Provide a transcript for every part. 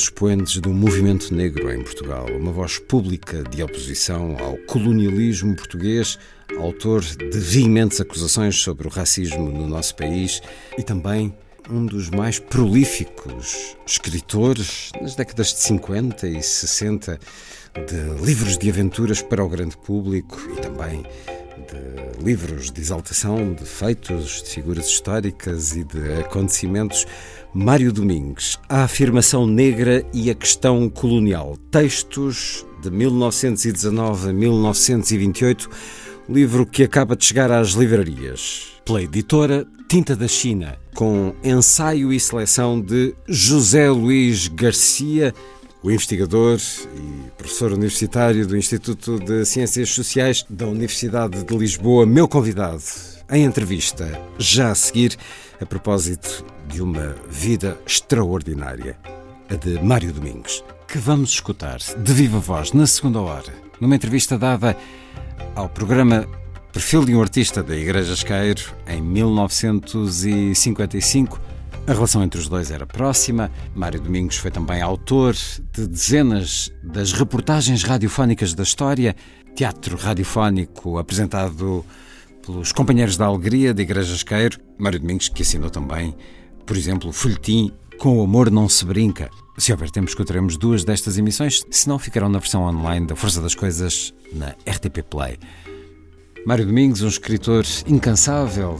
Dos expoentes do movimento negro em Portugal, uma voz pública de oposição ao colonialismo português, autor de veementes acusações sobre o racismo no nosso país e também um dos mais prolíficos escritores nas décadas de 50 e 60 de livros de aventuras para o grande público e também de livros de exaltação de feitos, de figuras históricas e de acontecimentos. Mário Domingues, A Afirmação Negra e a Questão Colonial. Textos de 1919 a 1928, livro que acaba de chegar às livrarias. Pela editora Tinta da China, com ensaio e seleção de José Luís Garcia, o investigador e professor universitário do Instituto de Ciências Sociais da Universidade de Lisboa, meu convidado em entrevista, já a seguir, a propósito de uma vida extraordinária, a de Mário Domingos, que vamos escutar de viva voz na segunda hora, numa entrevista dada ao programa Perfil de um Artista da Igreja Esqueiro em 1955. A relação entre os dois era próxima. Mário Domingos foi também autor de dezenas das reportagens radiofónicas da história, teatro radiofónico apresentado pelos Companheiros da Alegria da Igreja Esqueiro. Mário Domingos, que assinou também, por exemplo, o folhetim Com o Amor Não Se Brinca. Se houver tempo, escutaremos duas destas emissões, se não, ficarão na versão online da Força das Coisas na RTP Play. Mário Domingos, um escritor incansável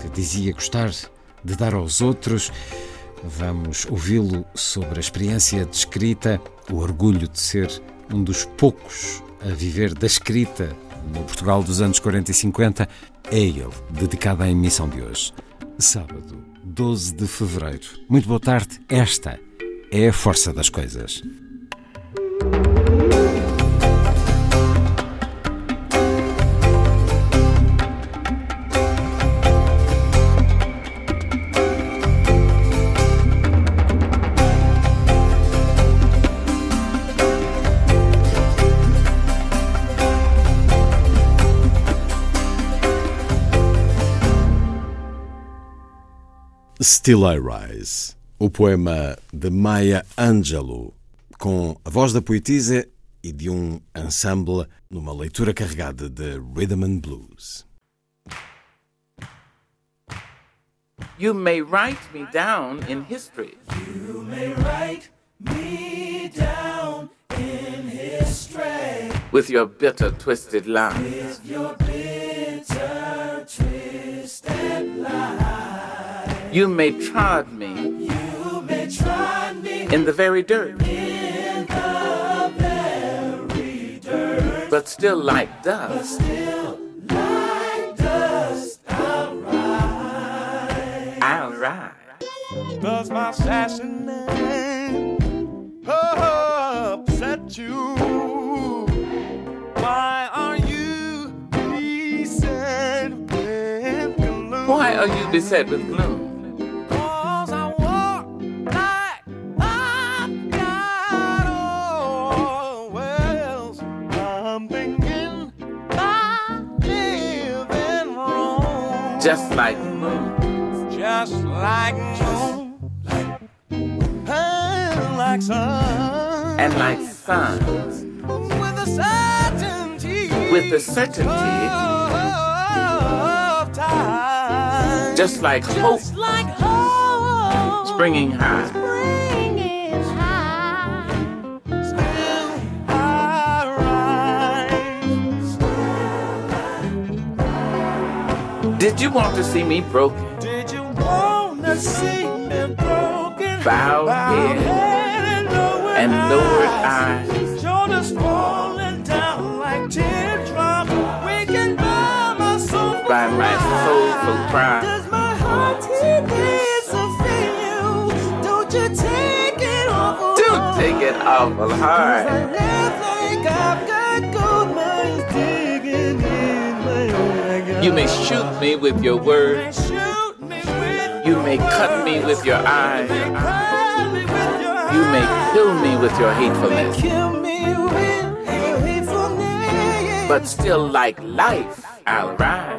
que dizia gostar de dar aos outros. Vamos ouvi-lo sobre a experiência de escrita, o orgulho de ser um dos poucos a viver da escrita no Portugal dos anos 40 e 50. É ele, dedicado à emissão de hoje. Sábado, 12 de fevereiro. Muito boa tarde. Esta é a força das coisas. Still I Rise, o poema de Maya Angelou, com a voz da poetisa e de um ensemble numa leitura carregada de rhythm and blues. You may write me down in history. You may write me down in history with your bitter, twisted lies. with your bitter, twisted lies. You may trod me may try me in the very dirt, in the very dirt, but still like dust. still like dust I'll rise. I'll rise. Does my name upset you? Why are you beset with gloom? Why are you beset with gloom? Just like moon, just like moon, and like sun, and like sun, with a certainty, with the certainty, of time, just like hope. Just like hope. Springing high. Did you want to see me broken? Did you wanna see me broken? Bowed head and lowered and lowered eyes. Shoulders falling down like teardrops. Waking by my soul. By my soulful cry. Does my heart to feel you? Don't you take it off. Don't take it awful hard. You may shoot me with your words. You may cut me with your eyes. You may. Kill me with your hatefulness. But still, like life, I'll rise.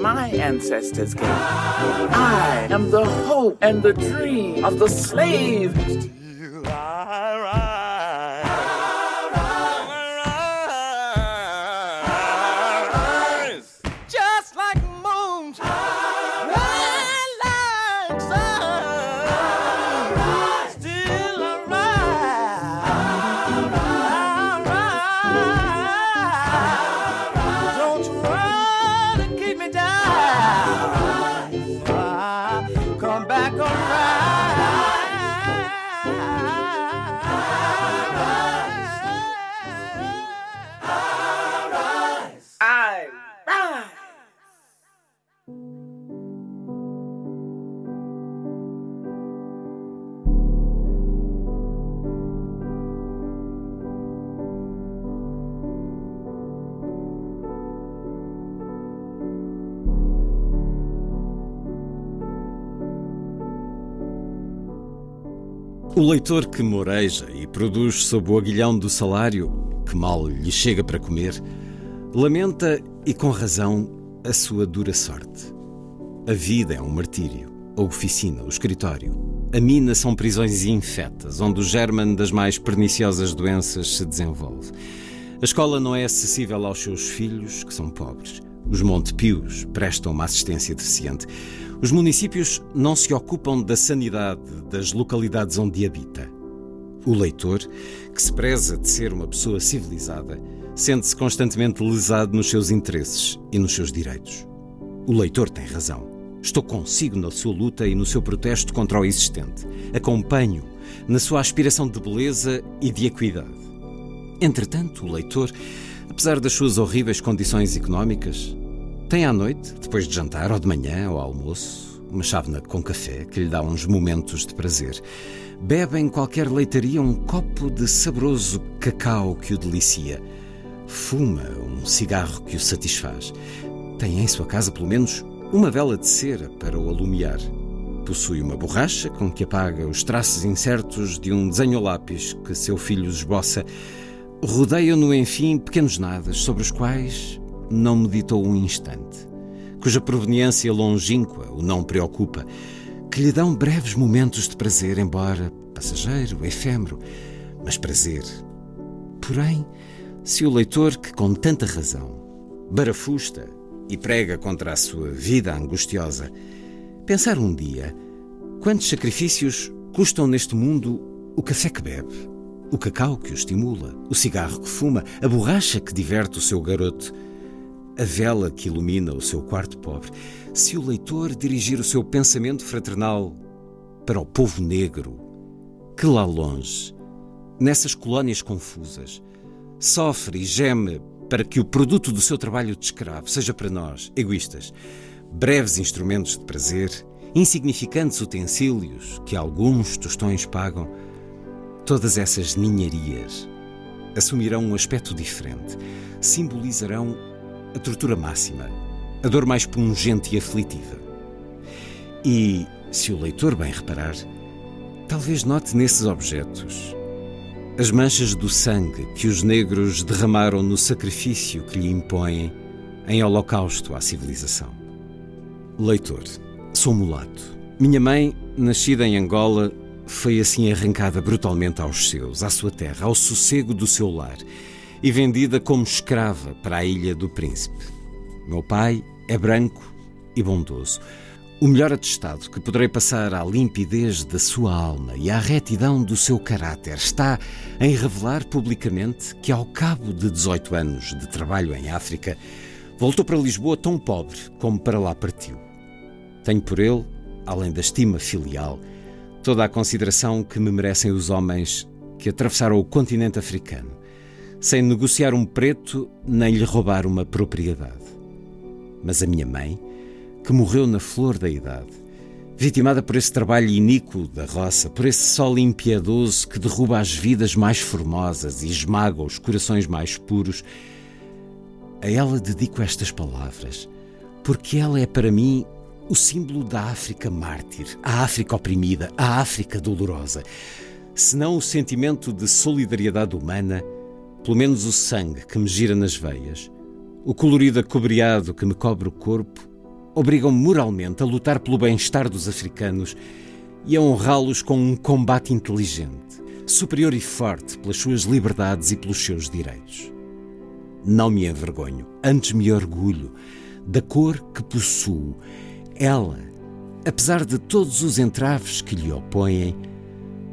My ancestors gave. I am the hope and the dream of the slave. O leitor que moreja e produz sob o aguilhão do salário, que mal lhe chega para comer, lamenta e com razão a sua dura sorte. A vida é um martírio, a oficina, o escritório. A mina são prisões infetas, onde o germen das mais perniciosas doenças se desenvolve. A escola não é acessível aos seus filhos, que são pobres. Os Montepios prestam uma assistência deficiente. Os municípios não se ocupam da sanidade das localidades onde habita. O leitor, que se preza de ser uma pessoa civilizada, sente-se constantemente lesado nos seus interesses e nos seus direitos. O leitor tem razão. Estou consigo na sua luta e no seu protesto contra o existente. Acompanho na sua aspiração de beleza e de equidade. Entretanto, o leitor, apesar das suas horríveis condições económicas, tem à noite, depois de jantar, ou de manhã, ou almoço, uma chávena com café que lhe dá uns momentos de prazer. Bebe em qualquer leitaria um copo de saboroso cacau que o delicia. Fuma um cigarro que o satisfaz. Tem em sua casa, pelo menos, uma vela de cera para o alumiar. Possui uma borracha com que apaga os traços incertos de um desenho lápis que seu filho esboça. Rodeiam-no, enfim, pequenos nadas sobre os quais não meditou um instante, cuja proveniência longínqua o não preocupa, que lhe dão breves momentos de prazer, embora passageiro, efêmero, mas prazer. Porém, se o leitor, que com tanta razão barafusta e prega contra a sua vida angustiosa, pensar um dia quantos sacrifícios custam neste mundo o café que bebe, o cacau que o estimula, o cigarro que fuma, a borracha que diverte o seu garoto, a vela que ilumina o seu quarto pobre, se o leitor dirigir o seu pensamento fraternal para o povo negro, que lá longe, nessas colónias confusas, sofre e geme para que o produto do seu trabalho de escravo seja para nós, egoístas, breves instrumentos de prazer, insignificantes utensílios que alguns tostões pagam, todas essas ninharias assumirão um aspecto diferente, simbolizarão a tortura máxima, a dor mais pungente e aflitiva. E, se o leitor bem reparar, talvez note nesses objetos as manchas do sangue que os negros derramaram no sacrifício que lhe impõem em holocausto à civilização. Leitor, sou mulato. Minha mãe, nascida em Angola, foi assim arrancada brutalmente aos seus, à sua terra, ao sossego do seu lar, e vendida como escrava para a ilha do príncipe. Meu pai é branco e bondoso. O melhor atestado que poderei passar à limpidez da sua alma e à retidão do seu caráter está em revelar publicamente que, ao cabo de 18 anos de trabalho em África, voltou para Lisboa tão pobre como para lá partiu. Tenho por ele, além da estima filial, toda a consideração que me merecem os homens que atravessaram o continente africano, sem negociar um preto nem lhe roubar uma propriedade. Mas a minha mãe, que morreu na flor da idade, vitimada por esse trabalho iníquo da roça, por esse sol impiedoso que derruba as vidas mais formosas e esmaga os corações mais puros, a ela dedico estas palavras, porque ela é para mim o símbolo da África mártir, a África oprimida, a África dolorosa. Se não o sentimento de solidariedade humana, pelo menos o sangue que me gira nas veias, o colorido acobreado que me cobre o corpo, obrigam-me moralmente a lutar pelo bem-estar dos africanos e a honrá-los com um combate inteligente, superior e forte pelas suas liberdades e pelos seus direitos. Não me envergonho, antes me orgulho da cor que possuo. Ela, apesar de todos os entraves que lhe opõem,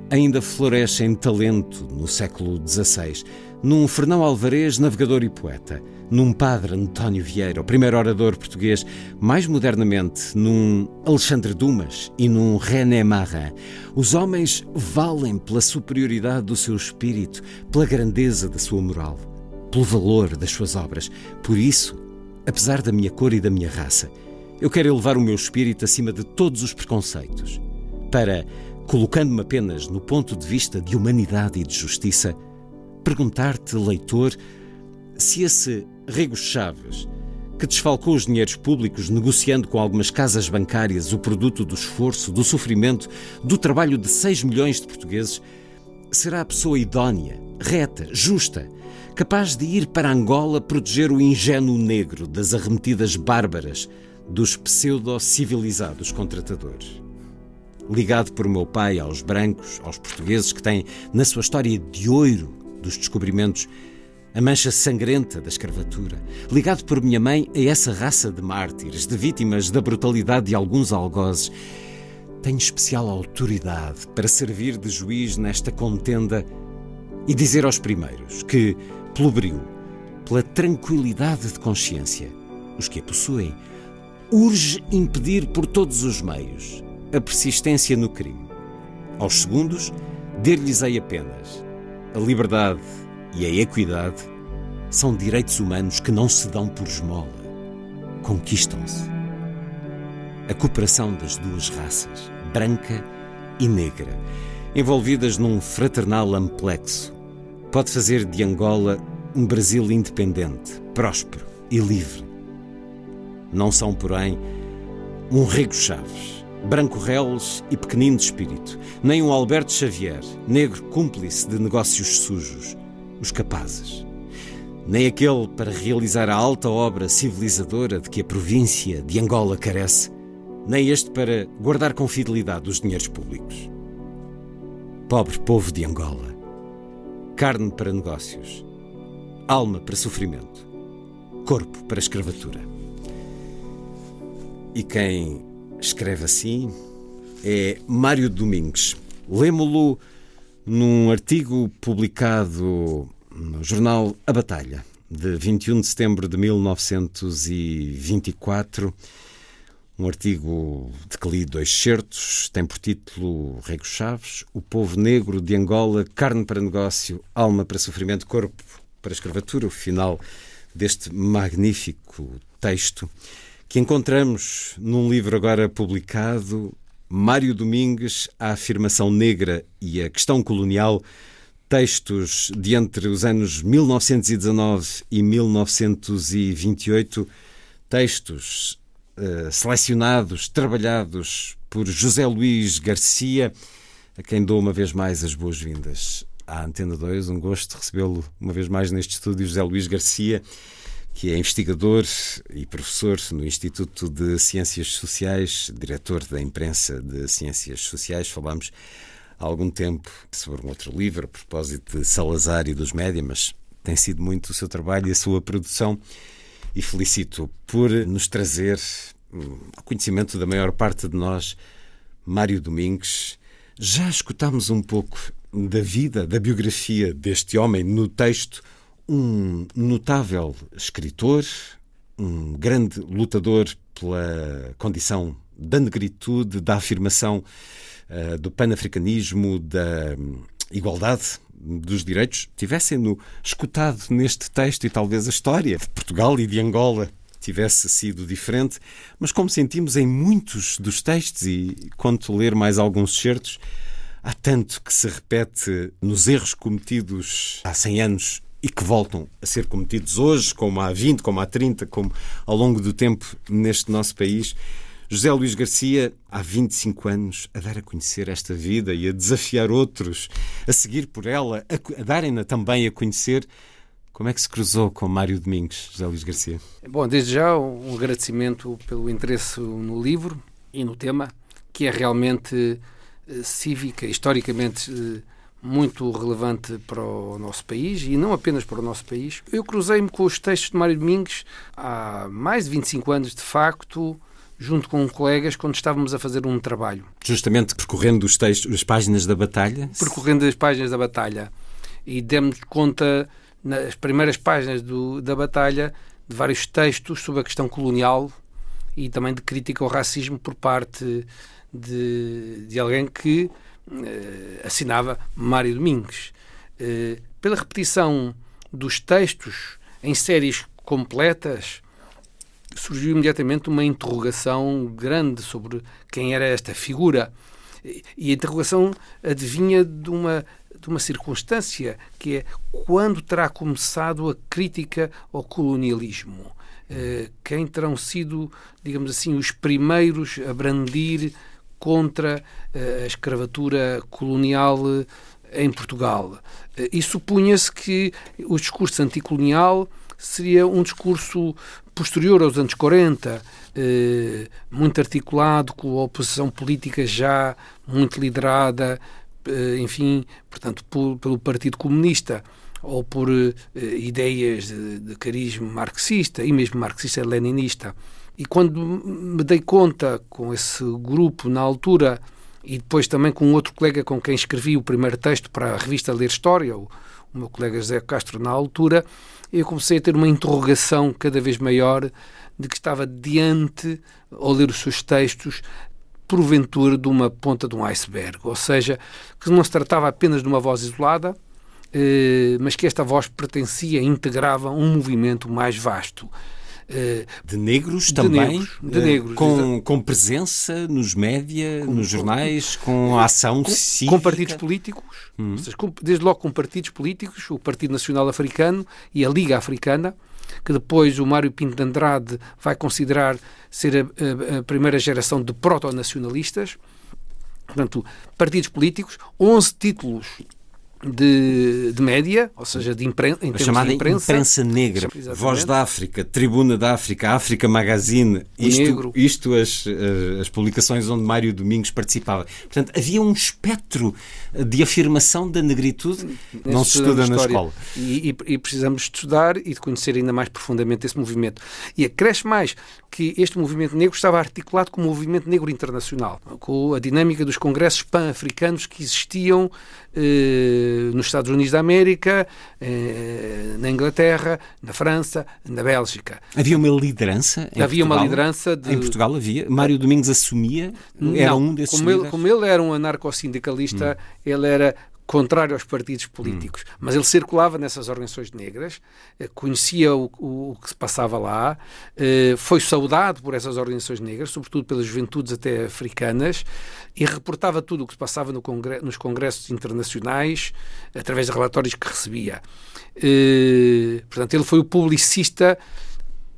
ainda floresce em talento no século XVI, num Fernão Alvarez, navegador e poeta, num padre António Vieira, o primeiro orador português, mais modernamente num Alexandre Dumas e num René Marin. Os homens valem pela superioridade do seu espírito, pela grandeza da sua moral, pelo valor das suas obras. Por isso, apesar da minha cor e da minha raça, eu quero elevar o meu espírito acima de todos os preconceitos, para, colocando-me apenas no ponto de vista de humanidade e de justiça, perguntar-te, leitor, se esse Rego Chaves, que desfalcou os dinheiros públicos negociando com algumas casas bancárias o produto do esforço, do sofrimento, do trabalho de 6 milhões de portugueses, será a pessoa idónea, reta, justa, capaz de ir para Angola proteger o ingênuo negro das arremetidas bárbaras dos pseudo-civilizados contratadores. Ligado por meu pai aos brancos, aos portugueses que têm na sua história de ouro dos descobrimentos a mancha sangrenta da escravatura, ligado por minha mãe a essa raça de mártires, de vítimas da brutalidade de alguns algozes, tenho especial autoridade para servir de juiz nesta contenda e dizer aos primeiros que, pelo brio, pela tranquilidade de consciência, os que a possuem, urge impedir por todos os meios a persistência no crime. Aos segundos, dir-lhes-ei apenas a liberdade e a equidade são direitos humanos que não se dão por esmola, conquistam-se. A cooperação das duas raças, branca e negra, envolvidas num fraternal amplexo, pode fazer de Angola um Brasil independente, próspero e livre. Não são, porém, um Rego Chaves, branco reles e pequenino de espírito, nem um Alberto Xavier, negro cúmplice de negócios sujos, os capazes. Nem aquele para realizar a alta obra civilizadora de que a província de Angola carece, nem este para guardar com fidelidade os dinheiros públicos. Pobre povo de Angola, carne para negócios, alma para sofrimento, corpo para escravatura. E quem escreve assim é Mário Domingues. Lemo-lo num artigo publicado no jornal A Batalha, de 21 de setembro de 1924, Um artigo de que li dois certos, tem por título Rego Chaves, O Povo Negro de Angola, Carne para Negócio, Alma para Sofrimento, Corpo para Escravatura, o final deste magnífico texto que encontramos num livro agora publicado, Mário Domingues, A Afirmação Negra e a Questão Colonial, textos de entre os anos 1919 e 1928, textos uh, selecionados, trabalhados por José Luís Garcia, a quem dou uma vez mais as boas-vindas à Antena 2. Um gosto recebê-lo uma vez mais neste estúdio, José Luís Garcia que é investigador e professor no Instituto de Ciências Sociais, diretor da imprensa de Ciências Sociais. Falámos há algum tempo sobre um outro livro, a propósito de Salazar e dos média, mas tem sido muito o seu trabalho e a sua produção. E felicito por nos trazer hum, ao conhecimento da maior parte de nós, Mário Domingues. Já escutámos um pouco da vida, da biografia deste homem no texto um notável escritor, um grande lutador pela condição da negritude, da afirmação uh, do panafricanismo, da um, igualdade dos direitos, tivessem-no escutado neste texto e talvez a história de Portugal e de Angola tivesse sido diferente, mas como sentimos em muitos dos textos e quando ler mais alguns certos, há tanto que se repete nos erros cometidos há 100 anos e que voltam a ser cometidos hoje, como há 20, como há 30, como ao longo do tempo neste nosso país. José Luís Garcia, há 25 anos, a dar a conhecer esta vida e a desafiar outros a seguir por ela, a, a darem-na também a conhecer. Como é que se cruzou com Mário Domingos, José Luís Garcia? Bom, desde já um agradecimento pelo interesse no livro e no tema, que é realmente eh, cívica, historicamente eh, muito relevante para o nosso país e não apenas para o nosso país. Eu cruzei-me com os textos de Mário Domingos há mais de 25 anos, de facto, junto com colegas, quando estávamos a fazer um trabalho. Justamente percorrendo os textos, as páginas da batalha? Percorrendo as páginas da batalha. E demos conta, nas primeiras páginas do, da batalha, de vários textos sobre a questão colonial e também de crítica ao racismo por parte de, de alguém que assinava Mário Domingues. Eh, pela repetição dos textos em séries completas, surgiu imediatamente uma interrogação grande sobre quem era esta figura. E a interrogação adivinha de uma, de uma circunstância, que é quando terá começado a crítica ao colonialismo? Eh, quem terão sido, digamos assim, os primeiros a brandir contra a escravatura colonial em Portugal. E supunha-se que o discurso anticolonial seria um discurso posterior aos anos 40, eh, muito articulado, com a oposição política já muito liderada, eh, enfim, portanto, por, pelo Partido Comunista ou por eh, ideias de, de carisma marxista e mesmo marxista-leninista. E quando me dei conta com esse grupo na altura e depois também com outro colega com quem escrevi o primeiro texto para a revista Ler História, o, o meu colega José Castro, na altura, eu comecei a ter uma interrogação cada vez maior de que estava diante, ao ler os seus textos, porventura de uma ponta de um iceberg, ou seja, que não se tratava apenas de uma voz isolada, eh, mas que esta voz pertencia, integrava um movimento mais vasto. De negros de também? Negros, de negros, com, com presença nos média, com, nos jornais, com, com ação com, cívica? Com partidos políticos, hum. desde logo com partidos políticos, o Partido Nacional Africano e a Liga Africana, que depois o Mário Pinto de Andrade vai considerar ser a, a, a primeira geração de proto-nacionalistas. Portanto, partidos políticos, 11 títulos de, de, média, ou seja, de imprensa, em chamada imprensa, imprensa negra, Exatamente. Voz da África, Tribuna da África, África Magazine, isto, isto as, as publicações onde Mário Domingos participava. Portanto, havia um espectro de afirmação da negritude que não se estuda na escola. E, e, e, precisamos estudar e de conhecer ainda mais profundamente esse movimento. E acresce mais que este movimento negro estava articulado com o movimento negro internacional, com a dinâmica dos congressos pan-africanos que existiam eh, nos Estados Unidos da América, eh, na Inglaterra, na França, na Bélgica. Havia uma liderança em Havia uma Portugal? liderança de- Em Portugal havia? Mário Domingos assumia? Era Não, um desses como ele, líderes? como ele era um anarcossindicalista, ele era contrário aos partidos políticos, mas ele circulava nessas organizações negras, eh, conhecia o, o- o que se passava lá, eh, foi saudado por essas organizações negras, sobretudo pelas juventudes até africanas, e reportava tudo o que se passava no congre- nos congressos internacionais, através de relatórios que recebia. Eh, portanto, ele foi o publicista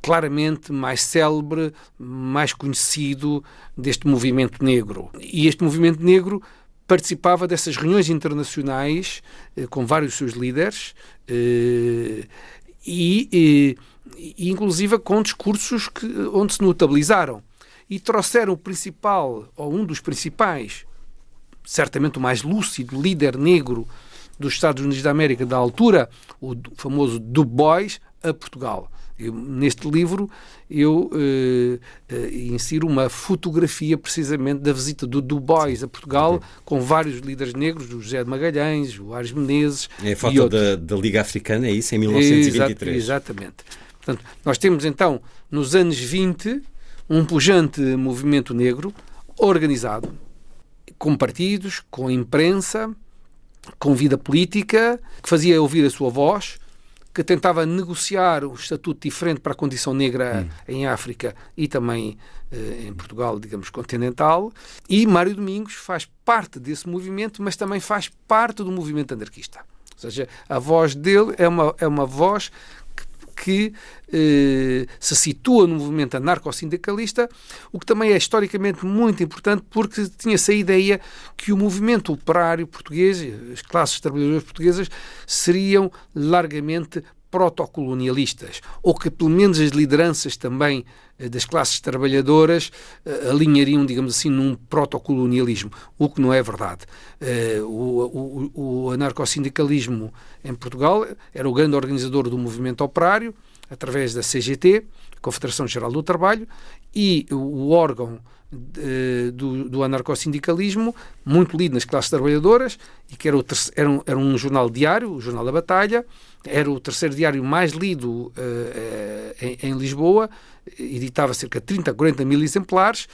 claramente mais célebre, mais conhecido deste movimento negro. E este movimento negro participava dessas reuniões internacionais eh, com vários seus líderes eh, e, e, e, inclusive, com discursos que, onde se notabilizaram. E trouxeram o principal, ou um dos principais, certamente o mais lúcido líder negro dos Estados Unidos da América da altura, o famoso Du Bois, a Portugal. Eu, neste livro eu eh, eh, insiro uma fotografia precisamente da visita do Du Bois a Portugal com vários líderes negros, o José de Magalhães, o Ares Menezes É a foto da, da Liga Africana, é isso? Em 1923. Exa- exatamente. Portanto, nós temos então, nos anos 20, um pujante movimento negro organizado, com partidos, com imprensa, com vida política, que fazia ouvir a sua voz, que tentava negociar um estatuto diferente para a condição negra em África e também eh, em Portugal, digamos, continental. E Mário Domingos faz parte desse movimento, mas também faz parte do movimento anarquista. Ou seja, a voz dele é uma, é uma voz que eh, se situa no movimento anarcossindicalista, o que também é historicamente muito importante porque tinha-se a ideia que o movimento operário português, as classes trabalhadoras portuguesas, seriam largamente protocolonialistas, ou que pelo menos as lideranças também das classes trabalhadoras eh, alinhariam, digamos assim, num protocolonialismo, o que não é verdade. Eh, o, o, o anarcossindicalismo em Portugal era o grande organizador do movimento operário, através da CGT, Confederação Geral do Trabalho, e o órgão de- do, do anarcossindicalismo, muito lido nas classes trabalhadoras, e que era, o terce- era, um, era um jornal diário, o Jornal da Batalha, era o terceiro diário mais lido eh, eh, em, em Lisboa, editava cerca de 30 a 40 mil exemplares,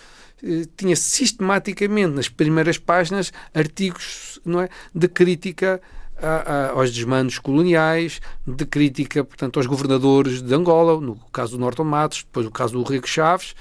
eh, tinha sistematicamente nas primeiras páginas artigos não é, de crítica a- a- aos desmandos coloniais, de crítica, portanto, aos governadores de Angola, no caso do Norton Matos, depois no caso do Rico Chaves.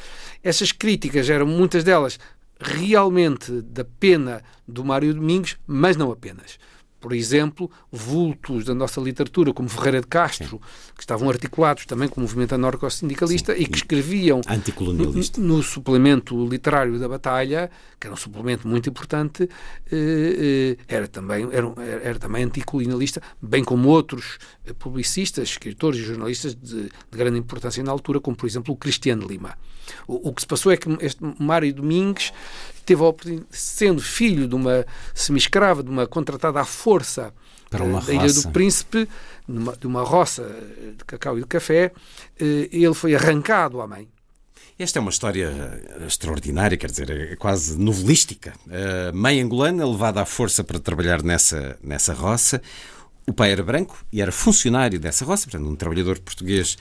Essas críticas eram muitas delas realmente da pena do Mário Domingos, mas não apenas. Por exemplo, vultos da nossa literatura, como Ferreira de Castro, que estavam articulados também com o movimento anarcossindicalista e que escreviam Anticolonialista. no, no suplemento literário da Batalha, que era um suplemento muito importante, eh, eh, era, também, era, era, era também anticolonialista, bem como outros eh, publicistas, escritores e jornalistas de, de grande importância na altura, como por exemplo o Cristiano Lima. O, o que se passou é que este Mário Domingues teve a oportunidade, sendo filho de uma semi-escrava, de uma contratada à força Para eh, uma da Ilha do Príncipe, numa- de uma roça de cacau e de café, eh, ele foi arrancado à mãe. Esta é uma história eh, extraordinária, quer dizer, é quase novelística. A mãe angolana levada à força para trabalhar nessa, nessa roça. O pai era branco e era funcionário dessa roça, portanto, um trabalhador português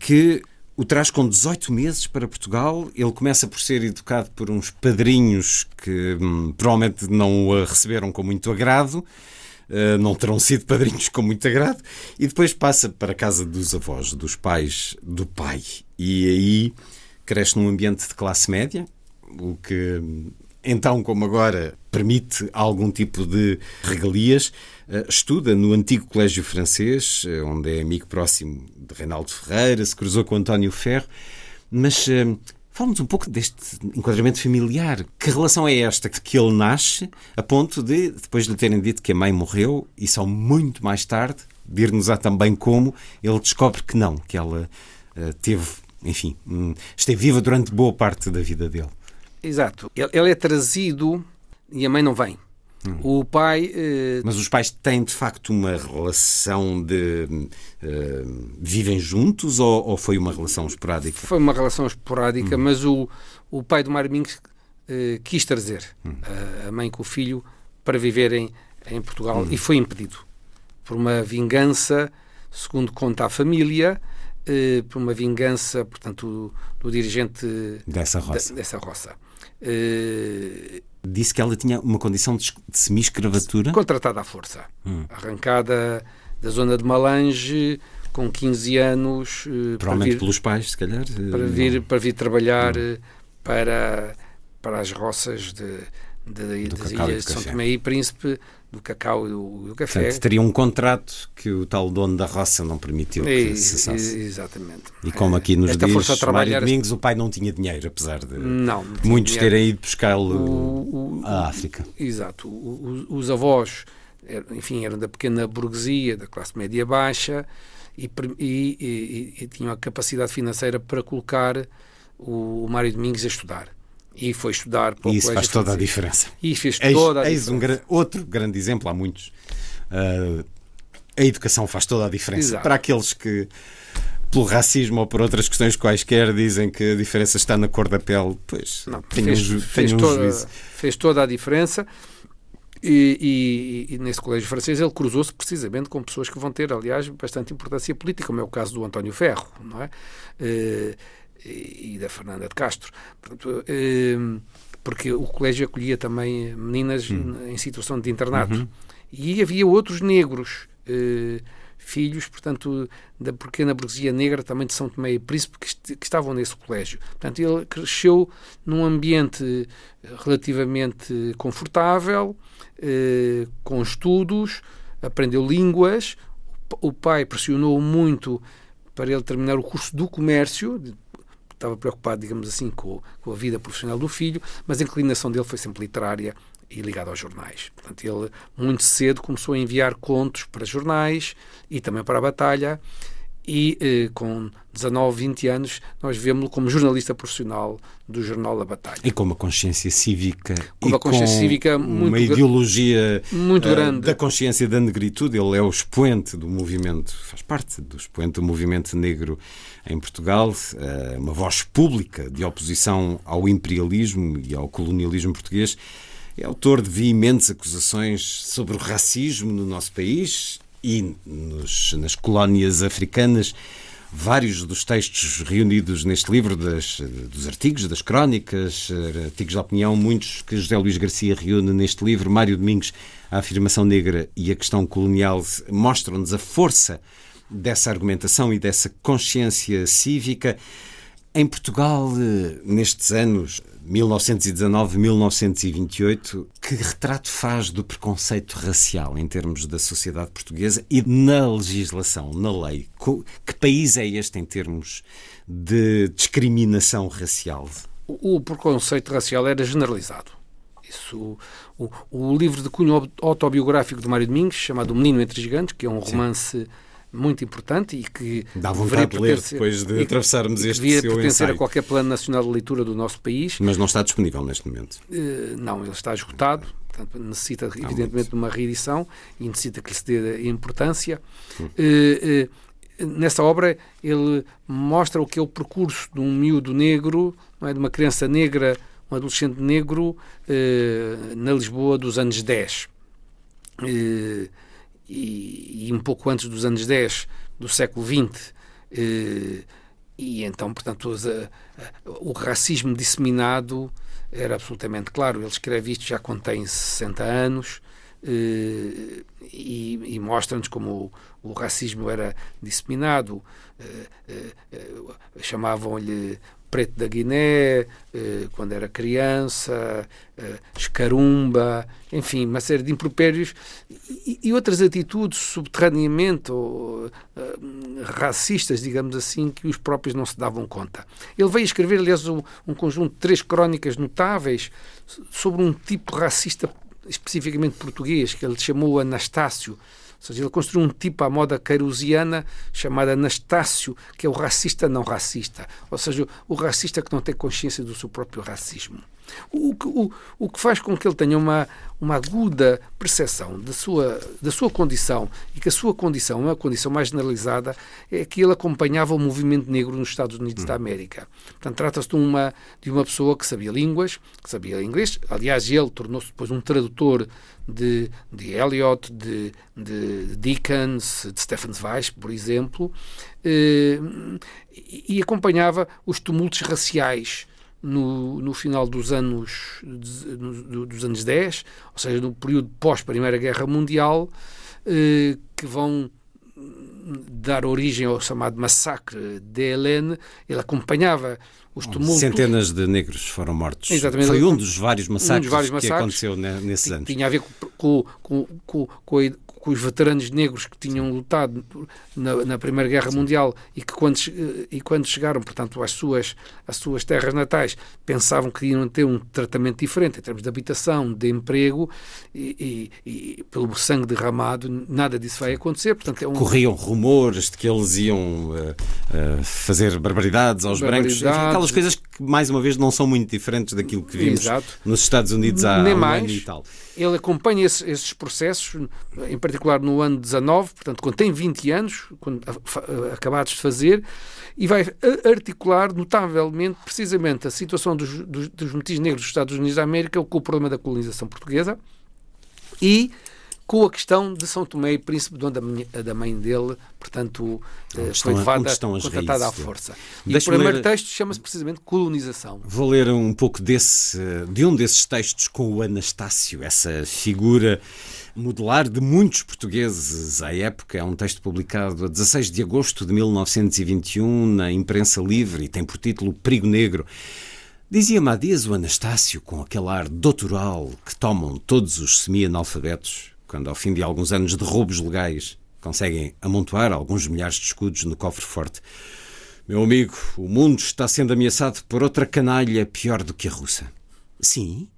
que o traz com 18 meses para Portugal. Ele começa por ser educado por uns padrinhos que hum, provavelmente não o receberam com muito agrado. Uh, não terão sido padrinhos com muito agrado, e depois passa para a casa dos avós, dos pais do pai. E aí cresce num ambiente de classe média, o que então, como agora, permite algum tipo de regalias. Uh, Estuda no antigo colégio francês, uh, onde é amigo próximo de Reinaldo Ferreira, se cruzou com António Ferro, mas uh, Fala-nos um pouco deste enquadramento familiar. Que relação é esta que ele nasce a ponto de, depois de lhe terem dito que a mãe morreu, e só muito mais tarde, dir-nos-á também como, ele descobre que não, que ela eh, teve, enfim, hum, esteve viva durante boa parte da vida dele. Exato. Ele é trazido e a mãe não vem. O pai. eh, Mas os pais têm de facto uma relação de. eh, vivem juntos ou, ou foi uma relação esporádica? Foi uma relação esporádica, mas o, o pai do Mário Domingos eh, quis trazer a, a mãe com o filho para viverem em Portugal e foi impedido. por uma vingança, segundo conta a família, por uma vingança, portanto, do, do dirigente Dessa roça. da- dessa roça. Disse que ela tinha uma condição de, es- de semi-escravatura. contratada à força, Hum. arrancada da zona de Malange com 15 anos eh, para Provavelmente vir, pelos pais, se calhar. eh, para vir, para vir trabalhar eh, para, para as roças de, de- e do de São. Tomé e Príncipe, do cacau e do, do café. Portanto, teria um contrato que o tal dono da roça não permitiu que E- cessasse. e- exatamente. E como aqui nos Esta diz Mário Domingos, o pai não tinha dinheiro, apesar de Não, não muitos dinheiro. terem ido buscá-lo à África. Exato. O- o- Os avós, er- enfim, eram da pequena burguesia, da classe média baixa e, e- e- e tinham a capacidade financeira para colocar o, o Mário Domingos a estudar. E foi estudar para o E isso faz toda a diferença. E fez Eis, toda a eis diferença. um outro grande exemplo, há muitos. Ah, a educação faz toda a diferença. Exato. Para aqueles que, pelo racismo ou por outras questões quaisquer, dizem que a diferença está na cor da pele, pois Não, fez, um, fez um toda, juízo. fez toda a diferença. E, e- e nesse colégio francês ele cruzou-se precisamente com pessoas que vão ter, aliás, bastante importância política, como é o caso do António Ferro, não é? Eh, e da Fernanda de Castro. Portanto, eh, porque o colégio acolhia também meninas em situação de internato. E havia outros negros, eh, filhos, portanto, da pequena burguesia negra, também de São Tomé e Príncipe, que, est- que estavam nesse colégio. Portanto, ele cresceu num ambiente relativamente confortável, eh, com estudos, aprendeu línguas. O pa- O pai pressionou muito para ele terminar o curso do comércio, estava preocupado, digamos assim, com, com a vida profissional do filho, mas a inclinação dele foi sempre literária e ligada aos jornais. Portanto, ele muito cedo começou a enviar contos para jornais e também para a batalha. E eh, com 19, 20 anos, nós vemos-lo como jornalista profissional do Jornal da Batalha. E com uma consciência cívica Com uma consciência com cívica uma muito gra- ideologia muito eh, grande. da consciência da negritude. Ele é o expoente do movimento, faz parte do expoente do movimento negro em Portugal, eh, uma voz pública de oposição ao imperialismo e ao colonialismo português. É autor de veementes acusações sobre o racismo no nosso país e nos- nas colónias africanas. Vários dos textos reunidos neste livro, das- dos artigos, das crónicas, eh, artigos de opinião, muitos que José Luís Garcia reúne neste livro, Mário Domingos, A Afirmação Negra e a Questão Colonial, mostram-nos a força dessa argumentação e dessa consciência cívica. Em Portugal, eh, nestes anos 1919-1928, que retrato faz do preconceito racial em termos da sociedade portuguesa e na legislação, na lei? Que país é este em termos de discriminação racial? o, preconceito racial era generalizado. Isso, o, o livro de cunho autobiográfico de Mário Domingos, chamado O Menino entre Gigantes, que é um romance muito importante e que Dá vontade de ler depois de atravessarmos este devia seu pertencer ensaio. a qualquer plano nacional de leitura do nosso país. Mas não está disponível neste momento. Eh, não, ele está esgotado, portanto, necessita evidentemente de uma reedição e necessita que lhe se dê importância. Eh, eh, nessa obra ele mostra o que é o percurso de um miúdo negro, não é, de uma criança negra, um adolescente negro na Lisboa dos anos 10. Eh, e, e um pouco antes dos anos 10 do século XX. eh, e então, portanto, os, eh, o racismo disseminado era absolutamente claro. Ele escreve isto já quando tem 60 anos eh, e, e mostra-nos como o, o racismo era disseminado. Eh, Chamavam-lhe preto da Guiné, eh, quando era criança, eh, escarumba, enfim, uma série de impropérios e, outras atitudes subterraneamente ou, eh, racistas, digamos assim, que os próprios não se davam conta. Ele veio escrever, aliás, um conjunto de três crónicas notáveis sobre um tipo racista especificamente português, que ele chamou Anastácio. Ou seja, ele construiu um tipo à moda queirusiana chamado Anastácio, que é o racista não racista. Ou seja, o racista que não tem consciência do seu próprio racismo. O que, o, o que faz com que ele tenha uma, uma aguda percepção da sua, da sua condição e que a sua condição é uma condição mais generalizada é que ele acompanhava o movimento negro nos Estados Unidos da América. Portanto, trata-se de uma, de uma pessoa que sabia línguas, que sabia inglês. Aliás, ele tornou-se depois um tradutor de, de Eliot, de, de Dickens, de Stephen Zweig, por exemplo, eh, e, acompanhava os tumultos raciais no, no final dos anos, dos anos 10, ou seja, no período pós-Primeira Guerra Mundial, eh, que vão dar origem ao chamado massacre de Helene. Ele acompanhava os tumultos. Centenas de negros foram mortos. Exatamente. Foi um dos vários massacres, vários que massacres. aconteceu ne- nesses anos. Tinha a ver com, com, com, com os veteranos negros que tinham lutado na, na Primeira Guerra Mundial e que quando, e quando chegaram, portanto, às suas, às suas terras natais, pensavam que iam ter um tratamento diferente em termos de habitação, de emprego e, e- e pelo sangue derramado, nada disso vai acontecer. Portanto, é um, Corriam rumores de que eles iam eh, eh, fazer barbaridades aos brancos. Barbaridades. aquelas coisas que, mais uma vez, não são muito diferentes daquilo que vimos Exato. nos Estados Unidos há Nem um mais. ano e tal. Ele acompanha esses, esses processos, em particular no ano 19, portanto, quando tem 20 anos, quando, a- fa- acabados de fazer, e vai a- articular notavelmente, precisamente, a situação dos, dos, dos negros dos Estados Unidos da América com o problema da colonização portuguesa e com a questão de São Tomé e Príncipe, de onde a, da mãe dele, portanto, eh, estão foi levada, onde contratada à força. E o primeiro ler- texto chama-se precisamente Colonização. Vou ler um pouco desse, de um desses textos com o Anastácio, essa figura modelar de muitos portugueses à época. É um texto publicado a 16 de agosto de 1921 na imprensa livre e tem por título Perigo Negro. Dizia-me há dias o Anastácio, com aquele ar doutoral que tomam todos os semi-analfabetos, quando ao fim de alguns anos de roubos legais conseguem amontoar alguns milhares de escudos no cofre forte. Meu amigo, o mundo está sendo ameaçado por outra canalha pior do que a russa. Sim,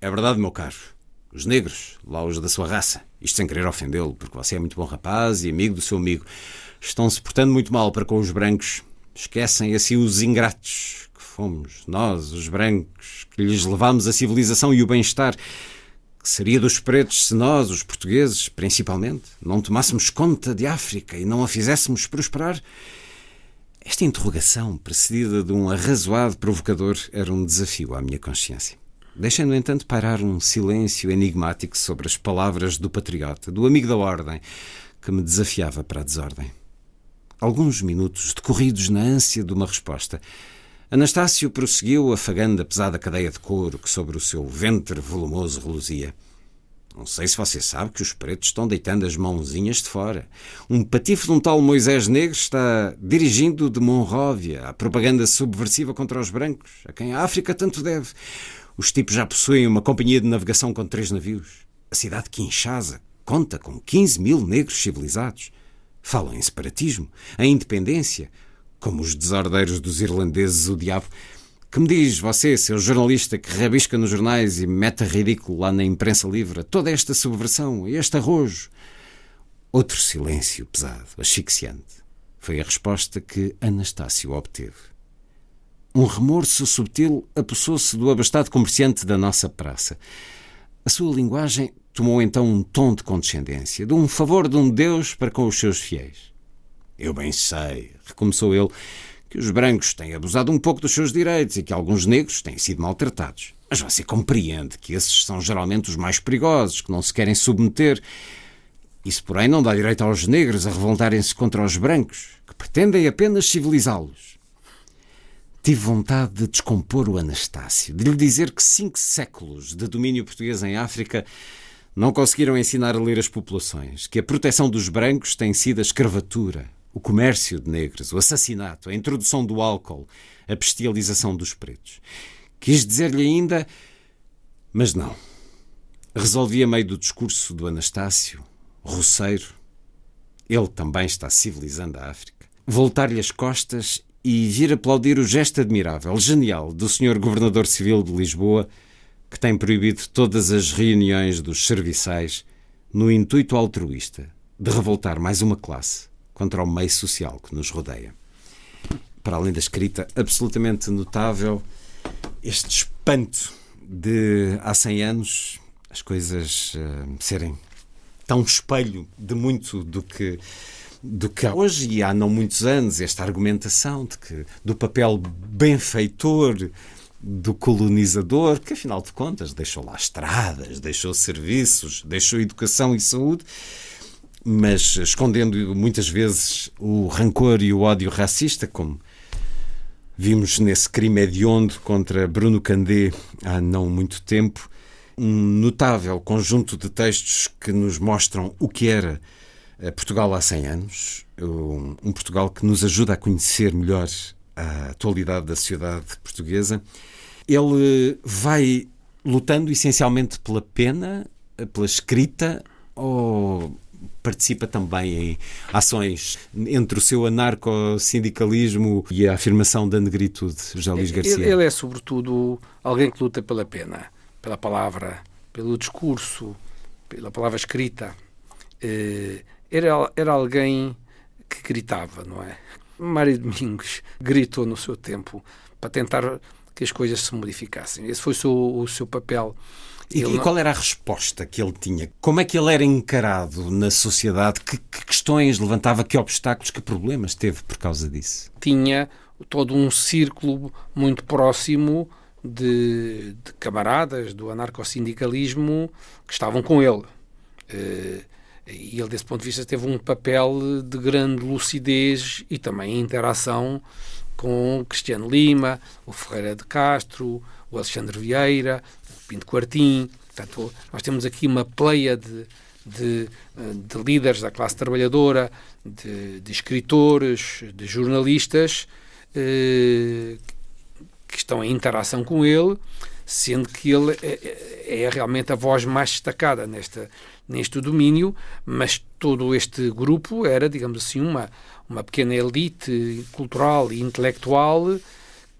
é verdade, meu caro. Os negros, lá os da sua raça, isto sem querer ofendê-lo, porque você é muito bom rapaz e amigo do seu amigo, estão-se portando muito mal para com os brancos. Esquecem assim os ingratos que fomos, nós, os brancos, que lhes levámos a civilização e o bem-estar. Seria dos pretos se nós, os portugueses, principalmente, não tomássemos conta de África e não a fizéssemos prosperar? Esta interrogação, precedida de um arrazoado provocador, era um desafio à minha consciência. Deixei, no entanto, pairar um silêncio enigmático sobre as palavras do patriota, do amigo da ordem, que me desafiava para a desordem. Alguns minutos decorridos na ânsia de uma resposta, Anastácio prosseguiu afagando a pesada cadeia de couro que sobre o seu ventre volumoso reluzia. Não sei se você sabe que os pretos estão deitando as mãozinhas de fora. Um patife de um tal Moisés Negro está dirigindo de Monróvia a propaganda subversiva contra os brancos, a quem a África tanto deve. Os tipos já possuem uma companhia de navegação com três navios. A cidade de Kinshasa conta com 15 mil negros civilizados. Falam em separatismo, em independência, como os desordeiros dos irlandeses, o diabo. Que me diz você, seu jornalista que rabisca nos jornais e mete ridículo lá na imprensa livre toda esta subversão e este arrojo? Outro silêncio pesado, asfixiante. Foi a resposta que Anastácio obteve. Um remorso subtil apossou-se do abastado comerciante da nossa praça. A sua linguagem tomou então um tom de condescendência, de um favor de um Deus para com os seus fiéis. Eu bem sei, recomeçou ele, que os brancos têm abusado um pouco dos seus direitos e que alguns negros têm sido maltratados. Mas você compreende que esses são geralmente os mais perigosos, que não se querem submeter. Isso, porém, não dá direito aos negros a revoltarem-se contra os brancos, que pretendem apenas civilizá-los. Tive vontade de descompor o Anastácio, de lhe dizer que cinco séculos de domínio português em África não conseguiram ensinar a ler as populações, que a proteção dos brancos tem sido a escravatura, o comércio de negros, o assassinato, a introdução do álcool, a bestialização dos pretos. Quis dizer-lhe ainda, mas não. Resolvi a meio do discurso do Anastácio, roceiro, ele também está civilizando a África, voltar-lhe as costas e vir aplaudir o gesto admirável, genial, do Sr. Governador Civil de Lisboa, que tem proibido todas as reuniões dos serviçais no intuito altruísta de revoltar mais uma classe contra o meio social que nos rodeia. Para além da escrita absolutamente notável, este espanto de há 100 anos as coisas eh, serem tão espelho de muito do que do que há hoje e há não muitos anos esta argumentação de que do papel benfeitor do colonizador, que afinal de contas deixou lá estradas, deixou serviços, deixou educação e saúde, mas escondendo muitas vezes o rancor e o ódio racista, como vimos nesse crime hediondo contra Bruno Candé há não muito tempo. Um notável conjunto de textos que nos mostram o que era eh, Portugal há 100 anos, um Portugal que nos ajuda a conhecer melhor a atualidade da sociedade portuguesa. Ele vai lutando essencialmente pela pena, eh, pela escrita, ou participa também em ações entre o seu anarco-sindicalismo e a afirmação da negritude, José Luís Garcia? Ele, ele é, sobretudo, alguém que luta pela pena, pela palavra, pelo discurso, pela palavra escrita. Eh, Era, era alguém que gritava, não é? Mário Domingos gritou no seu tempo para tentar que as coisas se modificassem. Esse foi o seu, o seu papel. E, e qual era a resposta que ele tinha? Como é que ele era encarado na sociedade? Que, que questões levantava? Que obstáculos, que problemas teve por causa disso? tinha todo um círculo muito próximo de, de camaradas do anarcossindicalismo que estavam com ele. Eh, E ele, desse ponto de vista, teve um papel de grande lucidez e também interação com Cristiano Lima, o Ferreira de Castro, o Alexandre Vieira, Pinto Quartim. Portanto, nós temos aqui uma pleia de, de, eh, de líderes da classe trabalhadora, de, de escritores, de jornalistas eh, que estão em interação com ele, sendo que ele é, é- é realmente a voz mais destacada nesta, neste domínio, mas todo este grupo era, digamos assim, uma, uma pequena elite cultural e intelectual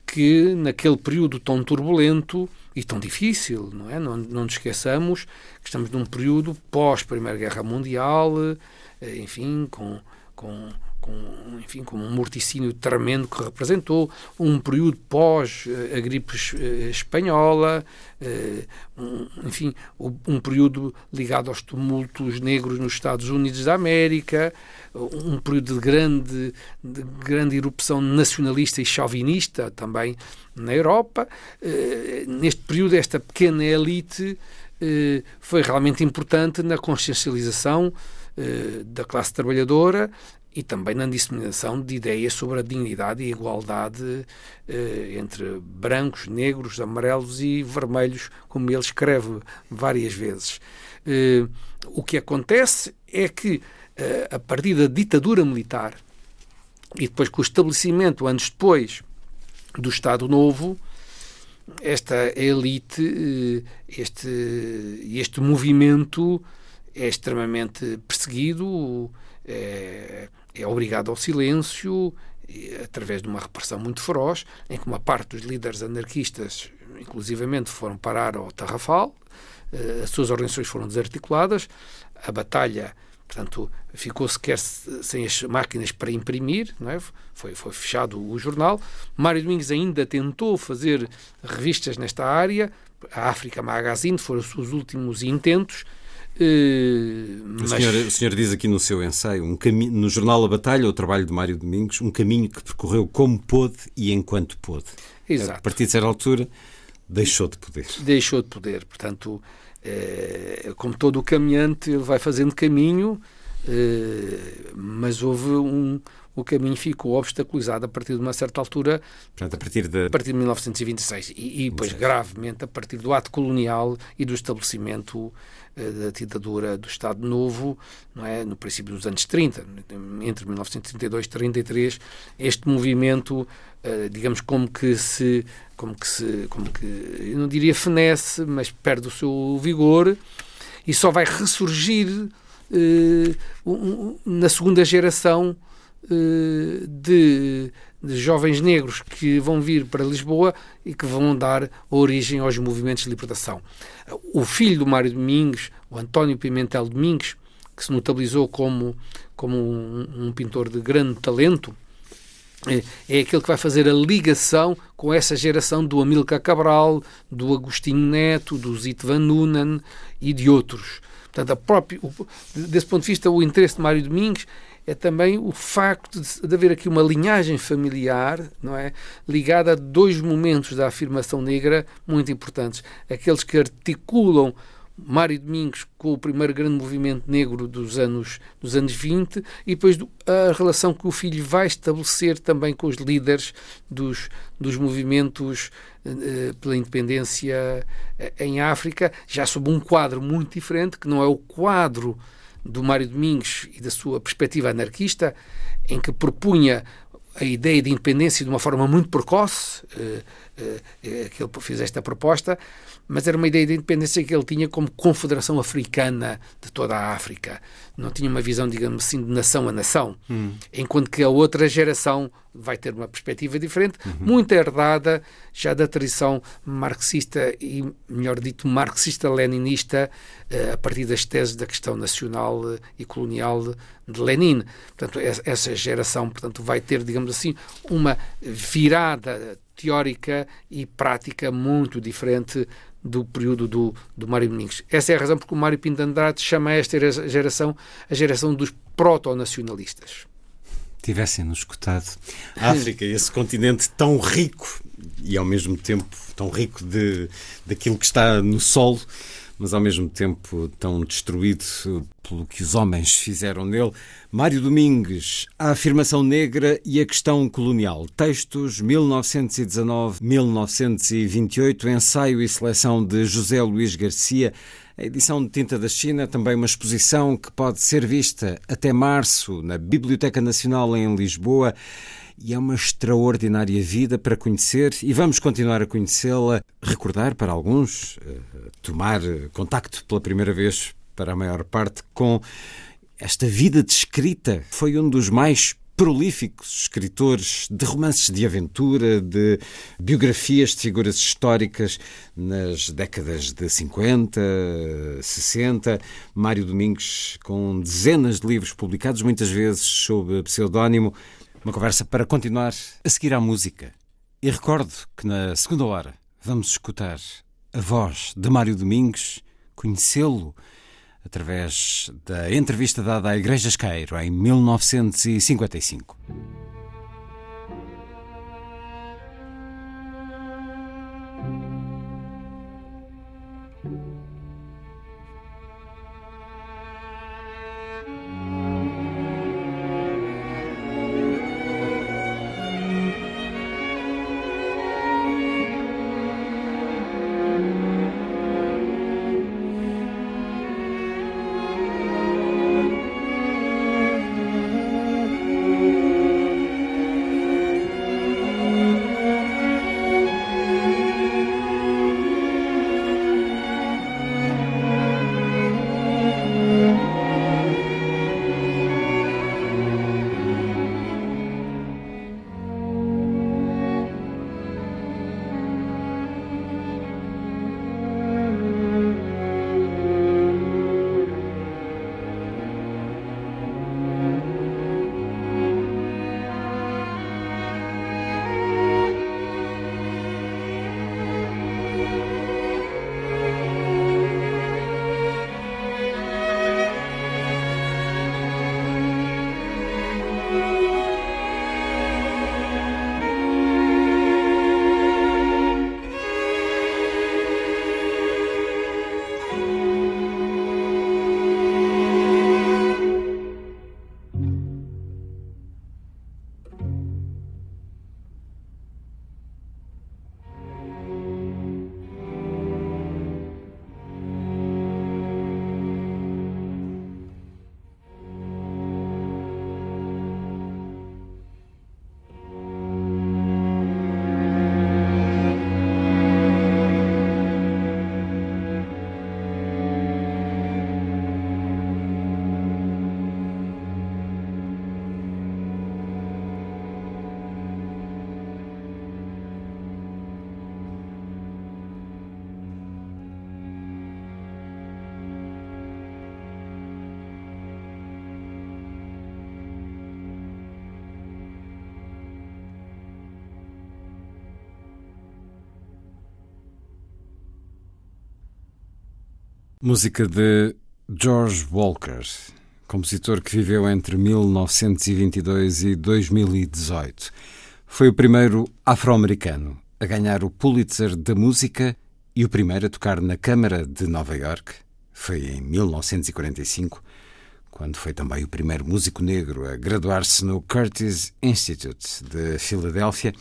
que naquele período tão turbulento e tão difícil, não é? Não, não nos esqueçamos que estamos num período pós Primeira Guerra Mundial, eh, enfim, com, com, com, enfim, com um morticínio tremendo que representou, um período pós eh, a gripe eh, espanhola, enfim, um período ligado aos tumultos negros nos Estados Unidos da América, um período de grande, de grande erupção nacionalista e chauvinista também na Europa. Eh, Neste período, esta pequena elite eh, foi realmente importante na consciencialização eh, da classe trabalhadora e também na disseminação de ideias sobre a dignidade e a igualdade entre brancos, negros, amarelos e vermelhos, como ele escreve várias vezes. O que acontece é que, a partir da ditadura militar e depois com o estabelecimento, anos depois, do Estado Novo, esta elite, eh, este, este movimento é extremamente perseguido, é, é obrigado ao silêncio, eh, através de uma repressão muito feroz, em que uma parte dos líderes anarquistas, inclusivamente, foram parar ao Tarrafal, eh, as suas organizações foram desarticuladas, a batalha, portanto, ficou sequer se- sem as máquinas para imprimir, não é? foi, foi fechado o jornal. Mário Domingos ainda tentou fazer revistas nesta área, a África Magazine foram os seus últimos intentos, O, mas senhor, o senhor diz aqui no seu ensaio, um cami- no jornal A Batalha, o trabalho de Mário Domingos, um caminho que percorreu como pôde e enquanto pôde. A Exato. partir de certa altura, deixou de poder. deixou de poder. Portanto, como todo o caminhante, ele vai fazendo caminho, eh, mas houve um. O caminho ficou obstaculizado a partir de uma certa altura, Portanto, a partir de. a partir de 1926, e, e depois gravemente a partir do ato colonial e do estabelecimento eh, da ditadura do Estado Novo, não é? no princípio dos anos 30, entre 1932 e 33, este movimento, eh, digamos, como que se, como que se, como que, eu não diria fenece, mas perde o seu vigor e só vai ressurgir eh, na segunda geração eh, de, de jovens negros que vão vir para Lisboa e que vão dar origem aos movimentos de libertação. O filho do Mário Domingos, o António Pimentel Domingos, que se notabilizou como, como um, um pintor de grande talento, é, é aquele que vai fazer a ligação com essa geração do Amílcar Cabral, do Agostinho Neto, do Zito Van Nunen e de outros. Portanto, o- desse ponto de vista, o interesse de Mário Domingos é também o facto de, de haver aqui uma linhagem familiar, não é, ligada a dois momentos da afirmação negra muito importantes, aqueles que articulam Mário Domingos com o primeiro grande movimento negro dos anos, dos anos 20 e depois do- a relação que o filho vai estabelecer também com os líderes dos, dos movimentos eh, pela independência eh, em África, já sob um quadro muito diferente, que não é o quadro do Mário Domingos e da sua perspectiva anarquista, em que propunha a ideia de independência de uma forma muito precoce, eh, eh, eh, que ele fez esta proposta, mas era uma ideia de independência que ele tinha como confederação africana de toda a África. Não tinha uma visão, digamos assim, de nação a nação. Enquanto que a outra geração vai ter uma perspectiva diferente, muito herdada já da tradição marxista e, melhor dito, marxista-leninista, eh, a partir das teses da questão nacional eh, e colonial de Lenin. Portanto, es- essa geração portanto, vai ter, digamos assim, uma virada teórica e prática muito diferente do período do, do Mário Domingos. Essa é a razão porque o Mário Pinto de Andrade chama esta geração a geração dos proto-nacionalistas. Tivessem-nos escutado. A África, esse continente tão rico e ao mesmo tempo tão rico de, daquilo que está no solo, mas ao mesmo tempo tão destruído pelo que os homens fizeram nele. Mário Domingues, A Afirmação Negra e a Questão Colonial. Textos 1919-1928, ensaio e seleção de José Luís Garcia. A edição de Tinta da China, também uma exposição que pode ser vista até março na Biblioteca Nacional em Lisboa. E é uma extraordinária vida para conhecer e vamos continuar a conhecê-la, recordar para alguns, eh, tomar contacto pela primeira vez para a maior parte com esta vida de escrita. Foi um dos mais prolíficos escritores de romances de aventura, de biografias de figuras históricas nas décadas de 50, 60. Mário Domingos, com dezenas de livros publicados, muitas vezes sob pseudónimo. Uma conversa para continuar a seguir à música. E recordo que na segunda hora vamos escutar a voz de Mário Domingos, conhecê-lo através da entrevista dada à Igreja Esqueiro em 1955. Música de George Walker, compositor que viveu entre 1922 e 2018. Foi o primeiro afro-americano a ganhar o Pulitzer da música e o primeiro a tocar na Câmara de Nova York. Foi em 1945, quando foi também o primeiro músico negro a graduar-se no Curtis Institute de Filadélfia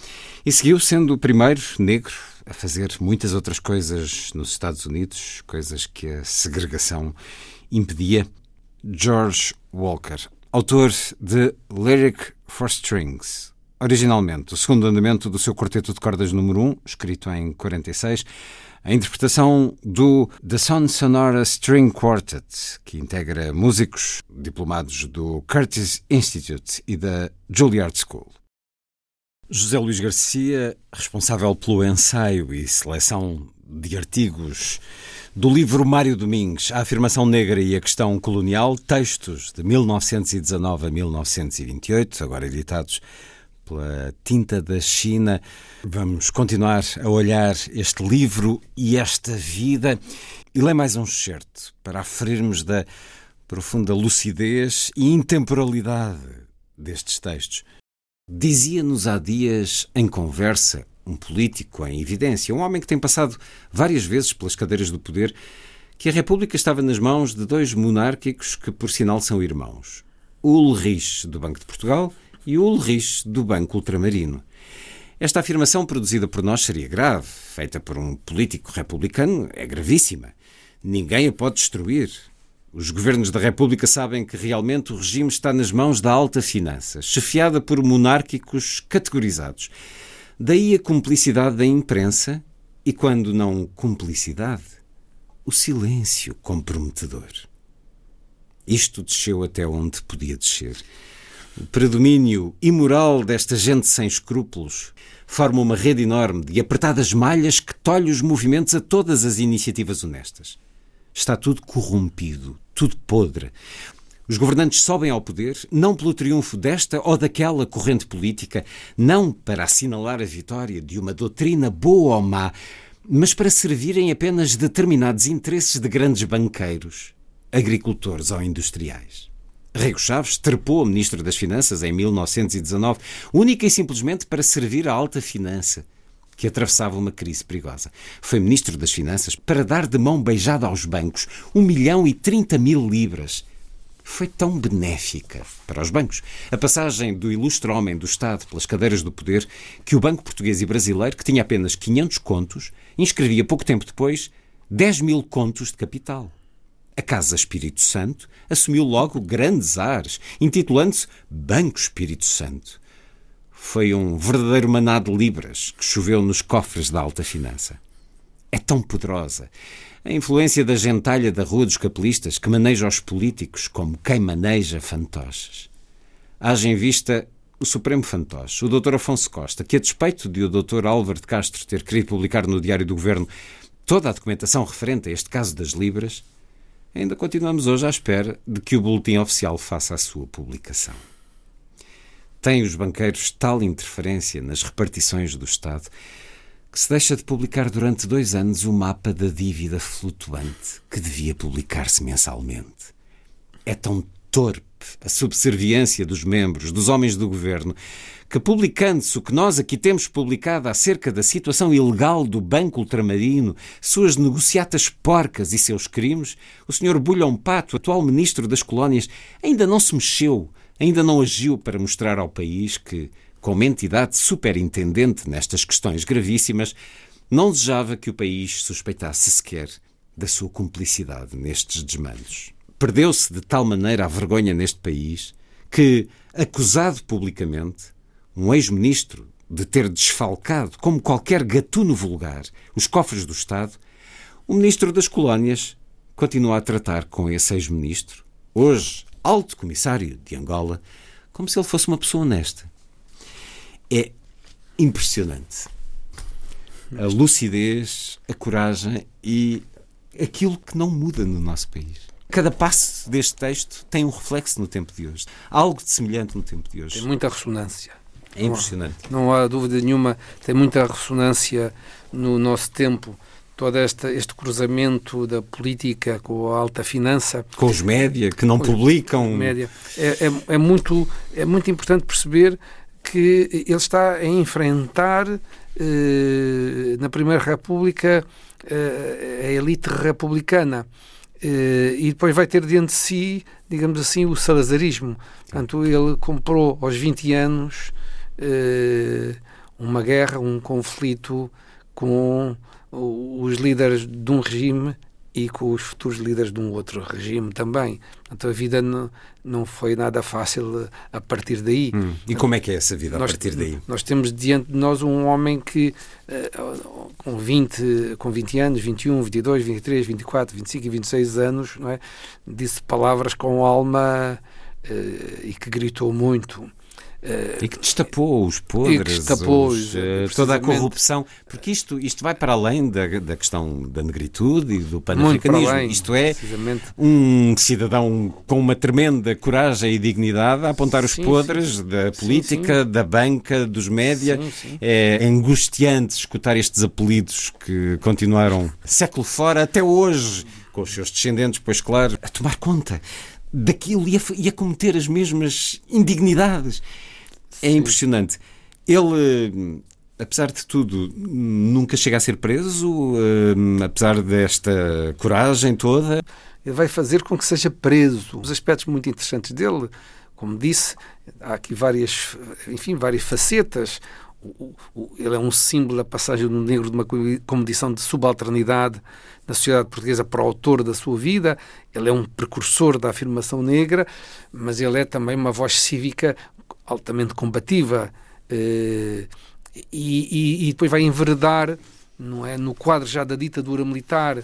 e seguiu sendo o primeiro negro a fazer muitas outras coisas nos Estados Unidos, coisas que a segregação impedia. George Walker, autor de Lyric for Strings, originalmente o segundo andamento do seu quarteto de cordas número 1, escrito em 46, a interpretação do The Son Sonora String Quartet, que integra músicos diplomados do Curtis Institute e da Juilliard School. José Luís Garcia, responsável pelo ensaio e seleção de artigos do livro Mário Domingues, A Afirmação Negra e a Questão Colonial, textos de 1919 a 1928, agora editados pela Tinta da China. Vamos continuar a olhar este livro e esta vida e ler mais um excerto para aferirmos da profunda lucidez e intemporalidade destes textos. Dizia-nos há dias, em conversa, um político em evidência, um homem que tem passado várias vezes pelas cadeiras do poder, que a República estava nas mãos de dois monárquicos que, por sinal, são irmãos. Ulrich, do Banco de Portugal, e Ulrich, do Banco Ultramarino. Esta afirmação produzida por nós seria grave, feita por um político republicano é gravíssima. Ninguém a pode destruir. Os governos da República sabem que realmente o regime está nas mãos da alta finança, chefiada por monárquicos categorizados. Daí a cumplicidade da imprensa e, quando não cumplicidade, o silêncio comprometedor. Isto desceu até onde podia descer. Predomínio imoral desta gente sem escrúpulos forma uma rede enorme de apertadas malhas que tolhe os movimentos a todas as iniciativas honestas. Está tudo corrompido, tudo podre. Os governantes sobem ao poder não pelo triunfo desta ou daquela corrente política, não para assinalar a vitória de uma doutrina boa ou má, mas para servirem apenas determinados interesses de grandes banqueiros, agricultores ou industriais. Rego Chaves trepou a Ministro das Finanças em 1919, única e simplesmente para servir a alta finança, que atravessava uma crise perigosa. Foi Ministro das Finanças para dar de mão beijada aos bancos um milhão e trinta mil libras. Foi tão benéfica para os bancos a passagem do ilustre homem do Estado pelas cadeiras do poder que o Banco Português e Brasileiro, que tinha apenas 500 contos, inscrevia pouco tempo depois 10 mil contos de capital. A Casa Espírito Santo assumiu logo grandes ares, intitulando-se Banco Espírito Santo. Foi um verdadeiro maná de libras que choveu nos cofres da alta finança. É tão poderosa a influência da gentalha da Rua dos Capelistas que maneja os políticos como quem maneja fantoches. Haja em vista o Supremo Fantoche, o Dr. Afonso Costa, que, a despeito de o Dr. Álvaro de Castro ter querido publicar no Diário do Governo toda a documentação referente a este caso das Libras, ainda continuamos hoje à espera de que o Boletim Oficial faça a sua publicação. Têm os banqueiros tal interferência nas repartições do Estado que se deixa de publicar durante dois anos o mapa da dívida flutuante que devia publicar-se mensalmente. É tão torpe a subserviência dos membros, dos homens do governo, que, publicando-se o que nós aqui temos publicado acerca da situação ilegal do Banco Ultramarino, suas negociatas porcas e seus crimes, o Sr. Bulhão Pato, atual ministro das Colónias, ainda não se mexeu, ainda não agiu para mostrar ao país que, como entidade superintendente nestas questões gravíssimas, não desejava que o país suspeitasse sequer da sua cumplicidade nestes desmandos. Perdeu-se de tal maneira a vergonha neste país que, acusado publicamente, um ex-ministro de ter desfalcado, como qualquer gatuno vulgar, os cofres do Estado, o ministro das Colónias continua a tratar com esse ex-ministro, hoje alto comissário de Angola, como se ele fosse uma pessoa honesta. É impressionante. A lucidez, a coragem e aquilo que não muda no nosso país. Cada passo deste texto tem um reflexo no tempo de hoje. Algo de semelhante no tempo de hoje. Tem muita ressonância. É impressionante. Não há dúvida nenhuma, tem muita ressonância no nosso tempo. todo esta, este cruzamento da política com a alta finança, Com os média que não publicam. média, é, é, é muito, é muito importante perceber que ele está a enfrentar eh, na Primeira República eh, a elite republicana eh, e depois vai ter diante de si, digamos assim, o salazarismo. Portanto, ele comprou aos 20 anos uma guerra, um conflito com os líderes de um regime e com os futuros líderes de um outro regime também. Portanto, a vida não, não foi nada fácil a partir daí. Hum, E como é que é essa vida a Nós- partir daí? Nós temos diante de nós um homem que eh, com 20, com 20 anos, 21, 22, 23, 24, 25 e 26 anos, não é? disse palavras com alma eh, e que gritou muito. Eh, E que destapou os podres, destapou, os, eh, toda a corrupção, porque isto, isto vai para além da, da questão da negritude e do panafricanismo. além, Isto é um cidadão com uma tremenda coragem e dignidade a apontar os Sim, podres sim. da Sim, política, da banca, dos média. Sim, sim. É angustiante escutar estes apelidos que continuaram século fora até hoje, com os seus descendentes, pois claro, a tomar conta daquilo e a, e a cometer as mesmas indignidades. É impressionante. Ele, eh, apesar de tudo, nunca chega a ser preso, eh, apesar desta coragem toda. ele vai fazer com que seja preso. Os aspectos muito interessantes dele, como disse, há aqui várias, enfim, várias facetas. Ele é um símbolo da passagem do negro de uma co- condição de subalternidade na sociedade portuguesa para o autor da sua vida. Ele é um precursor da afirmação negra, mas ele é também uma voz cívica altamente combativa. eh, e, e- e depois vai enveredar não é, no quadro já da ditadura militar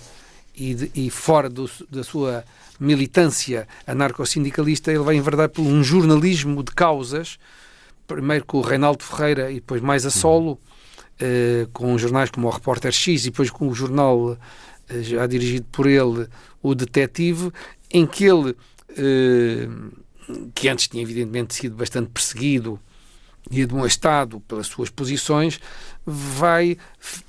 e, de- e fora do- da sua militância anarcossindicalista, ele vai enverdar por um jornalismo de causas, primeiro com o Reinaldo Ferreira e depois mais a solo, eh, com jornais como o Repórter X e depois com o jornal eh, já dirigido por ele, o Detetive, em que ele, que antes tinha evidentemente sido bastante perseguido e admoestado pelas suas posições, vai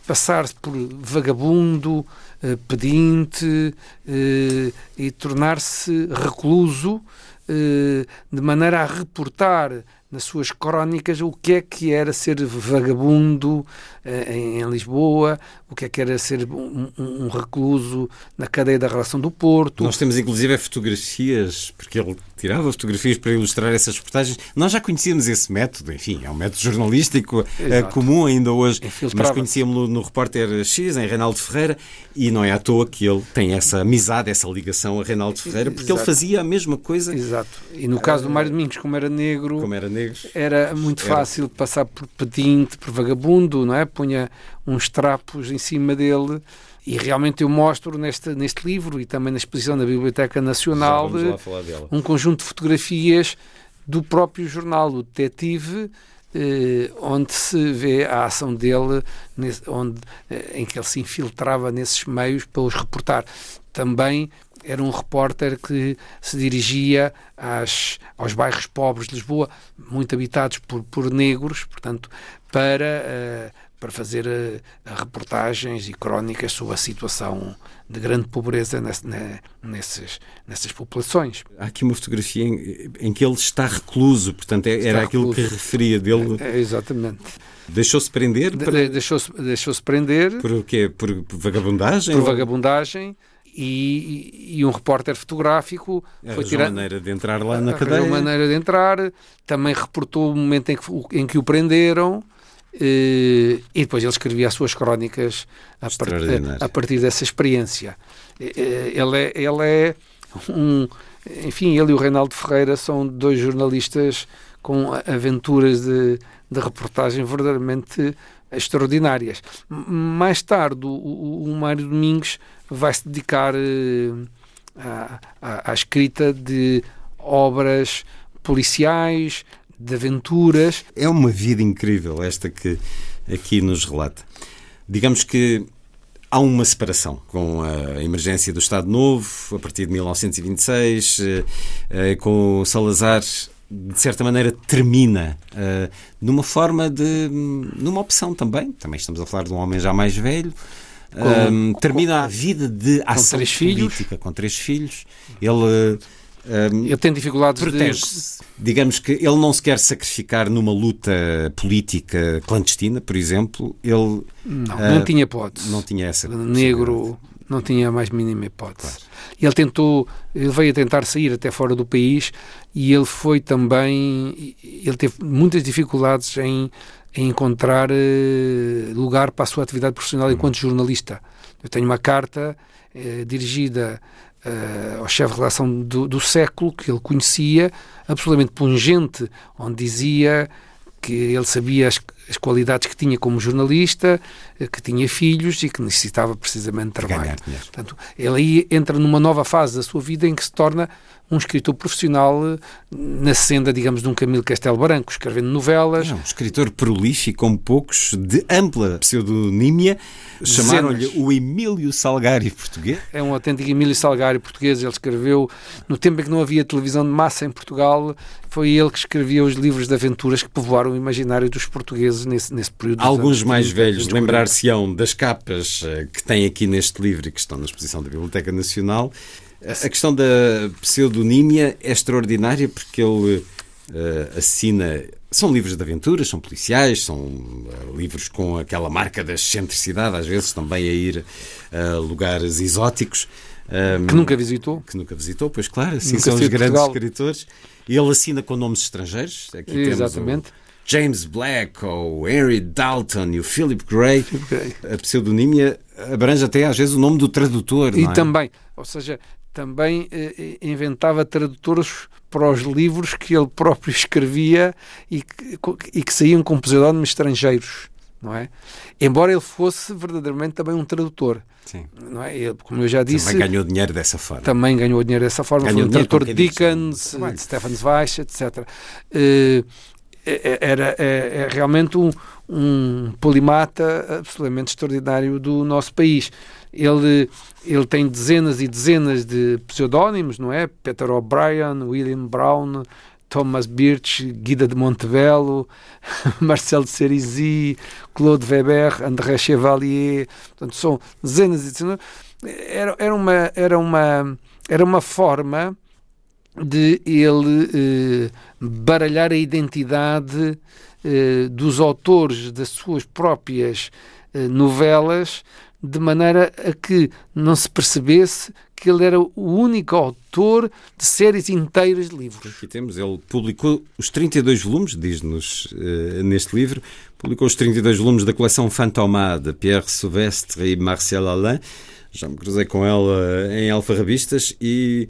passar-se por vagabundo, eh, pedinte eh, e tornar-se recluso, eh, de maneira a reportar nas suas crónicas o que é que era ser vagabundo em, Lisboa, o que é que era ser um- um recluso na cadeia da relação do Porto. Nós temos inclusive fotografias, porque ele tirava fotografias para ilustrar essas reportagens. Nós já conhecíamos esse método, enfim, é um método jornalístico eh, Exato. comum ainda hoje, mas conhecíamos-lo no repórter X, em Reinaldo Ferreira, e não é à toa que ele tem essa amizade, essa ligação a Reinaldo Ferreira, porque ele Exato. fazia a mesma coisa Exato. E no caso do Mário Domingos, como era negro, como era negro. era muito Era. fácil passar por pedinte, por vagabundo, não é? Punha uns trapos em cima dele. E realmente eu mostro neste, neste livro e também na exposição da Biblioteca Nacional de- um conjunto de fotografias do próprio jornal, o Detetive, eh, onde se vê a ação dele, nesse- onde, eh, em que ele se infiltrava nesses meios para os reportar. Também era um repórter que se dirigia às, aos bairros pobres de Lisboa, muito habitados por, por negros, portanto, para, eh, para fazer eh, reportagens e crónicas sobre a situação de grande pobreza nesse- ne- nesses, nessas populações. Há aqui uma fotografia em, em que ele está recluso, portanto, é- era aquilo que recluso. referia dele. É, exatamente. Deixou-se prender De- para, de- Deixou-se deixou prender por o quê? Por, por vagabundagem? por ou- vagabundagem e, e um repórter fotográfico foi Arranjou tirado. maneira de entrar lá na cadeia. maneira de entrar, também reportou o momento em que, o- em que o prenderam e depois ele escrevia as suas crónicas a, par- Extraordinário. a partir dessa experiência. Eh, eh, Ele é, ele é um. Enfim, ele e o Reinaldo Ferreira são dois jornalistas com aventuras de, de reportagem verdadeiramente extraordinárias. Mais tarde, o, o, Mário Domingos vai se dedicar eh, à, à- à escrita de obras policiais, de aventuras. É uma vida incrível esta que aqui nos relata. Digamos que há uma separação com a emergência do Estado Novo, a partir de 1926, eh, eh, com o Salazar, de certa maneira, termina eh, numa forma de. numa opção também. Também estamos a falar de um homem já mais velho. Ahm, termina a vida de ação três filhos. política com três filhos. Ele ahm, Ele tem dificuldades protege-se. Digamos que ele não se quer sacrificar numa luta política clandestina, por exemplo. Ele de... Não, ah, não tinha hipótese. não tinha essa negro não tinha a mais mínima hipótese. Ele tentou, ele veio a tentar sair até fora do país e ele foi também, ele teve muitas dificuldades em, em encontrar eh, lugar para a sua atividade profissional enquanto jornalista. Eu tenho uma carta eh, dirigida eh, ao chefe de redação do, do século, que ele conhecia, absolutamente pungente, onde dizia que ele sabia as, as qualidades que tinha como jornalista, eh, que tinha filhos e que necessitava precisamente de trabalho. Portanto, ele aí entra numa nova fase da sua vida em que se torna um escritor profissional eh, na senda, digamos, de um Camilo Castelo Branco, escrevendo novelas. É um escritor prolífico, como poucos, de ampla pseudonímia. Chamaram-lhe o Emílio Salgari português. É um autêntico Emílio Salgari português. Ele escreveu, no tempo em que não havia televisão de massa em Portugal, foi ele que escrevia os livros de aventuras que povoaram o imaginário dos portugueses nesse, nesse período. Alguns mais 30, velhos anos 40. lembrar-se-ão das capas eh, que tem aqui neste livro e que estão na exposição da Biblioteca Nacional. A questão da pseudonímia é extraordinária porque ele eh, assina. São livros de aventuras, são policiais, são eh, livros com aquela marca da excentricidade, às vezes também a ir a lugares exóticos. Ahm, Que nunca visitou. que nunca visitou, pois claro, assim Nunca são os grandes Portugal. escritores. E ele assina com nomes estrangeiros. Aqui Exatamente. James Black, ou Henry Dalton e o Philip Gray. Philip Gray. A pseudonímia abrange até às vezes o nome do tradutor. E é? também, ou seja, também eh, eh, inventava tradutores para os livros que ele próprio escrevia e que, e que saíam com pseudónimos estrangeiros, não é? Embora ele fosse verdadeiramente também um tradutor, Sim. não é? Ele, como eu já disse, Também ganhou dinheiro dessa forma. também ganhou dinheiro dessa forma, Ganhou foi um tradutor de Dickens, de Stefan Zweig, etc. Eh, é- era é, é realmente um, um polimata absolutamente extraordinário do nosso país. Ele, ele tem dezenas e dezenas de pseudónimos, não é? Peter O'Brien, William Brown, Thomas Birch, Guida de Montebello, Marcel de Cerisy, Claude Weber, André Chevalier, portanto, são dezenas e dezenas. Era, era, uma, era, uma, era uma forma de ele eh, baralhar a identidade eh, dos autores das suas próprias eh, novelas de maneira a que não se percebesse que ele era o único autor de séries inteiras de livros. Aqui temos, ele publicou os 32 volumes, diz-nos eh, neste livro, publicou os 32 volumes da coleção Fantomá de Pierre Sauvestre e Marcel Alain. Já me cruzei com ela em alfarrabistas e,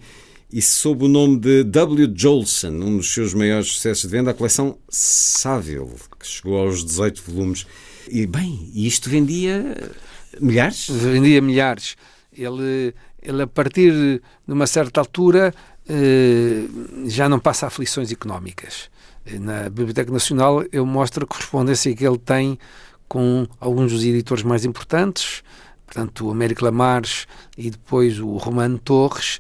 e sob o nome de W. Jolson, um dos seus maiores sucessos de venda, a coleção Saville, que chegou aos 18 volumes. E bem, isto vendia milhares? vendia milhares. Ele, ele a partir de uma certa altura, eh, já não passa aflições económicas. Na Biblioteca Nacional eu mostro a correspondência que ele tem com alguns dos editores mais importantes, portanto o Américo Lamares e depois o Romano Torres,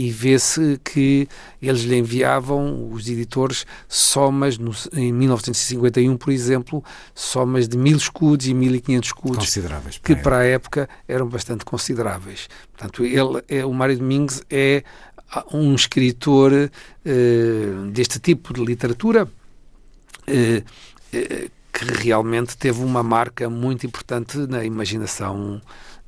e vê-se que eles lhe enviavam, os editores, somas, no, em 1951, por exemplo, somas de mil escudos e 1500 escudos Consideráveis. que para a para a época eram bastante consideráveis. Portanto, ele, é, o Mário Domingos é ah, um escritor eh, deste tipo de literatura eh, eh, que realmente teve uma marca muito importante na imaginação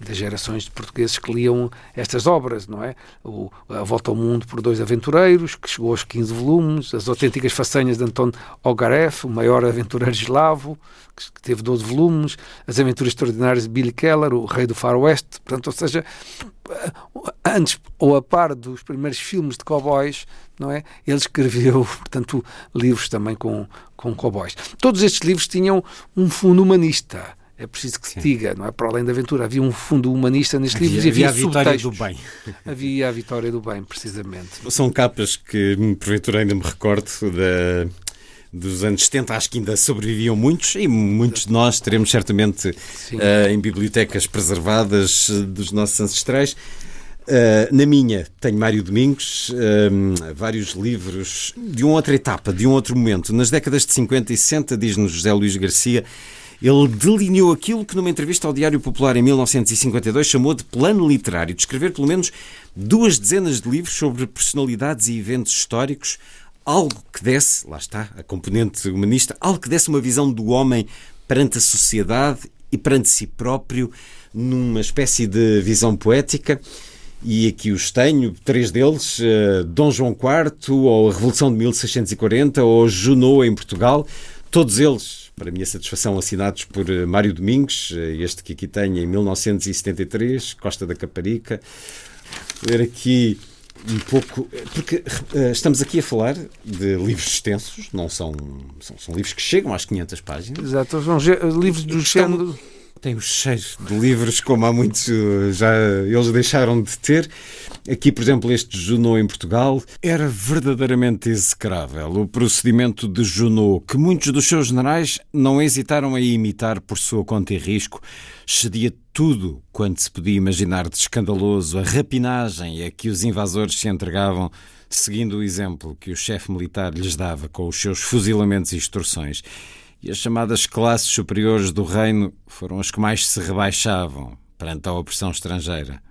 das gerações de portugueses que liam estas obras, não é? O, a Volta ao Mundo por Dois Aventureiros, que chegou aos 15 volumes, As Autênticas Façanhas de Anton Ogareff, o maior aventureiro eslavo, que teve 12 volumes, As Aventuras Extraordinárias de Billy Keller, o Rei do Faroeste, portanto, ou seja, antes ou a par dos primeiros filmes de cowboys, não é? Ele escreveu, portanto, livros também com, com cowboys. Todos estes livros tinham um fundo humanista. É preciso que se diga, não é? Para além da aventura, havia um fundo humanista nestes Havia, livros e havia havia, a vitória do bem. Havia a vitória do bem, precisamente. São capas que, porventura, ainda me recordo da, dos anos 70, acho que ainda sobreviviam muitos e muitos de nós teremos certamente eh, em bibliotecas preservadas eh, dos nossos ancestrais. Eh, na minha tenho Mário Domingos, eh, vários livros de uma outra etapa, de um outro momento. Nas décadas de 50 e 60, diz-nos José Luís Garcia, Ele delineou aquilo que numa entrevista ao Diário Popular em 1952 chamou de plano literário, de escrever pelo menos duas dezenas de livros sobre personalidades e eventos históricos, algo que desse, lá está, a componente humanista, algo que desse uma visão do homem perante a sociedade e perante si próprio, numa espécie de visão poética. E aqui os tenho, três deles: eh, Dom João IV, ou a Revolução de 1640, ou Junot em Portugal. Todos eles, para a minha satisfação, assinados por eh, Mário Domingos, eh, este que aqui tenho em 1973, Costa da Caparica. Ler aqui um pouco, porque eh, estamos aqui a falar de livros extensos, não são, são, são livros que chegam às 500 páginas. Exato, são livros do Estão- género. Tem os cheiros de livros, como há muitos eh, já eles deixaram de ter. Aqui, por exemplo, este Junot em Portugal era verdadeiramente execrável. O procedimento de Junot, que muitos dos seus generais não hesitaram a imitar por sua conta e risco, cedia tudo quanto se podia imaginar de escandaloso, a rapinagem a que os invasores se entregavam, seguindo o exemplo que o chefe militar lhes dava com os seus fuzilamentos e instruções. E as chamadas classes superiores do reino foram as que mais se rebaixavam perante a opressão estrangeira.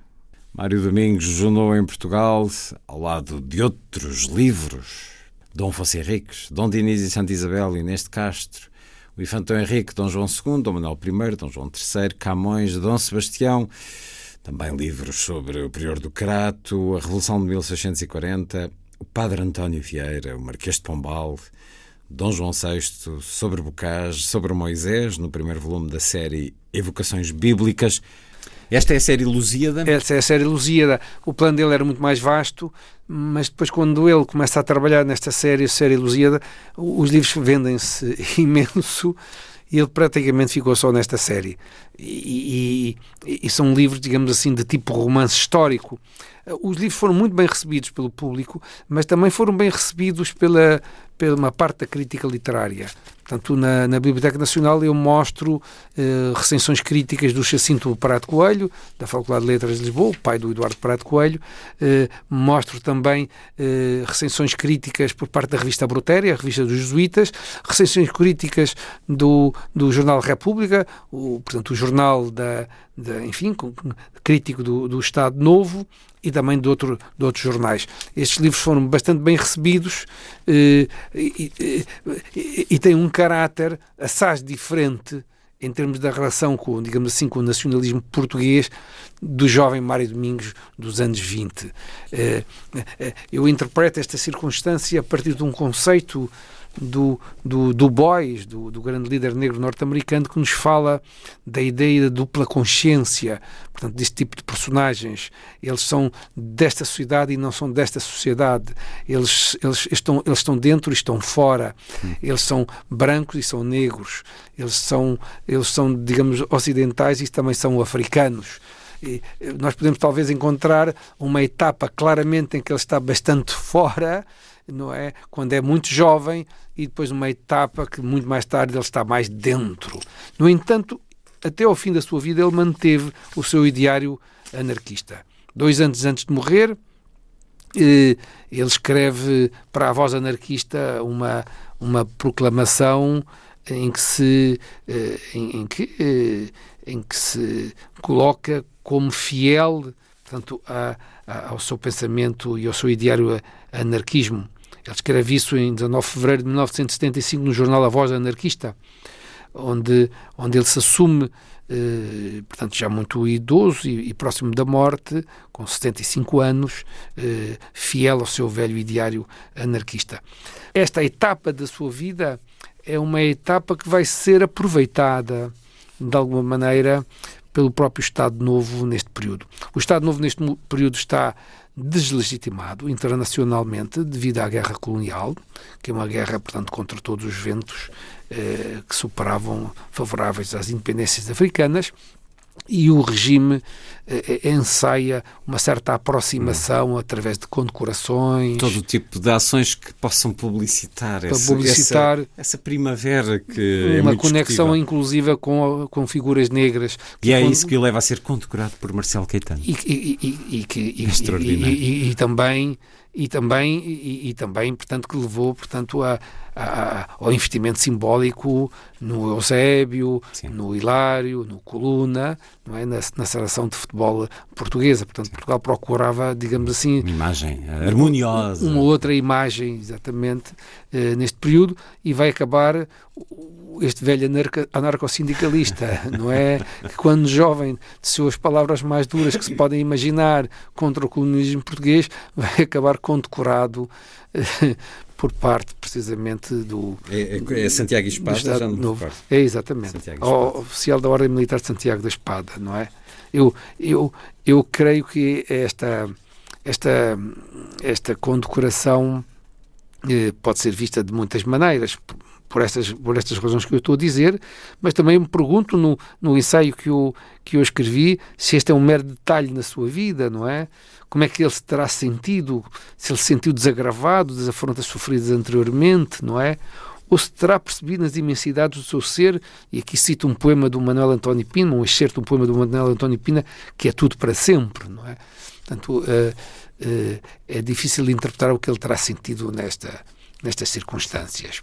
Mário Domingos Junot em Portugal, ao lado de outros livros, Dom Afonso Henriques, Dom Diniz e Santa Isabel, Inês de Castro, o Infantão Henrique, Dom João II, Dom Manuel I, Dom João III, Camões, Dom Sebastião, também livros sobre o Prior do Crato, a Revolução de 1640, o Padre António Vieira, o Marquês de Pombal, Dom João VI, sobre Bocage, sobre Moisés, no primeiro volume da série Evocações Bíblicas. Esta é a série Lusíada. Essa é a série Lusíada. O plano dele era muito mais vasto, mas depois, quando ele começa a trabalhar nesta série, a série Lusíada, os livros vendem-se imenso e ele praticamente ficou só nesta série. E, e- e são livros, digamos assim, de tipo romance histórico. Os livros foram muito bem recebidos pelo público, mas também foram bem recebidos pela, pela uma parte da crítica literária. Portanto, na, na Biblioteca Nacional eu mostro eh, recensões críticas do Jacinto Parado Coelho, da Faculdade de Letras de Lisboa, o pai do Eduardo Parado Coelho. Eh, mostro também eh, recensões críticas por parte da revista Brutéria, a revista dos Jesuítas, recensões críticas do, do Jornal República, o, portanto, o jornal da, da enfim, crítico do, do Estado Novo e também de, outro, de outros jornais. Estes livros foram bastante bem recebidos eh, e, e- e- e têm um caráter assaz diferente em termos da relação com, digamos assim, com o nacionalismo português do jovem Mário Domingos dos anos 20. Eh, eh, eu interpreto esta circunstância a partir de um conceito do, do, do Boys, do, do grande líder negro norte-americano, que nos fala da ideia da dupla consciência, portanto, deste tipo de personagens. Eles são desta sociedade e não são desta sociedade. Eles, eles, estão, eles estão dentro e estão fora. Eles são brancos e são negros. Eles são, eles são digamos, ocidentais e também são africanos. E, eh, nós podemos talvez encontrar uma etapa claramente em que ele está bastante fora, não é? Quando é muito jovem e depois uma etapa que muito mais tarde ele está mais dentro. No entanto, até ao fim da sua vida ele manteve o seu ideário anarquista. Dois anos antes de morrer, eh, ele escreve para a voz anarquista uma, uma proclamação em que se eh, em, em que eh, em que se coloca como fiel portanto a, a- ao seu pensamento e ao seu ideário anarquismo ele escreve isso em 19 de fevereiro de 1975 no jornal A Voz Anarquista onde onde ele se assume eh, portanto já muito idoso e, e próximo da morte, com 75 anos, eh, fiel ao seu velho ideário anarquista. Esta etapa da sua vida é uma etapa que vai ser aproveitada de alguma maneira pelo próprio Estado Novo neste período. O Estado Novo neste período está deslegitimado internacionalmente devido à guerra colonial, que é uma guerra, portanto, contra todos os ventos eh, que superavam favoráveis às independências africanas e o regime eh, ensaia uma certa aproximação através de condecorações. Todo o tipo de ações que possam publicitar, essa, publicitar essa, essa primavera que é uma muito conexão discutível. inclusiva com, com figuras negras. E é isso que o leva a ser condecorado por Marcelo Caetano. e, e, e, que- e- Extraordinário. e- também e também, e também portanto, que levou portanto, a, a- ao investimento simbólico no Eusébio, no Hilário, no Coluna, não é? na, na seleção de futebol portuguesa. Portanto, Portugal procurava, digamos assim, Uma imagem eh, harmoniosa. uma outra imagem, exatamente, eh, neste período, e vai acabar este velho anarcossindicalista, não é? Que quando jovem teceu as palavras mais duras que se podem imaginar contra o colonialismo português, vai acabar condecorado eh, por parte, precisamente, do, É, é- é Santiago Espada, Estado já não Novo. É, exatamente. O oficial da Ordem Militar de Santiago da Espada, não é? Eu, eu, eu creio que esta, esta, esta condecoração eh, pode ser vista de muitas maneiras, por estas, por estas razões que eu estou a dizer, mas também me pergunto no, no ensaio que eu, que eu escrevi se este é um mero detalhe na sua vida, não é? Como é que ele se terá sentido, se ele se sentiu desagravado das afrontas sofridas anteriormente, não é? Ou se terá percebido nas imensidades do seu ser, e aqui cito um poema do Manuel António Pina, um excerto de um poema do Manuel António Pina, que é tudo para sempre, não é? Portanto, eh, eh, é difícil interpretar o que ele terá sentido nesta, nestas circunstâncias.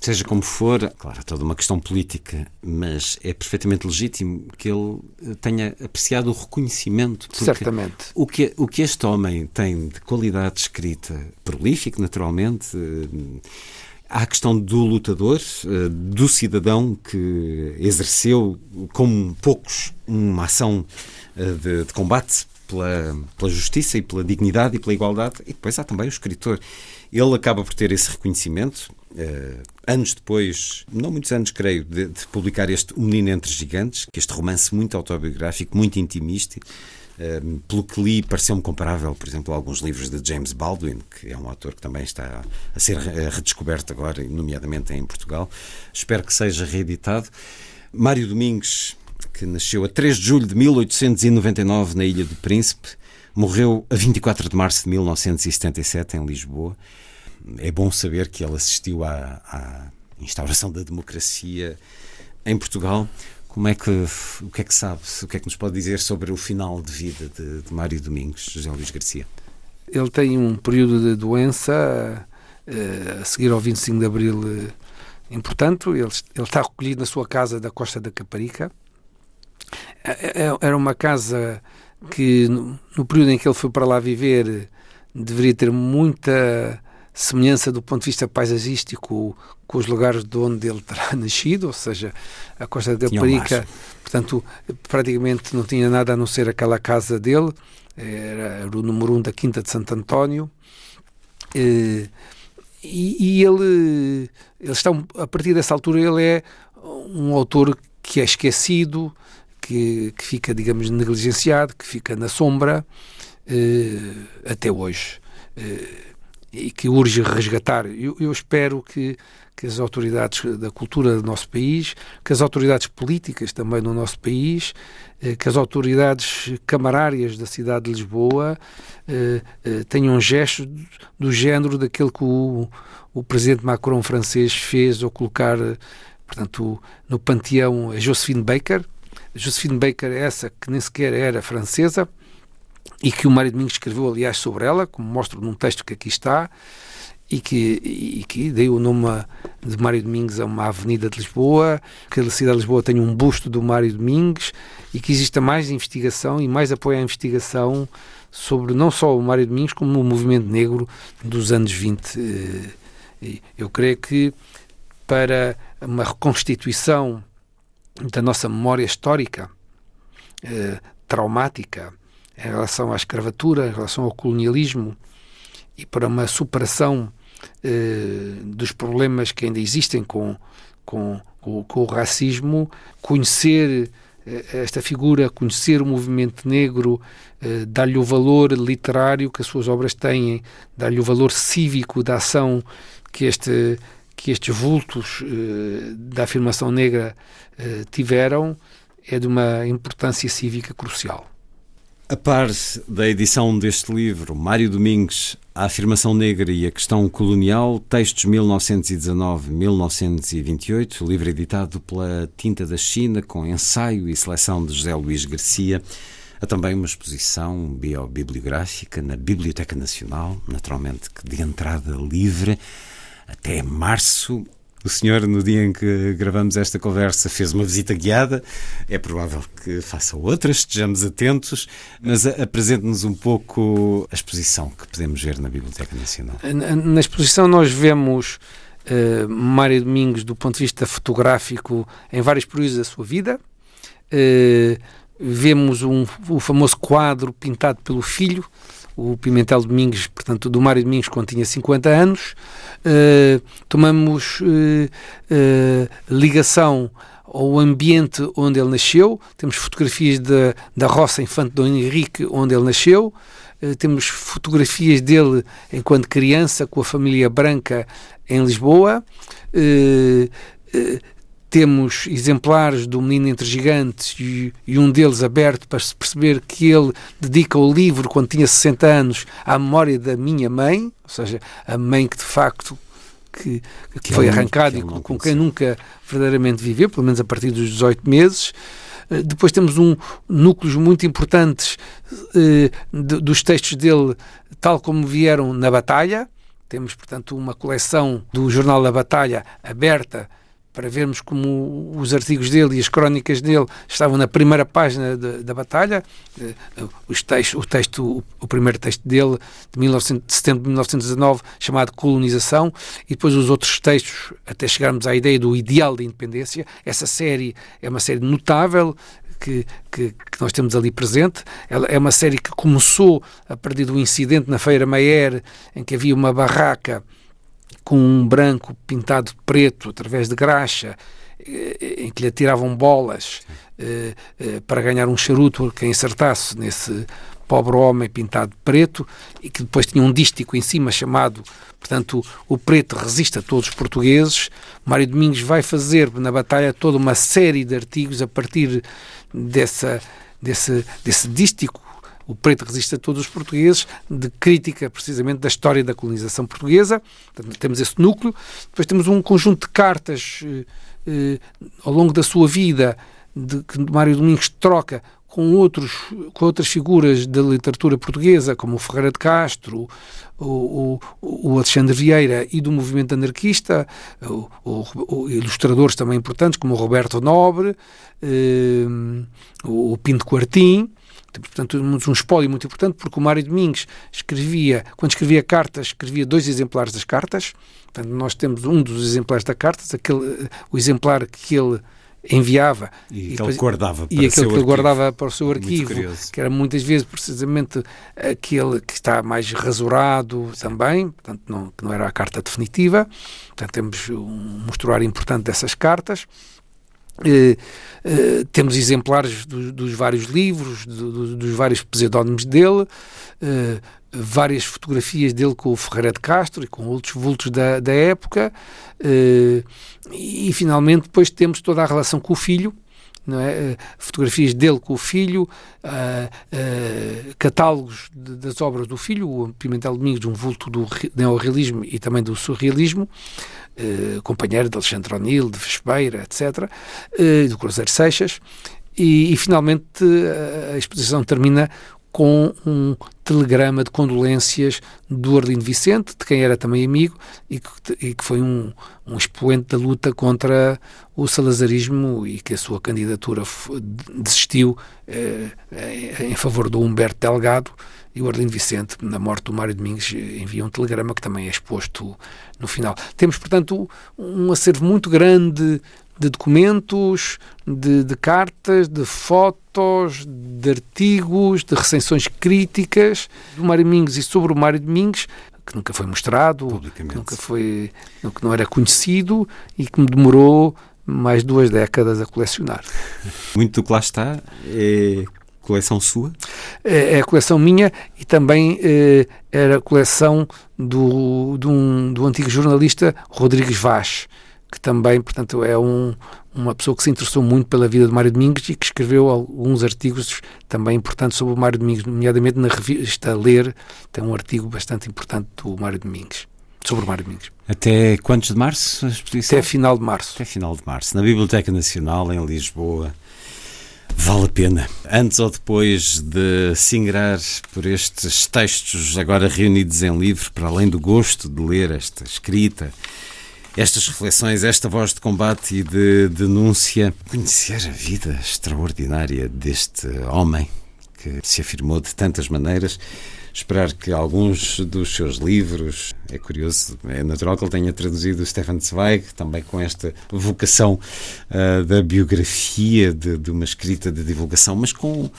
Seja como for, claro, é toda uma questão política, mas é perfeitamente legítimo que ele eh, tenha apreciado o reconhecimento. Certamente. O que, o que este homem tem de qualidade de escrita, prolífico, naturalmente, eh, há a questão do lutador, eh, do cidadão que exerceu, como poucos, uma ação de, de combate pela, pela justiça e pela dignidade e pela igualdade, e depois há também o escritor. Ele acaba por ter esse reconhecimento, eh, anos depois, não muitos anos, creio, de, de publicar este O Menino Entre Gigantes, que este romance muito autobiográfico, muito intimista, eh, pelo que li, pareceu-me comparável, por exemplo, a alguns livros de James Baldwin, que é um autor que também está a ser eh, redescoberto agora, nomeadamente em Portugal. Espero que seja reeditado. Mário Domingues, que nasceu a 3 de julho de 1899 na Ilha do Príncipe, morreu a 24 de março de 1977 em Lisboa. É bom saber que ele assistiu à, à instauração da democracia em Portugal. Como é que, o que é que sabe, o que é que nos pode dizer sobre o final de vida de, de Mário Domingos, José Luís Garcia? Ele tem um período de doença eh, a seguir ao 25 de Abril eh, importante. Ele, ele está recolhido na sua casa da Costa da Caparica. É- é- Era uma casa que, no, no período em que ele foi para lá viver, deveria ter muita semelhança do ponto de vista paisagístico com os lugares de onde ele terá nascido, ou seja, a Costa da. Caparica, portanto, praticamente não tinha nada a não ser aquela casa dele, era, o número um da Quinta de Santo António, Eh, e, e ele, ele está, a partir dessa altura, ele é um autor que é esquecido, que, que fica, digamos, negligenciado, que fica na sombra eh, até hoje. E que urge resgatar. Eu, eu espero que, que as autoridades da cultura do nosso país, que as autoridades políticas também do nosso país, eh, que as autoridades camarárias da cidade de Lisboa eh, eh, tenham gestos do género daquele que o, o presidente Macron francês fez ao colocar, portanto, no panteão a Josephine Baker. Josephine Baker, essa que nem sequer era francesa, e que o Mário Domingos escreveu, aliás, sobre ela, como mostro num texto que aqui está, e que, e que dei o nome de Mário Domingos a uma avenida de Lisboa, que a cidade de Lisboa tem um busto do Mário Domingos e que exista mais investigação e mais apoio à investigação sobre não só o Mário Domingos, como o movimento negro dos anos 20. Eh, Eu creio que para uma reconstituição da nossa memória histórica eh, traumática em relação à escravatura, em relação ao colonialismo e para uma superação eh, dos problemas que ainda existem com, com, com, com o racismo, conhecer eh, esta figura, conhecer o movimento negro, eh, dar-lhe o valor literário que as suas obras têm, dar-lhe o valor cívico da ação que este que estes vultos eh, da afirmação negra eh, tiveram é de uma importância cívica crucial. A par da edição deste livro, Mário Domingues, A Afirmação Negra e a Questão Colonial, textos 1919-1928, livro editado pela Tinta da China, com ensaio e seleção de José Luís Garcia. Há também uma exposição biobibliográfica na Biblioteca Nacional, naturalmente que de entrada livre, até março. O senhor, no dia em que gravamos esta conversa, fez uma visita guiada. É provável que faça outras, estejamos atentos, mas apresente-nos um pouco a exposição que podemos ver na Biblioteca Nacional. Na, na exposição nós vemos eh, Mário Domingos do ponto de vista fotográfico em vários períodos da sua vida. Eh, vemos um, o famoso quadro pintado pelo filho, o Pimentel Domingos, portanto, do Mário Domingos quando tinha 50 anos. Eh, tomamos eh, eh, ligação ao ambiente onde ele nasceu. Temos fotografias da, da roça Infante Dom Henrique, onde ele nasceu. Temos fotografias dele enquanto criança com a família branca em Lisboa. Temos exemplares do Menino entre Gigantes e, e um deles aberto para se perceber que ele dedica o livro, quando tinha 60 anos, à memória da minha mãe, ou seja, a mãe que de facto que, que Que foi arrancada e não com quem nunca verdadeiramente viveu, pelo menos a partir dos 18 meses. Eh, Depois temos um núcleos muito importantes eh, dos textos dele, tal como vieram na Batalha. Temos, portanto, uma coleção do Jornal da Batalha aberta para vermos como os artigos dele e as crónicas dele estavam na primeira página da, da batalha. Eh, Os textos, o texto, o, primeiro texto dele, de, 1900, de setembro de 1919, chamado Colonização, e depois os outros textos, até chegarmos à ideia do ideal de independência. Essa série é uma série notável, que, que, que nós temos ali presente. Ela é uma série que começou a partir do incidente na Feira Maier, em que havia uma barraca com um branco pintado de preto através de graxa, eh, em que lhe atiravam bolas eh, eh, para ganhar um charuto quem acertasse nesse pobre homem pintado de preto e que depois tinha um dístico em cima chamado, portanto, o preto resiste a todos os portugueses. Mário Domingos vai fazer na batalha toda uma série de artigos a partir dessa, desse, desse dístico o preto resiste a todos os portugueses, de crítica precisamente da história da colonização portuguesa. Portanto, temos esse núcleo. Depois temos um conjunto de cartas eh, eh, ao longo da sua vida de, que Mário Domingos troca com, outros, com outras figuras da literatura portuguesa, como o Ferreira de Castro, o, o, o Alexandre Vieira e do movimento anarquista, o, o, ilustradores também importantes, como o Roberto Nobre, eh, o Pinto Quartim. Portanto, um espólio muito importante, porque o Mário Domingos escrevia, quando escrevia cartas, escrevia dois exemplares das cartas. Portanto, nós temos um dos exemplares das cartas, aquele, o exemplar que ele enviava E que ele guardava para e aquele seu que ele guardava para o seu arquivo, que era muitas vezes precisamente aquele que está mais rasurado também, portanto não, que não era a carta definitiva. Portanto, temos um mostruário importante dessas cartas. Eh, eh, temos exemplares do- dos vários livros, do- do- dos vários pseudónimos dele, eh, várias fotografias dele com o Ferreira de Castro e com outros vultos da, da época, e, finalmente depois temos toda a relação com o filho, é? Fotografias dele com o filho, ah, ah, catálogos de- das obras do filho, o Pimentel Domingos, um vulto do re- neorrealismo e também do surrealismo, eh, companheiro de Alexandre O'Neill, de Vespeira, etc., eh, do Cruzeiro Seixas, e, e finalmente eh, a exposição termina com um telegrama de condolências do Arlindo Vicente, de quem era também amigo, e que, e que foi um, um expoente da luta contra o salazarismo e que a sua candidatura desistiu eh, em favor do Humberto Delgado, e o Arlindo Vicente, na morte do Mário Domingos, envia um telegrama que também é exposto no final. Temos, portanto, um acervo muito grande de documentos, de, de cartas, de fotos, de artigos, de recensões críticas do Mário Domingos e sobre o Mário Domingos, que nunca foi mostrado, que nunca foi, que não era conhecido e que me demorou mais duas décadas a colecionar. Muito do que lá está é coleção sua? É é a coleção minha e também eh, era a coleção do, do, um, do antigo jornalista Rodrigues Vaz, que também, portanto, é um, uma pessoa que se interessou muito pela vida de Mário Domingos e que escreveu alguns artigos também importantes sobre o Mário Domingos, nomeadamente na revista Ler, tem um artigo bastante importante do Mário Domingos, sobre o Mário Domingos. Até quantos de março a exposição? Até final de março. Até final de março, na Biblioteca Nacional, em Lisboa. Vale a pena. Antes ou depois de se ingrar por estes textos agora reunidos em livro, para além do gosto de ler esta escrita, estas reflexões, esta voz de combate e de denúncia, conhecer a vida extraordinária deste homem que se afirmou de tantas maneiras. Esperar que alguns dos seus livros, é curioso, é natural que ele tenha traduzido Stefan Zweig, também com esta vocação uh, da biografia, de, de, uma escrita de divulgação, mas com,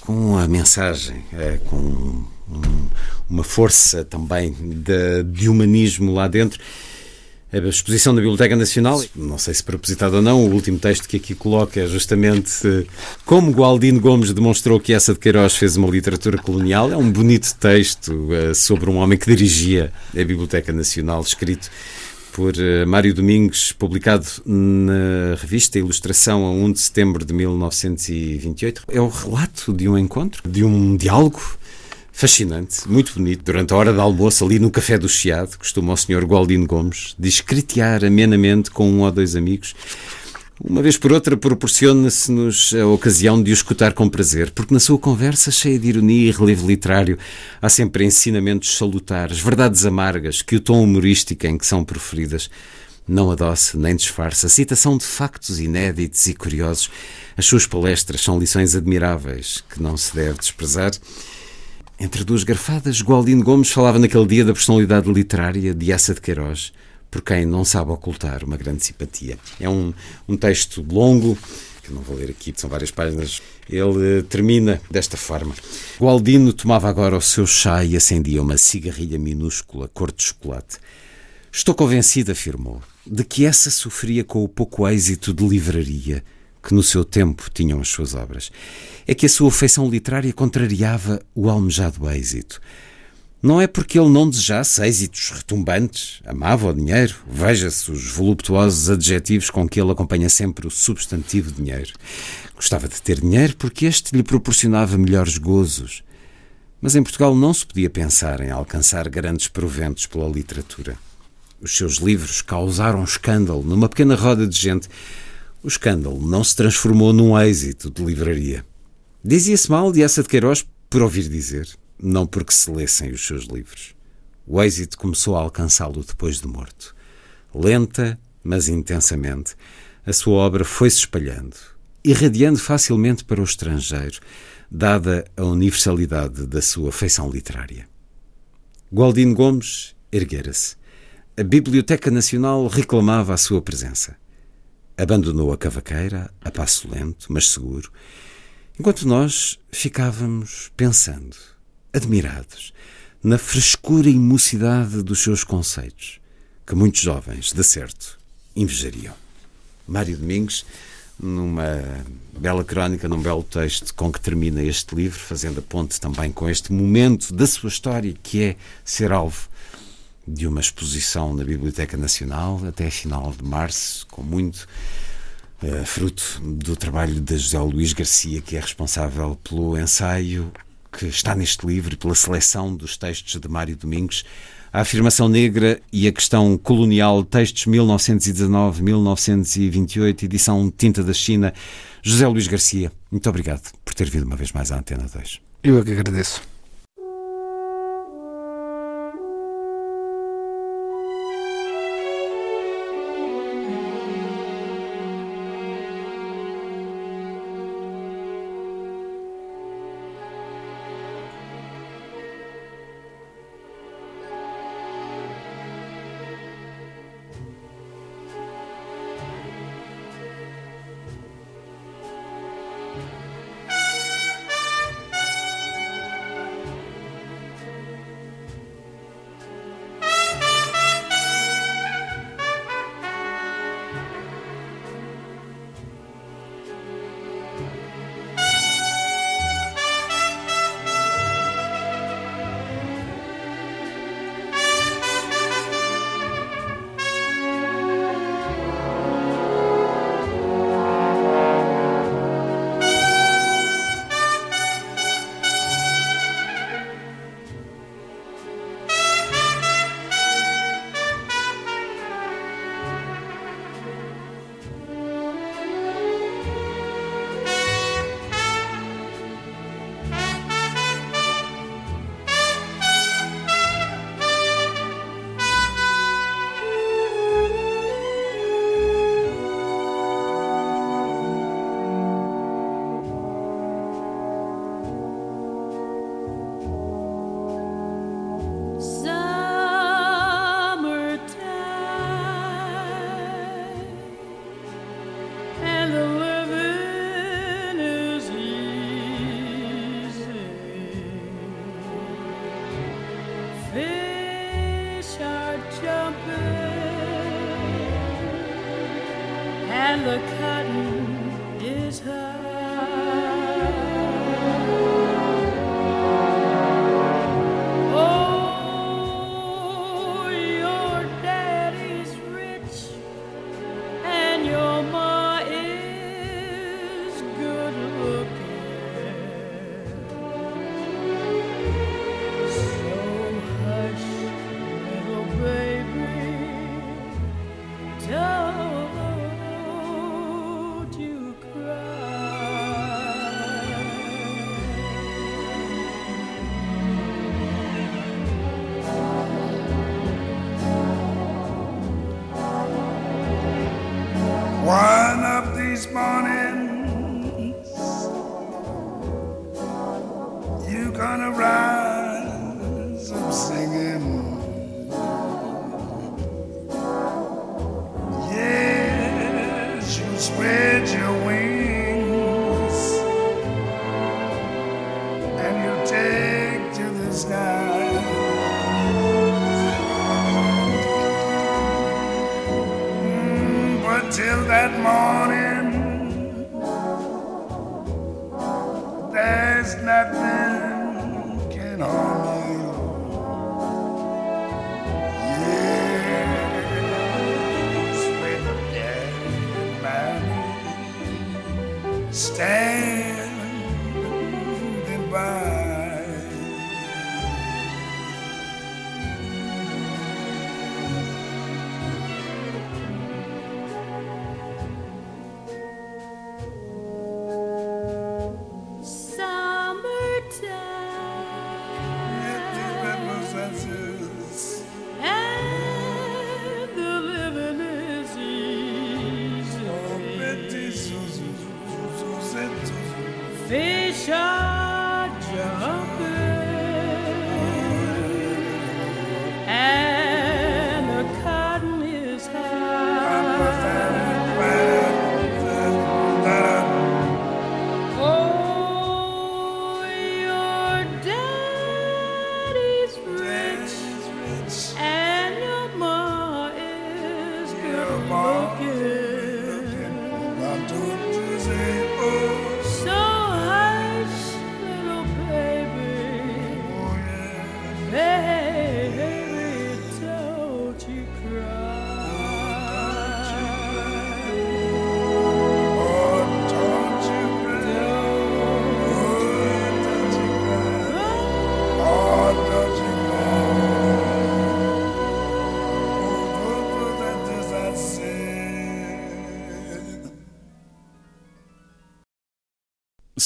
com a mensagem, uh, com um, uma força também de, de humanismo lá dentro a exposição da Biblioteca Nacional, não sei se propositado ou não, o último texto que aqui coloca é justamente eh, como Gualdino Gomes demonstrou que essa de Queiroz fez uma literatura colonial. É um bonito texto uh, sobre um homem que dirigia a Biblioteca Nacional, escrito por uh, Mário Domingos, publicado na revista Ilustração a 1 de setembro de 1928. É o relato de um encontro, de um diálogo fascinante, muito bonito. Durante a hora de almoço, ali no Café do Chiado, costuma o Sr. Gualdino Gomes discritear amenamente com um ou dois amigos. Uma vez por outra, proporciona-se-nos a ocasião de o escutar com prazer, porque na sua conversa, cheia de ironia e relevo literário, há sempre ensinamentos salutares, verdades amargas, que o tom humorístico em que são proferidas não adoce nem disfarça. Citação de factos inéditos e curiosos. As suas palestras são lições admiráveis que não se deve desprezar. Entre duas garfadas, Gualdino Gomes falava naquele dia da personalidade literária de Essa de Queiroz, por quem não sabe ocultar uma grande simpatia. É um, um texto longo, que não vou ler aqui, são várias páginas. Ele termina desta forma. Gualdino tomava agora o seu chá e acendia uma cigarrilha minúscula, cor de chocolate. Estou convencido, afirmou, de que essa sofria com o pouco êxito de livraria que no seu tempo tinham as suas obras. É que a sua feição literária contrariava o almejado êxito. Não é porque ele não desejasse êxitos retumbantes, amava o dinheiro, veja-se os voluptuosos adjetivos com que ele acompanha sempre o substantivo dinheiro. Gostava de ter dinheiro porque este lhe proporcionava melhores gozos. Mas em Portugal não se podia pensar em alcançar grandes proventos pela literatura. Os seus livros causaram escândalo numa pequena roda de gente o escândalo não se transformou num êxito de livraria. Dizia-se mal de essa de Queiroz por ouvir dizer, não porque se lessem os seus livros. O êxito começou a alcançá-lo depois de morto. Lenta, mas intensamente, a sua obra foi-se espalhando, irradiando facilmente para o estrangeiro, dada a universalidade da sua feição literária. Gualdino Gomes erguera-se. A Biblioteca Nacional reclamava a sua presença. Abandonou a cavaqueira, a passo lento, mas seguro, enquanto nós ficávamos pensando, admirados, na frescura e mocidade dos seus conceitos, que muitos jovens, de certo, invejariam. Mário Domingos, numa bela crónica, num belo texto com que termina este livro, fazendo a ponte também com este momento da sua história, que é ser alvo de uma exposição na Biblioteca Nacional até final de março, com muito uh, fruto do trabalho de José Luís Garcia, que é responsável pelo ensaio que está neste livro e pela seleção dos textos de Mário Domingos. A afirmação negra e a questão colonial, textos 1919-1928, edição Tinta da China. José Luís Garcia, muito obrigado por ter vindo uma vez mais à Antena 2. Eu é que agradeço.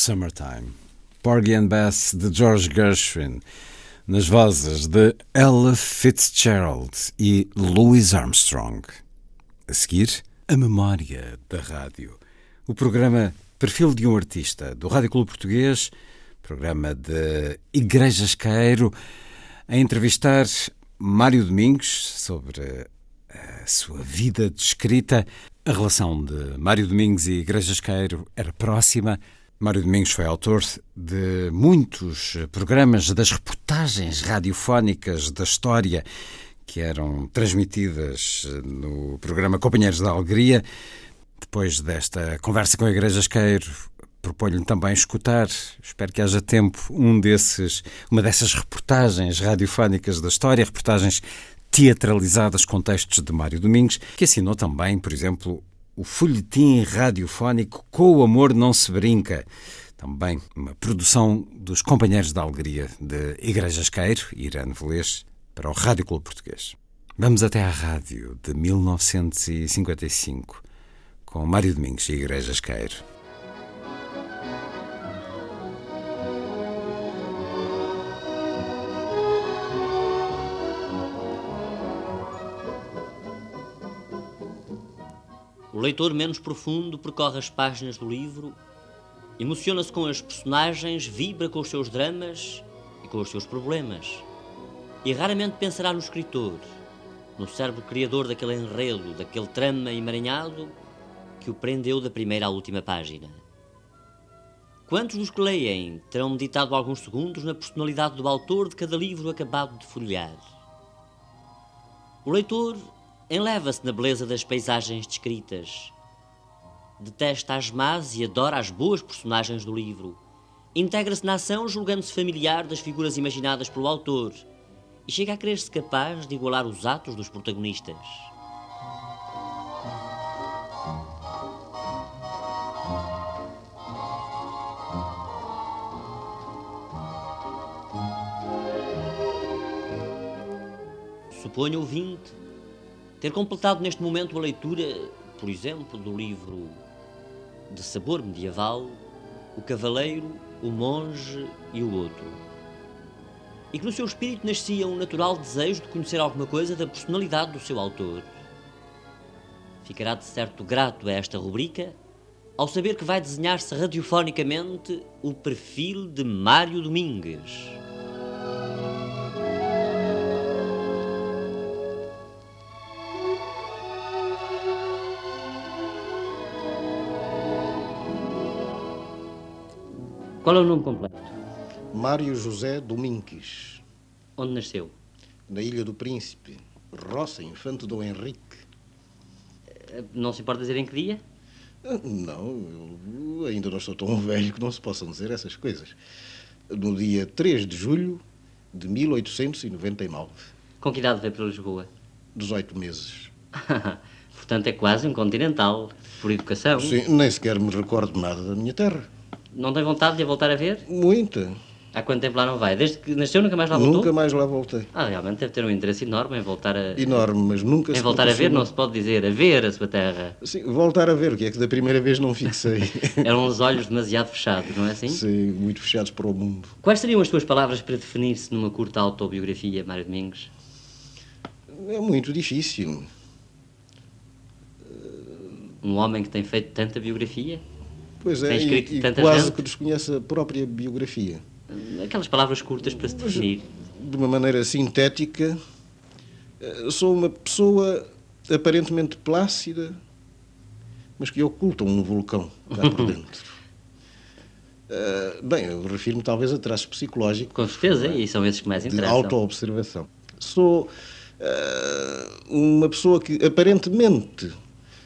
Summertime. Porgy and Bess de George Gershwin, nas vozes de Ella Fitzgerald e Louis Armstrong. A seguir, a memória da rádio. O programa Perfil de um Artista, do Rádio Clube Português, programa de Igrejas Caeiro, a entrevistar Mário Domingos sobre a sua vida descrita. A relação de Mário Domingos e Igrejas Caeiro era próxima. Mário Domingos foi autor de muitos programas das reportagens radiofónicas da história que eram transmitidas no programa Companheiros da Alegria. Depois desta conversa com a Igreja Esqueiro, proponho-lhe também escutar, espero que haja tempo, um desses, uma dessas reportagens radiofónicas da história, reportagens teatralizadas com textos de Mário Domingos, que assinou também, por exemplo, o folhetim radiofónico Com o Amor Não Se Brinca, também uma produção dos Companheiros da Alegria de Igrejas Queiro, Irã Velez, para o Rádio Clube Português. Vamos até à rádio de 1955, com Mário Domingos e Igrejas Queiro. Leitor menos profundo percorre as páginas do livro, emociona-se com as personagens, vibra com os seus dramas e com os seus problemas. E raramente pensará no escritor, no cérebro criador daquele enredo, daquele trama emaranhado que o prendeu da primeira à última página. Quantos dos que leem terão meditado alguns segundos na personalidade do autor de cada livro acabado de folhear? O leitor enleva-se na beleza das paisagens descritas, Detesta as más e adora as boas personagens do livro. Integra-se na ação julgando-se familiar das figuras imaginadas pelo autor e chega a crer-se capaz de igualar os atos dos protagonistas. Suponho, ouvinte, ter completado neste momento a leitura, por exemplo, do livro de sabor medieval O Cavaleiro, o Monge e o Outro. E que no seu espírito nascia um natural desejo de conhecer alguma coisa da personalidade do seu autor. Ficará de certo grato a esta rubrica ao saber que vai desenhar-se radiofonicamente o perfil de Mário Domingues. Qual é o nome completo? Mário José Domingues. Onde nasceu? Na Ilha do Príncipe, Roça, Infante Dom Henrique. Eh, Não se importa dizer em que dia? Não, eu ainda não sou tão velho que não se possam dizer essas coisas. No dia 3 de julho de 1899. Com que idade veio para Lisboa? 18 meses. Portanto, é quase um continental, por educação. Sim, nem sequer me recordo nada da minha terra. Não tem vontade de a voltar a ver? Muita. Há quanto tempo lá não vai? Desde que nasceu nunca mais lá voltou? Nunca mais lá voltei. Ah, realmente deve ter um interesse enorme em voltar a... Enorme, mas nunca Em voltar a ver não se pode dizer, a ver a sua terra. Sim, voltar a ver, o que é que da primeira vez não fixei. Eram os olhos demasiado fechados, não é assim? Sim, muito fechados para o mundo. Quais seriam as tuas palavras para definir-se numa curta autobiografia, Mário Domingos? É muito difícil. Um homem que tem feito tanta biografia? Pois é, Tem escrito e, e quase gente? que desconhece a própria biografia. Aquelas palavras curtas para se definir. De uma maneira sintética, eh, sou uma pessoa aparentemente plácida, mas que oculta um vulcão cá por dentro. Eh, bem, eu refiro-me talvez a traços psicológicos. Com certeza, e são esses que mais interessam. autoobservação. Sou eh, uma pessoa que aparentemente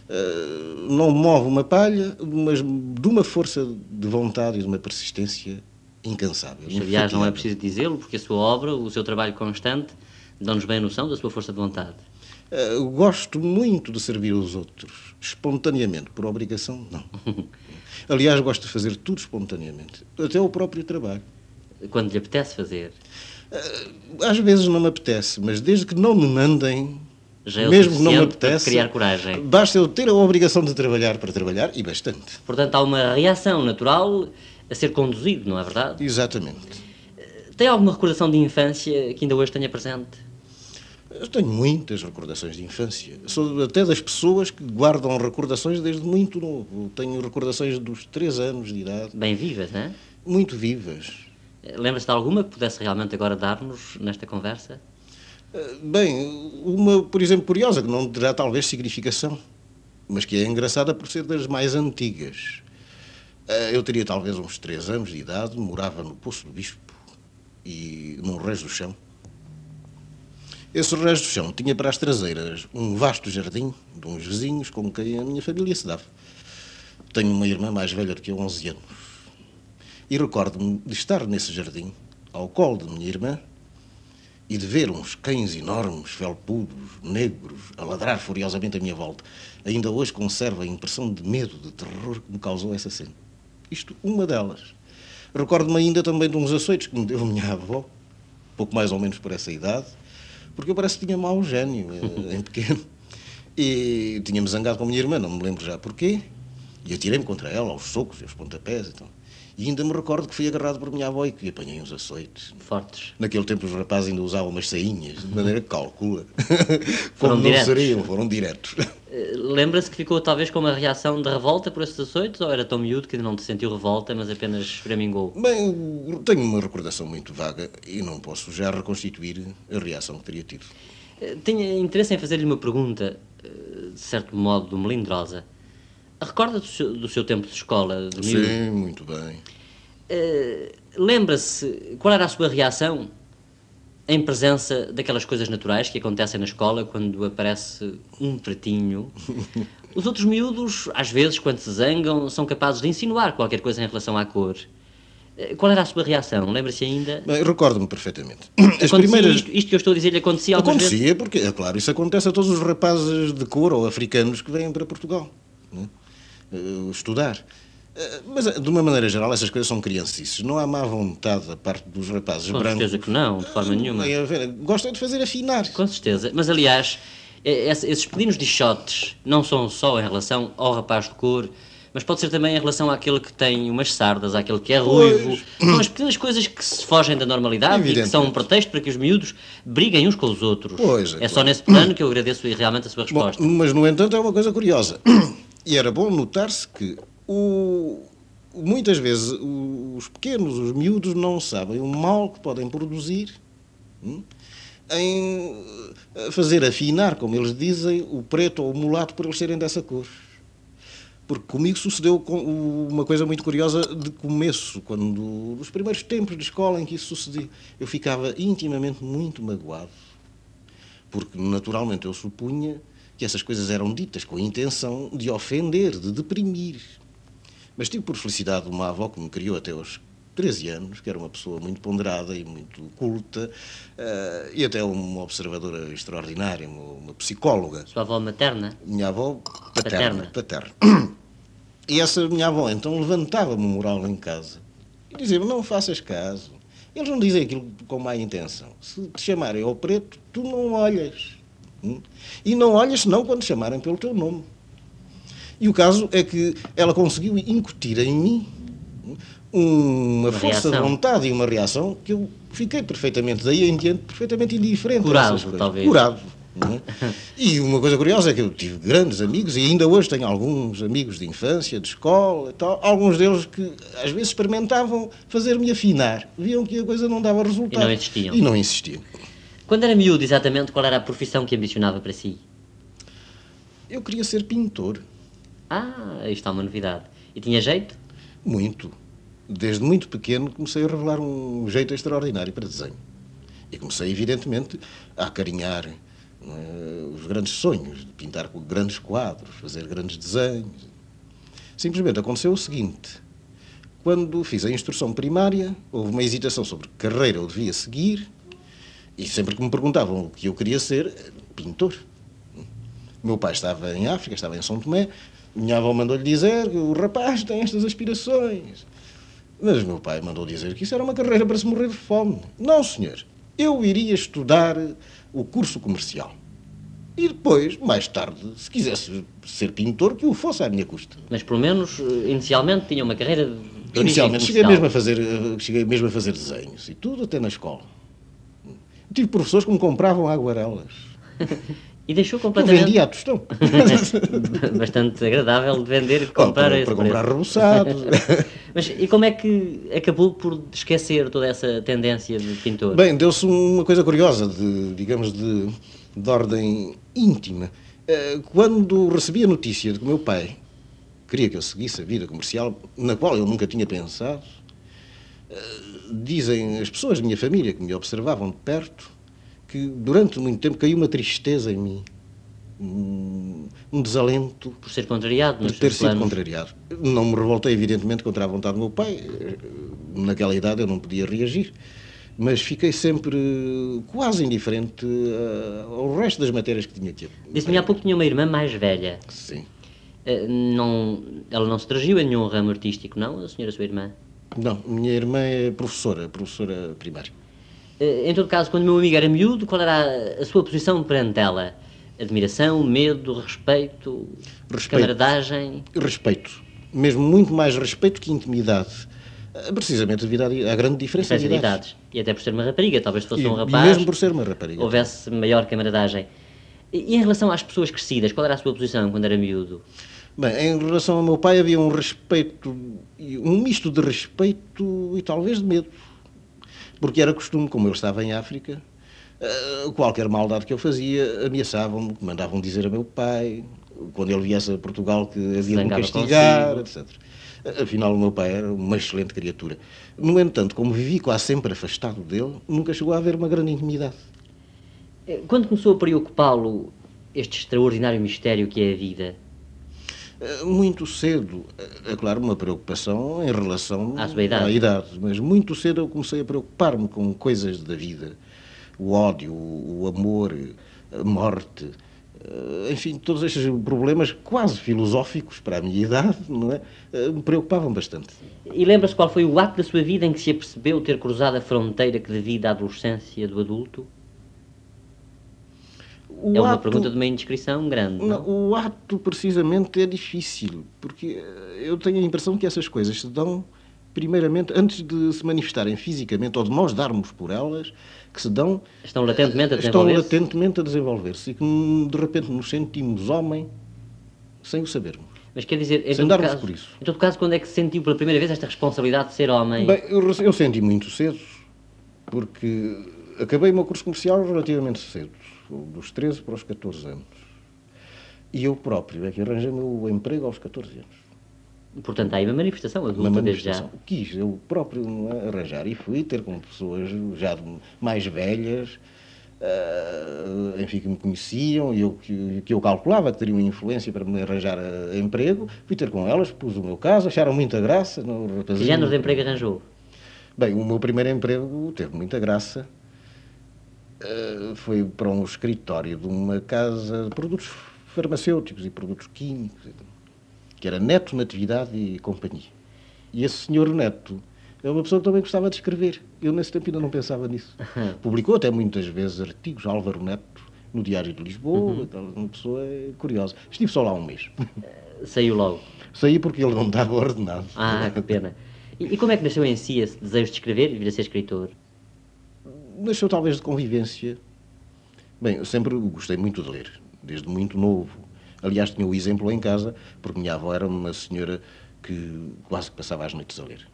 eh, não move uma palha, mas de uma força de vontade e de uma persistência incansável. Aliás, não é preciso dizê-lo, porque a sua obra, o seu trabalho constante, dão-nos bem a noção da sua força de vontade. Eu gosto muito de servir os outros, espontaneamente, por obrigação, não. Aliás, gosto de fazer tudo espontaneamente, até o próprio trabalho. Quando lhe apetece fazer. Eh, Às vezes não me apetece, mas desde que não me mandem, Já é o mesmo que não me apetece, criar coragem. basta eu ter a obrigação de trabalhar para trabalhar, e bastante. Portanto, há uma reação natural a ser conduzido, não é verdade? Exatamente. Tem alguma recordação de infância que ainda hoje tenha presente? Eu tenho muitas recordações de infância. Sou até das pessoas que guardam recordações desde muito novo. Tenho recordações dos três anos de idade. Bem vivas, não é? Muito vivas. Lembra-se de alguma que pudesse realmente agora dar-nos nesta conversa? Eh, Bem, uma, por exemplo, curiosa, que não terá talvez significação, mas que é engraçada por ser das mais antigas. Eh, Eu teria talvez uns três anos de idade, morava no Poço do Bispo e num Reis do Chão. Esse Reis do Chão tinha para as traseiras um vasto jardim de uns vizinhos com quem a minha família se dava. Tenho uma irmã mais velha do que eu, 11 anos. E recordo-me de estar nesse jardim, ao colo de minha irmã, e de ver uns cães enormes, felpudos, negros, a ladrar furiosamente à minha volta. Ainda hoje conservo a impressão de medo, de terror que me causou essa cena. Isto, uma delas. Recordo-me ainda também de uns açoites que me deu a minha avó, pouco mais ou menos por essa idade, porque eu parece que tinha mau gênio eh, em pequeno. E tinha-me zangado com a minha irmã, não me lembro já porquê, e atirei-me contra ela, aos socos e aos pontapés. Então. E ainda me recordo que fui agarrado por minha avó e que apanhei uns açoites. Fortes. Naquele tempo os rapazes ainda usavam umas sainhas, de maneira que calcula. Foram Como não diretos. seriam, foram diretos. Eh, Lembra-se que ficou talvez com uma reação de revolta por esses açoites ou era tão miúdo que ainda não te sentiu revolta, mas apenas esframingou? Bem, tenho uma recordação muito vaga e não posso já reconstituir a reação que teria tido. Eh, Tinha interesse em fazer-lhe uma pergunta, eh, de certo modo melindrosa. Recorda do seu, do seu tempo de escola, de? Sim, muito bem. Eh, Lembra-se qual era a sua reação em presença daquelas coisas naturais que acontecem na escola quando aparece um pratinho Os outros miúdos, às vezes, quando se zangam, são capazes de insinuar qualquer coisa em relação à cor. Eh, Qual era a sua reação? Lembra-se ainda? Bem, recordo-me perfeitamente. As Acontecia primeiras. isto, isto que eu estou a dizer lhe acontecia algumas vezes? Acontecia, porque, é claro, isso acontece a todos os rapazes de cor ou africanos que vêm para Portugal né? Eh, estudar. Eh, Mas, eh, de uma maneira geral, essas coisas são criancices. Não há má vontade da parte dos rapazes Com brancos. certeza que não, de forma nenhuma. Gostam de fazer afinar. Com certeza. Mas, aliás, esse- esses pequenos dichotes não são só em relação ao rapaz de cor, mas pode ser também em relação àquele que tem umas sardas, àquele que é ruivo. São as pequenas coisas que se fogem da normalidade e que são um pretexto para que os miúdos briguem uns com os outros. Pois, é é só claro. nesse plano que eu agradeço realmente a sua Bom, resposta. mas, no entanto, é uma coisa curiosa. E era bom notar-se que o- muitas vezes os pequenos, os miúdos, não sabem o mal que podem produzir hum, em eh, fazer afinar, como eles dizem, o preto ou o mulato por eles serem dessa cor. Porque comigo sucedeu uma coisa muito curiosa de começo, quando nos primeiros tempos de escola em que isso sucedia, eu ficava intimamente muito magoado porque naturalmente eu supunha que essas coisas eram ditas com a intenção de ofender, de deprimir. Mas tive por felicidade uma avó que me criou até aos 13 anos, que era uma pessoa muito ponderada e muito culta, eh, e até uma observadora extraordinária, uma, uma psicóloga. Sua avó materna? Minha avó paterna. Paterna. paterna. E essa minha avó então levantava-me o moral em casa e dizia-me: não faças caso. Eles não dizem aquilo com má intenção. Se te chamarem ao preto, tu não olhas. Hum? E não olhas senão quando chamarem pelo teu nome. E o caso é que ela conseguiu incutir em mim hum, uma, Uma força reação. de vontade e uma reação que eu fiquei perfeitamente, daí em diante, perfeitamente indiferente. Curado, talvez. Curado. é? E uma coisa curiosa é que eu tive grandes amigos e ainda hoje tenho alguns amigos de infância, de escola e tal, alguns deles que às vezes experimentavam fazer-me afinar, viam que a coisa não dava resultado. E não insistiam. E não insistiam. Quando era miúdo, exatamente, qual era a profissão que ambicionava para si? Eu queria ser pintor, Ah, aí está uma novidade. E tinha jeito? muito. Desde muito pequeno comecei a revelar um jeito extraordinário para desenho. E comecei, evidentemente, a acarinhar é, os grandes sonhos, de pintar com grandes quadros, fazer grandes desenhos. Simplesmente aconteceu o seguinte: quando fiz a instrução primária, houve uma hesitação sobre que carreira eu devia seguir, e sempre que me perguntavam o que eu queria ser, pintor. Meu pai estava em África, estava em São Tomé, minha avó mandou-lhe dizer que o rapaz tem estas aspirações. Mas meu pai mandou dizer que isso era uma carreira para se morrer de fome. Não, senhor. Eu iria estudar o curso comercial. E depois, mais tarde, se quisesse ser pintor, que o fosse à minha custa. Mas pelo menos, eh, inicialmente, tinha uma carreira de Inicialmente cheguei mesmo, a fazer, eh, cheguei mesmo a fazer desenhos e tudo até na escola. Tive professores que me compravam aguarelas. E deixou Eu completamente... vendia a tostão. Bastante agradável de vender e Oh, comprar para- a esse para comprar reboçados. Mas e como é que acabou por esquecer toda essa tendência de pintor? Bem, deu-se uma coisa curiosa, de, digamos, de, de ordem íntima. Eh, Quando recebi a notícia de que o meu pai queria que eu seguisse a vida comercial, na qual eu nunca tinha pensado, eh, dizem as pessoas da minha família que me observavam de perto que durante muito tempo caiu uma tristeza em mim, um, desalento Por ser contrariado por ter sido planos. contrariado. Não me revoltei, evidentemente, contra a vontade do meu pai. Naquela idade eu não podia reagir. Mas fiquei sempre quase indiferente eh, ao resto das matérias que tinha aqui. Disse-me há pouco que tinha uma irmã mais velha. Sim. Eh, Não, ela não se tragiu em nenhum ramo artístico, não, a senhora sua irmã? Não, minha irmã é professora, professora primária. Eh, Em todo caso, quando o meu amigo era miúdo, qual era a, sua posição perante ela? Admiração, medo, respeito, Respeito. camaradagem? Respeito. Mesmo muito mais respeito que intimidade. Eh, Precisamente devido à, grande diferença, Diferença de idades. E até por ser uma rapariga, talvez se fosse E- um e rapaz. mesmo por ser uma rapariga. Houvesse maior camaradagem. E, e em relação às pessoas crescidas, qual era a sua posição quando era miúdo? Bem, em relação ao meu pai havia um respeito, um misto de respeito e talvez de medo. Porque era costume, como eu estava em África, eh, qualquer maldade que eu fazia ameaçavam-me, mandavam dizer a meu pai, quando ele viesse a Portugal que havia de castigar, consigo. etc. Afinal, o meu pai era uma excelente criatura. No entanto, como vivi quase sempre afastado dele, nunca chegou a haver uma grande intimidade. Eh, Quando começou a preocupá-lo este extraordinário mistério que é a vida? Eh, Muito cedo, é é claro, uma preocupação em relação À sua idade. à idade, mas muito cedo eu comecei a preocupar-me com coisas da vida. O ódio, o amor, a morte, eh, enfim, todos estes problemas quase filosóficos para a minha idade, não é? Eh, Me preocupavam bastante. E lembra-se qual foi o ato da sua vida em que se apercebeu ter cruzado a fronteira que divide a adolescência do adulto? O é uma ato- pergunta de uma indiscrição grande. não? Não, o ato, precisamente, é difícil, porque eh, eu tenho a impressão que essas coisas se dão, primeiramente, antes de se manifestarem fisicamente, ou de nós darmos por elas, que se dão... Estão latentemente a Estão desenvolver-se? latentemente a desenvolver-se e que, de repente, nos sentimos homem sem o sabermos. Mas quer dizer, em Sem todo, darmos caso, por isso. em todo caso, quando é que se sentiu pela primeira vez esta responsabilidade de ser homem? Bem, eu, eu senti muito cedo, porque acabei o meu curso comercial relativamente cedo, dos 13 para os 14 anos. E eu próprio é que arranjei o meu emprego aos 14 anos. Portanto, há aí uma manifestação adulta Uma desde já. manifestação. Quis eu próprio arranjar e fui ter com pessoas já mais velhas, ah, enfim, que me conheciam e eu, que, que eu calculava que teriam influência para me arranjar ah, emprego. Fui ter com elas, pus o meu caso, acharam muita graça. No Que rapazinho. género de emprego arranjou? Bem, o meu primeiro emprego teve muita graça. Ah, foi para um escritório de uma casa de produtos farmacêuticos e produtos químicos, que era Neto Natividade e Companhia. E esse senhor Neto é uma pessoa que também gostava de escrever. Eu nesse tempo ainda não pensava nisso. Publicou até muitas vezes artigos, Álvaro Neto, no Diário de Lisboa, aquela- uma pessoa curiosa. Estive só lá um mês. Saiu logo. Saí porque ele não estava ordenado. Ah, que pena. E, e como é que nasceu em si esse desejo de escrever e vir a ser escritor? Nasceu talvez de convivência. Bem, eu sempre gostei muito de ler, desde muito novo. Aliás, tinha o exemplo em casa, porque minha avó era uma senhora que quase que passava as noites a ler.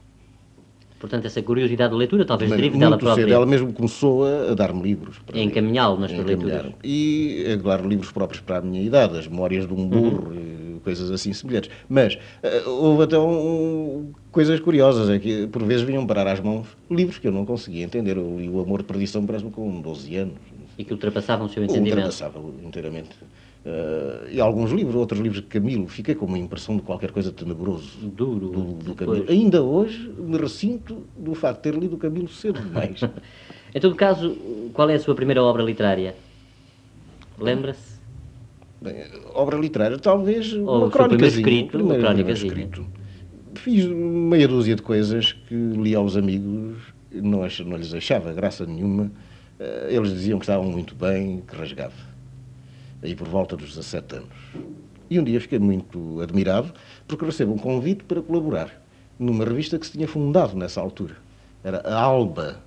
Portanto, essa curiosidade de leitura talvez Mas derive dela própria. cedo, ela mesmo começou a, a dar-me livros. para A encaminhá-lo nas A suas leituras. E, é claro, livros próprios para a minha idade, as memórias de um burro, Uhum. Coisas assim semelhantes. Mas eh, houve até um- coisas curiosas, é que por vezes vinham parar às mãos livros que eu não conseguia entender. Eu li O Amor de Perdição parece-me com 12 anos. E que ultrapassavam o seu entendimento. Ultrapassava inteiramente. Eh, e alguns livros, outros livros de Camilo, fiquei com uma impressão de qualquer coisa tenebroso. Duro. Do, do depois. Camilo. Ainda hoje me ressinto do facto de ter lido o Camilo cedo demais. Em todo caso, qual é a sua primeira obra literária? Lembra-se? Obra literária, talvez Ou uma o seu crónica primeiro escrito, uma crônicazinha. escrito. Fiz meia dúzia de coisas que li aos amigos, não, ach- não lhes achava graça nenhuma. Eh, Eles diziam que estavam muito bem, que rasgava. Aí por volta dos 17 anos. E um dia fiquei muito admirado porque recebo um convite para colaborar numa revista que se tinha fundado nessa altura. Era a Alba.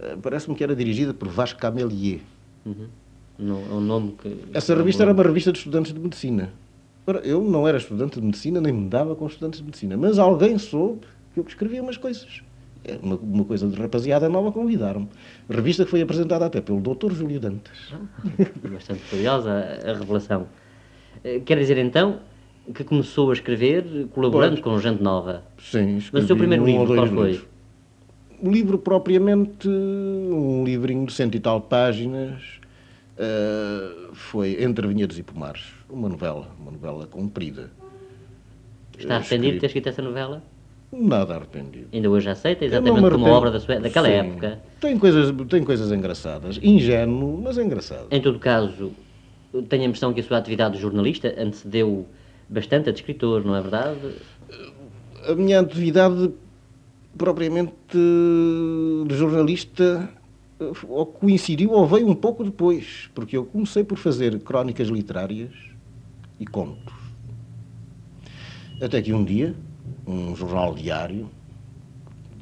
Eh, Parece-me que era dirigida por Vasco Camelier. Uhum. Não, é um nome que... Essa revista era uma revista de estudantes de medicina. Eu não era estudante de medicina, nem me dava com estudantes de medicina, mas alguém soube que eu escrevia umas coisas. É Uma, uma coisa de rapaziada nova convidaram-me. Revista que foi apresentada até pelo Dr. Júlio Dantas. Bastante curiosa a revelação. Eh, Quer dizer, então, que começou a escrever colaborando Pois. com gente nova. Sim, Mas o seu primeiro um livro, qual foi? livros. O livro propriamente, um livrinho de cento e tal páginas, eh, foi Entre Vinhedos e Pomares. Uma novela, uma novela comprida. Está Eh, arrependido de ter escrito- essa novela? Nada arrependido. Ainda hoje aceita, exatamente me como obra da sua, daquela Sim. época. Tem coisas, tem coisas engraçadas. Ingênuo, mas engraçado. Em todo caso, tenho a impressão que a sua atividade de jornalista antecedeu bastante a de escritor, não é verdade? A minha atividade propriamente de jornalista ou coincidiu ou veio um pouco depois, porque eu comecei por fazer crónicas literárias e contos. Até que um dia, um jornal diário,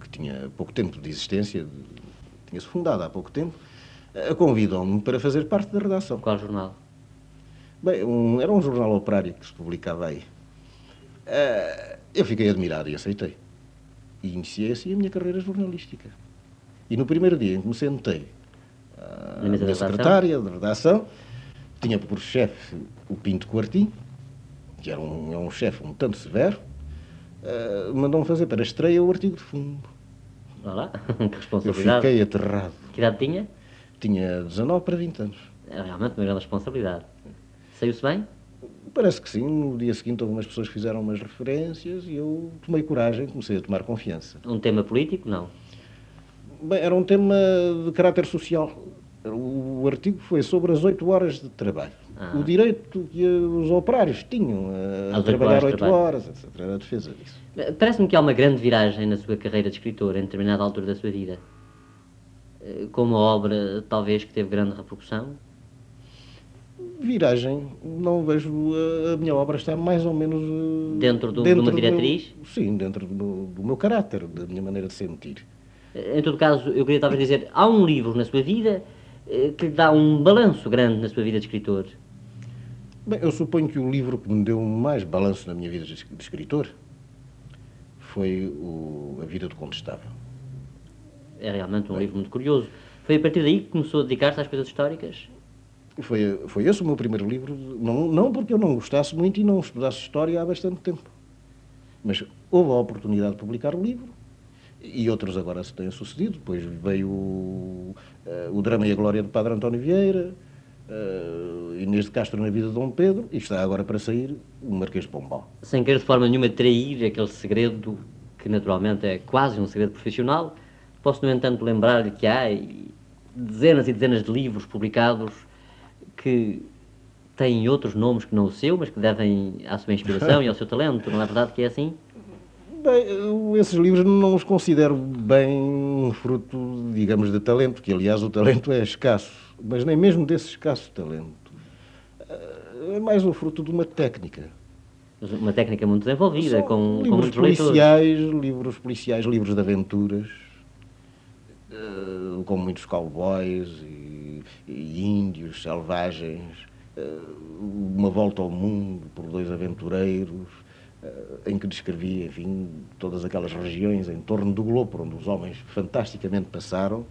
que tinha pouco tempo de existência, tinha-se fundado há pouco tempo, eh, convidou-me para fazer parte da redação. Qual jornal? Bem, um- era um jornal operário que se publicava aí. Eh, eu fiquei admirado e aceitei. E iniciei assim a minha carreira jornalística. E no primeiro dia em que me sentei ah, Na da a minha secretária de redação, tinha por chefe o Pinto Quartim, que era um, é um chefe um tanto severo, eh, mandou-me fazer para a estreia o artigo de fundo. Olha lá, que Eu responsabilidade. fiquei aterrado. Que idade tinha? Tinha 19 para 20 anos. É realmente uma grande responsabilidade. Saiu-se bem? Parece que sim. No dia seguinte, algumas pessoas fizeram umas referências e eu tomei coragem, comecei a tomar confiança. Um tema político? Não. Bem, era um tema de caráter social. O artigo foi sobre as oito horas de trabalho. Ah. O direito que os operários tinham a trabalhar horas de oito trabalho. horas, etc. Era a defesa disso. Parece-me que há uma grande viragem na sua carreira de escritor em determinada altura da sua vida. Eh, Com uma obra, talvez, que teve grande repercussão. Viragem, não vejo a, minha obra está mais ou menos eh, Dentro do- de uma diretriz? sim, dentro do, do meu caráter, da minha maneira de sentir. Em todo caso, eu queria talvez dizer, há um livro na sua vida eh, que lhe dá um balanço grande na sua vida de escritor. Bem, eu suponho que o livro que me deu mais balanço na minha vida de es- de escritor foi o A Vida do Condestável. É realmente um livro muito curioso. Foi a partir daí que começou a dedicar-se às coisas históricas? Foi, foi esse o meu primeiro livro, não, não porque eu não gostasse muito e não estudasse história há bastante tempo. Mas houve a oportunidade de publicar o livro e outros agora se têm sucedido. Depois veio o, eh, o Drama e a Glória de Padre António Vieira, eh, Inês de Castro na Vida de Dom Pedro e está agora para sair o Marquês de Pombal. Sem querer de forma nenhuma trair aquele segredo que naturalmente é quase um segredo profissional, posso, no entanto, lembrar-lhe que há dezenas e dezenas de livros publicados que têm outros nomes que não o seu, mas que devem à sua inspiração e ao seu talento. Não é verdade que é assim? Bem, eu esses livros não os considero bem fruto, digamos, de talento, que aliás o talento é escasso, mas nem mesmo desse escasso talento. Eh, É mais o fruto de uma técnica. Uma técnica muito desenvolvida, São com, com livros leitores. policiais, livros policiais, livros de aventuras, eh, com muitos cowboys e, e índios selvagens, eh, uma volta ao mundo por dois aventureiros, em que descrevia, enfim, todas aquelas regiões em torno do globo por onde os homens fantasticamente passaram.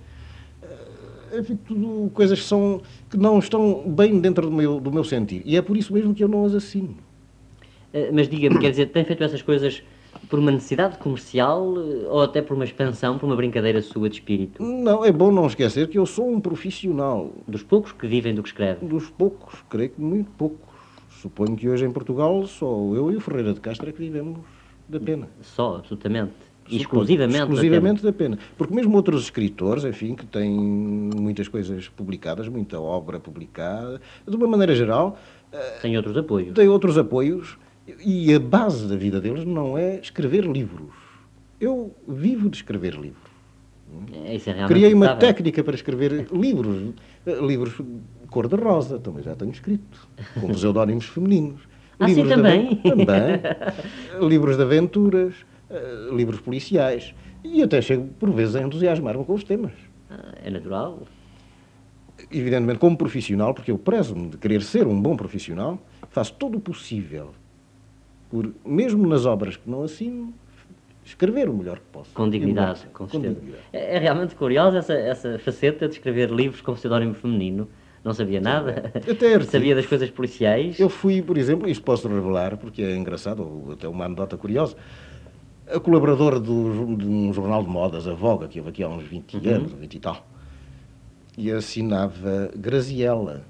Eh, Enfim, tudo coisas que, são, que não estão bem dentro do meu, do meu sentir. E é por isso mesmo que eu não as assino. Eh, Mas diga-me, quer dizer, tem feito essas coisas por uma necessidade comercial eh, ou até por uma expansão, por uma brincadeira sua de espírito? Não, é bom não esquecer que eu sou um profissional. Dos poucos que vivem do que escreve? Dos poucos, creio que muito poucos. Suponho que hoje em Portugal só eu e o Ferreira de Castro é que vivemos da pena. Só, absolutamente. E Suponho. exclusivamente. da Exclusivamente da pena. Porque mesmo outros escritores, enfim, que têm muitas coisas publicadas, muita obra publicada, de uma maneira geral, pena. Tem outros apoios. têm outros apoios e a base da vida deles não é escrever livros. Eu vivo de escrever livros. É, Isso é realmente Criei uma técnica para escrever livros, eh, livros cor-de-rosa, também já tenho escrito, com pseudónimos femininos. Ah, sim, livros de também? também. livros de aventuras, eh, livros policiais, e até chego, por vezes, a entusiasmar-me com os temas. Ah, É natural. Evidentemente, como profissional, porque eu prezo-me de querer ser um bom profissional, faço todo o possível por, mesmo nas obras que não assino, escrever o melhor que posso. Com dignidade, bom, com certeza. dignidade. É, é realmente curiosa essa, essa faceta de escrever livros com pseudónimo feminino. Não sabia nada. Até. Sabia das coisas policiais. Eu fui, por exemplo, isto posso revelar, porque é engraçado, ou até uma anedota curiosa, a colaboradora do, de um jornal de modas, a Voga, que houve aqui há uns 20 Uhum. anos, 20 e tal, e assinava Graziella.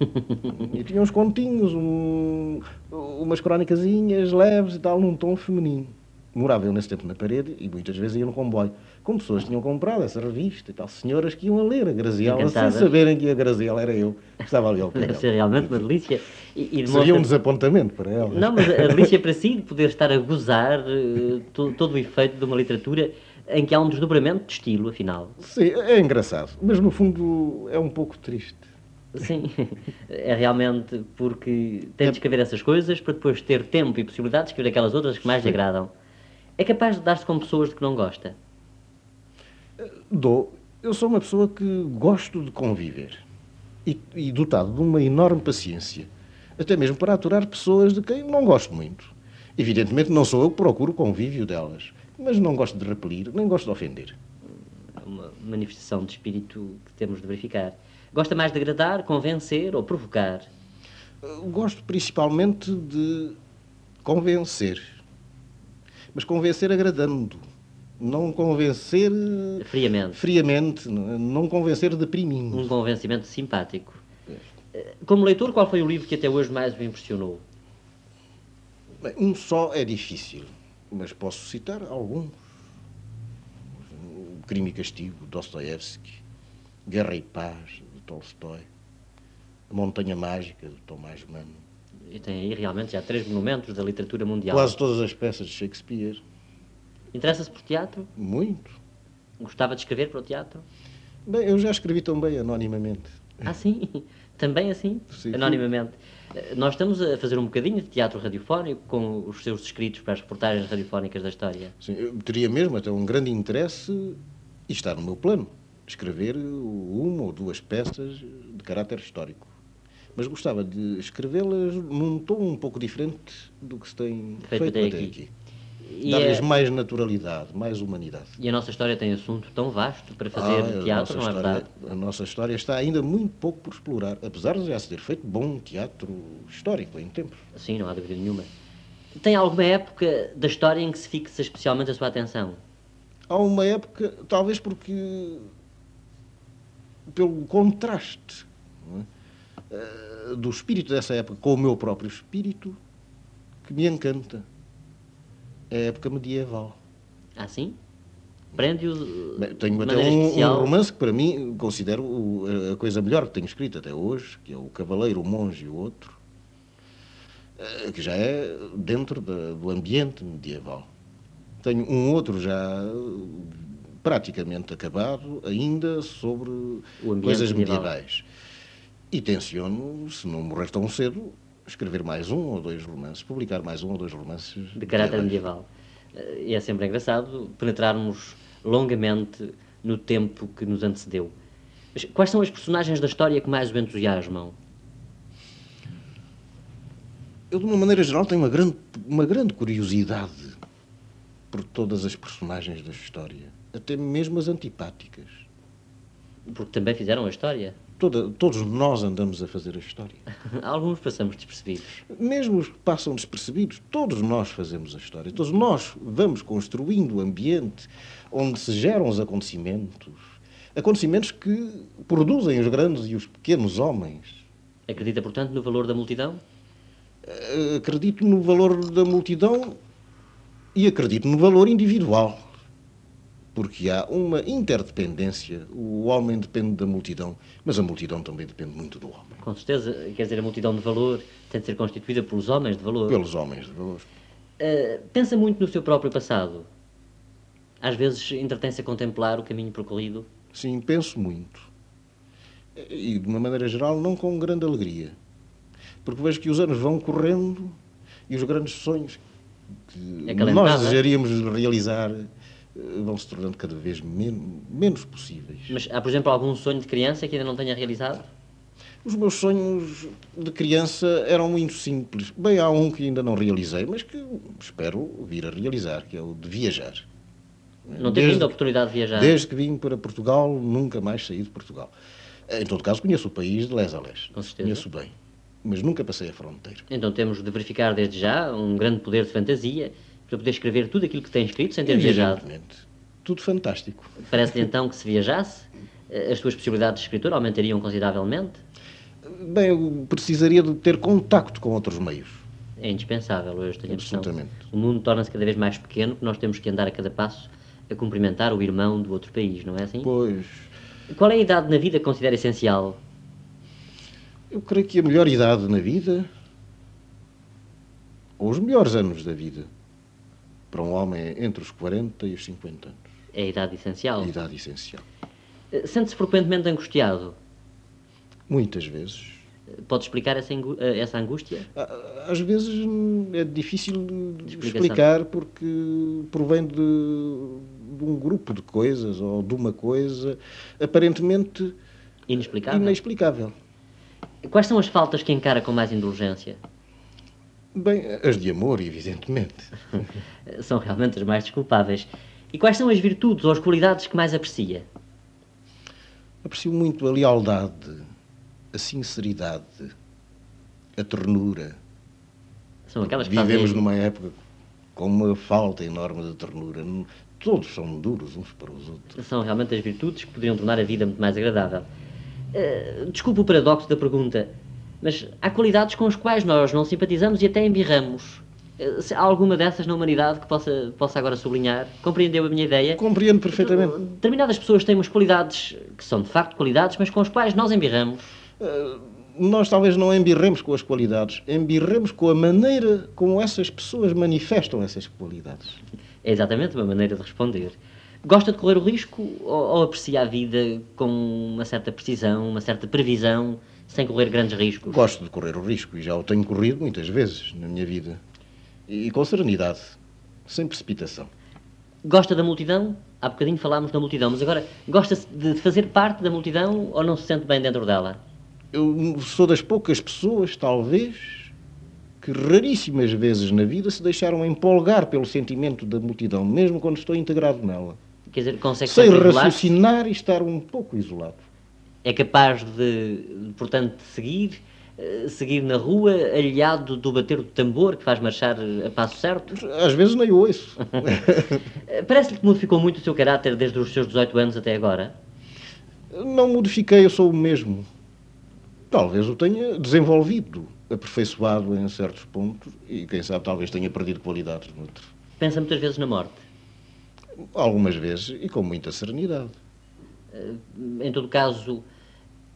e tinha uns continhos, um, umas cronicazinhas leves e tal, num tom feminino. Morava eu nesse tempo na parede e muitas vezes ia no comboio. Com pessoas tinham comprado essa revista e tal, senhoras que iam a ler a Graziella sem Encantadas. saberem que a Graziella era eu, que estava ali ao pé Deve ser realmente uma delícia. E, e Seria demonstra- um desapontamento para ela. Não, mas a delícia para si de poder estar a gozar eh, to- todo o efeito de uma literatura em que há um desdobramento de estilo, afinal. Sim, é engraçado, mas no fundo é um pouco triste. Sim, é realmente porque tem de escrever essas coisas para depois ter tempo e possibilidade de escrever aquelas outras que mais lhe agradam. É capaz de dar-se com pessoas de que não gosta? Dou. Eu sou uma pessoa que gosto de conviver e, e dotado de uma enorme paciência, até mesmo para aturar pessoas de quem não gosto muito. Evidentemente não sou eu que procuro o convívio delas, mas não gosto de repelir, nem gosto de ofender. Uma manifestação de espírito que temos de verificar. Gosta mais de agradar, convencer ou provocar? Gosto principalmente de convencer, mas convencer agradando, não convencer Friamente. friamente, não não convencer deprimindo. Um convencimento simpático. Eh, Como leitor, qual foi o livro que até hoje mais o impressionou? Bem, um só é difícil, mas posso citar alguns. O Crime e Castigo, Dostoiévski, Guerra e Paz, de Tolstói, A Montanha Mágica, de Tomás Mann. E tem aí realmente já três monumentos da literatura mundial. Quase todas as peças de Shakespeare. Interessa-se por teatro? Muito. Gostava de escrever para o teatro? Bem, eu já escrevi também anonimamente. Ah, sim? Também assim? Sim. Anonimamente. Eh, Nós estamos a fazer um bocadinho de teatro radiofónico com os seus escritos para as reportagens radiofónicas da história. Sim, eu teria mesmo até um grande interesse, e está no meu plano, escrever uma ou duas peças de caráter histórico. Mas gostava de escrevê-las num tom um pouco diferente do que se tem Feito feito, até até aqui. aqui. Dar-lhes é- mais naturalidade, mais humanidade. E a nossa história tem assunto tão vasto para fazer Ah, teatro, não é história- verdade? A nossa história está ainda muito pouco por explorar, apesar de já se ter feito bom teatro histórico em tempos. Sim, não há dúvida nenhuma. Tem alguma época da história em que se fixa especialmente a sua atenção? Há uma época, talvez porque. pelo contraste é? Eh, do espírito dessa época com o meu próprio espírito, que me encanta. É a época medieval. Ah, sim? Prende-o tenho até um, um romance que para mim considero o- a coisa melhor que tenho escrito até hoje, que é o Cavaleiro, o Monge e o Outro, eh, que já é dentro da- do ambiente medieval. Tenho um outro já praticamente acabado, ainda sobre coisas medieval. medievais. E tenciono, se não morrer tão cedo, escrever mais um ou dois romances, publicar mais um ou dois romances de caráter medieval. Eh, E é sempre engraçado penetrarmos longamente no tempo que nos antecedeu. Mas quais são as personagens da história que mais o entusiasmam? Eu, de uma maneira geral, tenho uma grande, uma grande curiosidade por todas as personagens da história, até mesmo as antipáticas. Porque também fizeram a história. Toda, todos nós andamos a fazer a história. Alguns passamos despercebidos. Mesmo os que passam despercebidos, todos nós fazemos a história. Todos nós vamos construindo o ambiente onde se geram os acontecimentos. Acontecimentos que produzem os grandes e os pequenos homens. Acredita, portanto, no valor da multidão? Eh, Acredito no valor da multidão e acredito no valor individual. Porque há uma interdependência. O homem depende da multidão, mas a multidão também depende muito do homem. Com certeza, quer dizer, a multidão de valor tem de ser constituída pelos homens de valor. Pelos homens de valor. Eh, pensa muito no seu próprio passado. Às vezes entretém-se a contemplar o caminho percorrido. Sim, penso muito. E, de uma maneira geral, não com grande alegria. Porque vejo que os anos vão correndo e os grandes sonhos que Acalentada. nós desejaríamos realizar vão se tornando cada vez men menos possíveis. Mas há, por exemplo, algum sonho de criança que ainda não tenha realizado? Os meus sonhos de criança eram muito simples. Bem, há um que ainda não realizei, mas que espero vir a realizar, que é o de viajar. Não teve ainda a oportunidade de viajar? Desde que vim para Portugal, nunca mais saí de Portugal. Em todo caso, conheço o país de les a les. Com certeza. Conheço bem. Mas nunca passei a fronteira. Então temos de verificar desde já um grande poder de fantasia para poder escrever tudo aquilo que tem escrito sem ter viajado. Tudo fantástico. Parece-lhe então que se viajasse, eh, as suas possibilidades de escritor aumentariam consideravelmente? Bem, eu precisaria de ter contacto com outros meios. É indispensável, eu tenho. Absolutamente. O mundo torna-se cada vez mais pequeno, que nós temos que andar a cada passo a cumprimentar o irmão do outro país, não é assim? Pois, Qual é a idade na vida que considera essencial? eu creio que a melhor idade na vida, ou os melhores anos da vida, para um homem é entre os 40 e os 50 anos. É a idade essencial. A idade essencial. Eh, Sente-se frequentemente angustiado? Muitas vezes. Eh, Pode explicar essa, eh, essa angústia? Á- Às vezes hum, é difícil explicar porque provém de, de um grupo de coisas ou de uma coisa aparentemente Inexplicável? inexplicável. Quais são as faltas que encara com mais indulgência? Bem, as de amor, evidentemente. São realmente as mais desculpáveis. E quais são as virtudes ou as qualidades que mais aprecia? Aprecio muito a lealdade, a sinceridade, a ternura. São aquelas que Vivemos numa época com uma falta enorme de ternura. Todos são duros uns para os outros. São realmente as virtudes que poderiam tornar a vida muito mais agradável. Eh, desculpe o paradoxo da pergunta, mas há qualidades com as quais nós não simpatizamos e até embirramos. Eh, se Há alguma dessas na humanidade que possa, possa agora sublinhar? Compreendeu a minha ideia? Compreendo perfeitamente. Determinadas pessoas têm umas qualidades que são de facto qualidades, mas com as quais nós embirramos. Nós talvez não embirremos com as qualidades, embirremos com a maneira como essas pessoas manifestam essas qualidades. É exatamente uma maneira de responder. Gosta de correr o risco ou, ou aprecia a vida com uma certa precisão, uma certa previsão, sem correr grandes riscos? Gosto de correr o risco e já o tenho corrido muitas vezes na minha vida. E com serenidade, sem precipitação. Gosta da multidão? Há bocadinho falámos da multidão, mas agora gosta de fazer parte da multidão ou não se sente bem dentro dela? Eu sou das poucas pessoas, talvez, que raríssimas vezes na vida se deixaram empolgar pelo sentimento da multidão, mesmo quando estou integrado nela. Quer dizer, consegue Sem raciocinar e estar um pouco isolado. É capaz de, portanto, de seguir, eh, seguir na rua, aliado do bater do tambor que faz marchar eh, a passo certo? Às vezes nem ouço. Eh, Parece-lhe que modificou muito o seu caráter desde os seus 18 anos até agora? Não modifiquei, eu sou o mesmo. Talvez o tenha desenvolvido, aperfeiçoado em certos pontos e, quem sabe, talvez tenha perdido qualidades noutros. Pensa muitas vezes na morte. Algumas vezes e com muita serenidade. Eh, Em todo caso,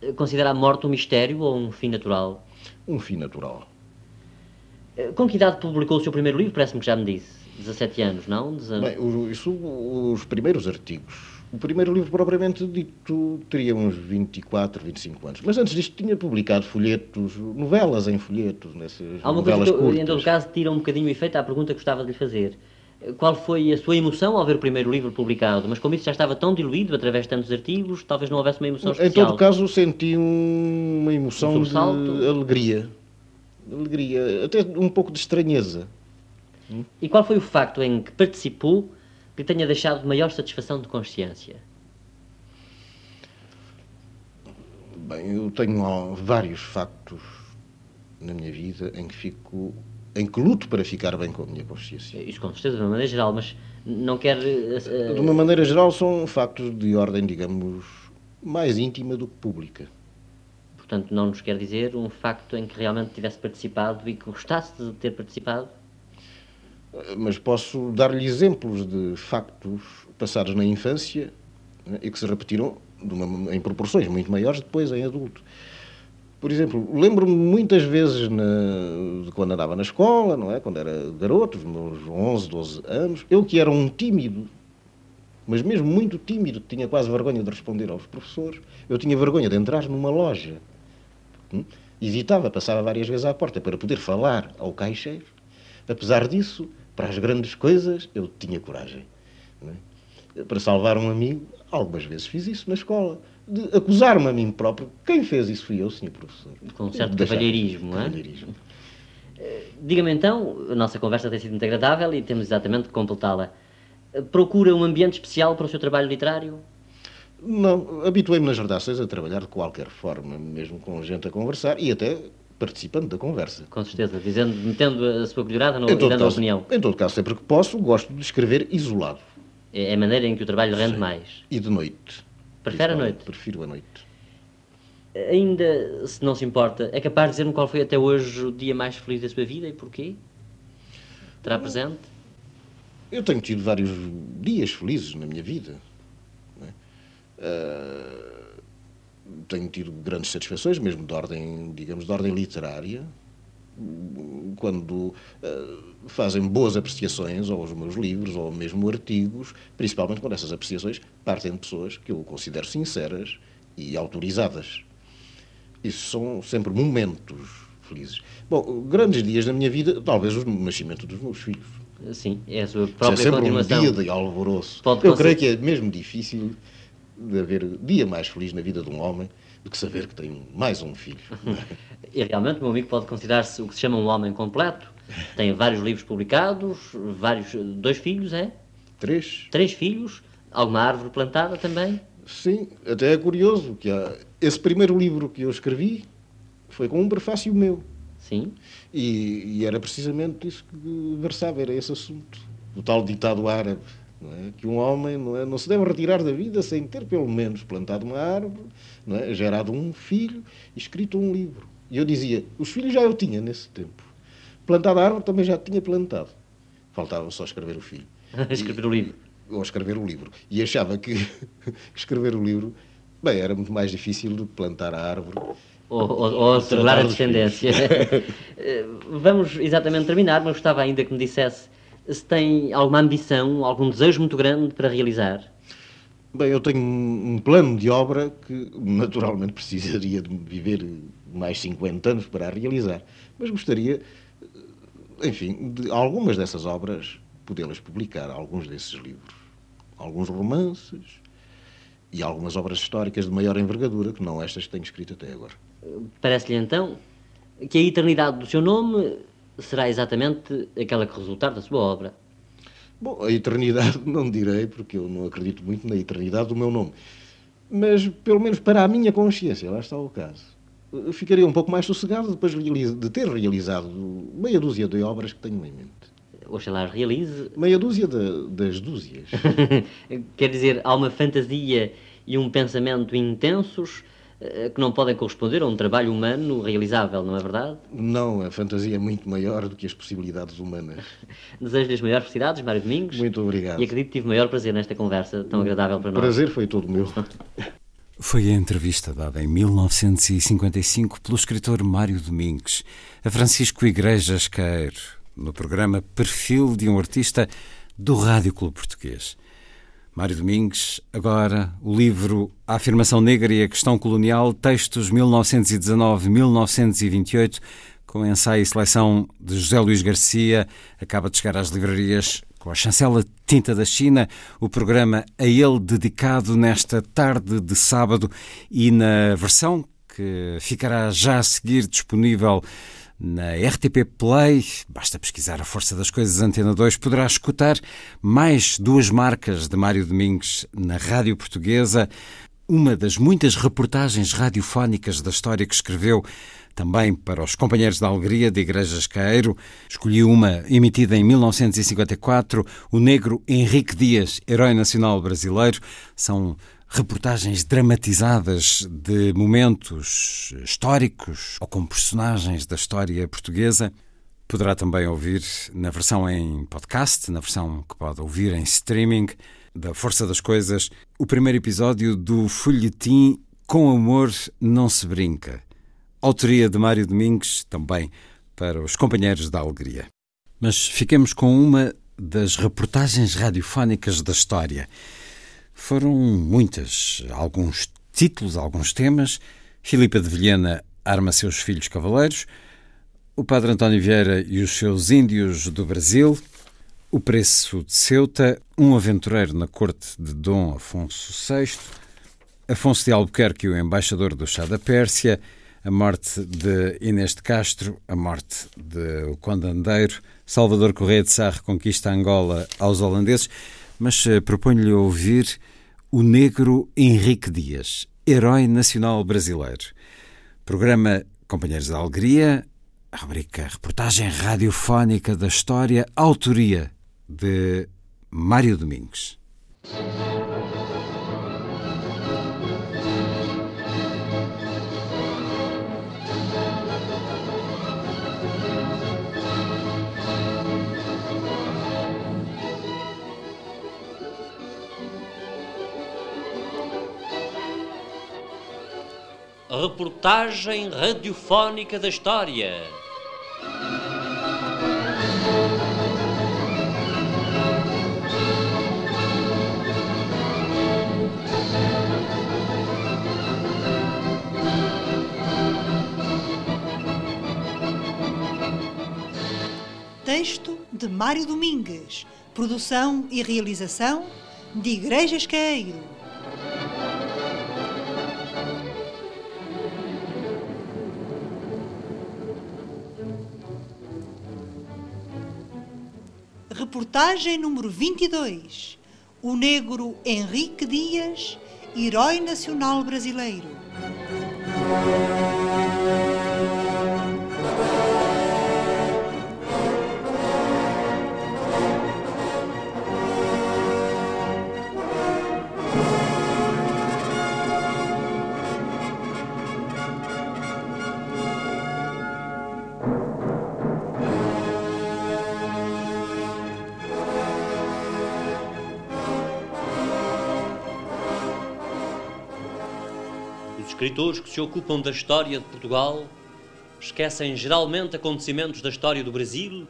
eh, considera a morte um mistério ou um fim natural? Um fim natural. Eh, Com que idade publicou o seu primeiro livro? Parece-me que já me disse. 17 anos, não? Deza- Bem, isso, os primeiros artigos. O primeiro livro, propriamente dito, teria uns 24, 25 anos. Mas antes disto tinha publicado folhetos, novelas em folhetos, nessas Há uma coisa novelas que, eu, em curtas. todo caso, tira um bocadinho o efeito à pergunta que gostava de lhe fazer. Qual foi a sua emoção ao ver o primeiro livro publicado? Mas como isso já estava tão diluído através de tantos artigos, talvez não houvesse uma emoção Em especial. todo caso, senti um- uma emoção Um de alegria. Alegria, até um pouco de estranheza. E qual foi o facto em que participou que tenha deixado maior satisfação de consciência? Bem, eu tenho vários factos na minha vida em que fico, em que luto para ficar bem com a minha consciência. Isso com certeza, de uma maneira geral, mas não quer... eh, De uma maneira geral, são factos de ordem, digamos, mais íntima do que pública. Portanto, não nos quer dizer um facto em que realmente tivesse participado e que gostasse de ter participado? Mas posso dar-lhe exemplos de factos passados na infância né, e que se repetiram uma- em proporções muito maiores depois em adulto. Por exemplo, lembro-me muitas vezes na- quando andava na escola, não é? Quando era garoto, meus 11, 12 anos, eu que era um tímido, mas mesmo muito tímido, tinha quase vergonha de responder aos professores, eu tinha vergonha de entrar numa loja. Hum? Evitava, passava várias vezes à porta para poder falar ao caixeiro. Apesar disso, para as grandes coisas, eu tinha coragem. é? Para salvar um amigo, algumas vezes fiz isso na escola. De acusar-me a mim próprio. Quem fez isso fui eu, senhor professor. Com um certo cavalheirismo, não é? cavalheirismo. Diga-me então, a nossa conversa tem sido muito agradável e temos exatamente de completá-la. Eh, Procura um ambiente especial para o seu trabalho literário? Não, habituei-me nas redações a trabalhar de qualquer forma, mesmo com gente a conversar e até participando da conversa. Com certeza, dizendo, metendo a sua colherada no, e dando a caso, opinião. em todo caso, sempre que posso, gosto de escrever isolado. É a maneira em que o trabalho rende mais. E de noite. Prefere a noite? Prefiro a noite. Ainda, se não se importa, é capaz de dizer-me qual foi até hoje o dia mais feliz da sua vida e porquê? Terá presente? Eu tenho tido vários dias felizes na minha vida. é? Ah, tenho tido grandes satisfações, mesmo de ordem, digamos, de ordem literária, quando ah, fazem boas apreciações aos meus livros ou mesmo artigos, principalmente quando essas apreciações partem de pessoas que eu considero sinceras e autorizadas. Isso são sempre momentos felizes. Bom, grandes dias na minha vida, talvez o nascimento dos meus filhos. Sim, é a sua Isso é própria sempre continuação. um dia de alvoroço. Pode Eu creio que é mesmo difícil de haver dia mais feliz na vida de um homem do que saber que tem mais um filho. E realmente, o meu amigo pode considerar-se o que se chama um homem completo. Tem vários livros publicados, vários, dois filhos, é? Três. Três filhos, alguma árvore plantada também. Sim, até é curioso que há... esse primeiro livro que eu escrevi foi com um prefácio meu. Sim. E, e era precisamente isso que versava, era esse assunto. O tal ditado árabe, é? que um homem não, é? não se deve retirar da vida sem ter pelo menos plantado uma árvore, é? gerado um filho e escrito um livro. E eu dizia, os filhos já eu tinha nesse tempo. Plantado a árvore também já tinha plantado. Faltava só escrever o filho. Escrever o livro. Ou escrever o livro. E achava que escrever o livro, bem, era muito mais difícil do que plantar a árvore. Ou, ou, ou a descendência. Eh, Vamos exatamente terminar, mas gostava ainda que me dissesse se tem alguma ambição, algum desejo muito grande para realizar. Bem, eu tenho um plano de obra que naturalmente precisaria de viver mais 50 anos para a realizar. Mas gostaria, eh, enfim, de algumas dessas obras podê-las publicar, alguns desses livros. Alguns romances e algumas obras históricas de maior envergadura, que não estas que tenho escrito até agora. Parece-lhe então que a eternidade do seu nome será exatamente aquela que resultar da sua obra. Bom, a eternidade não direi, porque eu não acredito muito na eternidade do meu nome. Mas, pelo menos para a minha consciência, lá está o caso. Eu Ficaria um pouco mais sossegado depois de ter realizado meia dúzia de obras que tenho em mente. Oxalá realize. Meia dúzia de- das dúzias. Quer dizer, há uma fantasia e um pensamento intensos que não podem corresponder a um trabalho humano realizável, não é verdade? Não, a fantasia é muito maior do que as possibilidades humanas. Desejo-lhe as maiores felicidades, Mário Domingos. Muito obrigado. E acredito que tive maior prazer nesta conversa tão agradável para O nós. prazer foi todo meu. Foi a entrevista dada em 1955 pelo escritor Mário Domingues a Francisco Igrejas Queiro, no programa Perfil de um Artista do Rádio Clube Português. Mário Domingues, agora o livro A Afirmação Negra e a Questão Colonial, textos 1919-1928, com ensaio e seleção de José Luís Garcia, acaba de chegar às livrarias com a chancela Tinta da China, o programa a ele dedicado nesta tarde de sábado. E na versão que ficará já a seguir disponível na RTP Play, basta pesquisar a Força das Coisas Antena 2, poderá escutar mais duas marcas de Mário Domingues na Rádio Portuguesa, uma das muitas reportagens radiofónicas da história que escreveu também para os companheiros da Alegria de Igrejas Caeiro. Escolhi uma emitida em 1954, O Negro Henrique Dias, Herói Nacional Brasileiro. São reportagens dramatizadas de momentos históricos ou com personagens da história portuguesa. Poderá também ouvir na versão em podcast, na versão que pode ouvir em streaming, da Força das Coisas, o primeiro episódio do folhetim Com Amor Não Se Brinca. Autoria de Mário Domingues, também para os companheiros da Alegria. Mas fiquemos com uma das reportagens radiofónicas da história. Foram muitas, alguns títulos, alguns temas. Filipa de Vilhena arma seus filhos cavaleiros. O Padre António Vieira e os seus índios do Brasil. O preço de Ceuta. Um aventureiro na corte de Dom Afonso VI. Afonso de Albuquerque, o embaixador do chá da Pérsia. A morte de Inês de Castro. A morte de o Condandeiro. Salvador Correia de Sá reconquista Angola aos holandeses. Mas eh, proponho-lhe ouvir o negro Henrique Dias, herói nacional brasileiro. Programa Companheiros da Alegria, a rubrica Reportagem Radiofónica da História, autoria de Mário Domingues. Reportagem radiofónica da história. Texto de Mário Domingues. Produção e realização de Igrejas Caeiro. Reportagem número 22. O negro Henrique Dias, herói nacional brasileiro. Escritores que se ocupam da história de Portugal esquecem geralmente acontecimentos da história do Brasil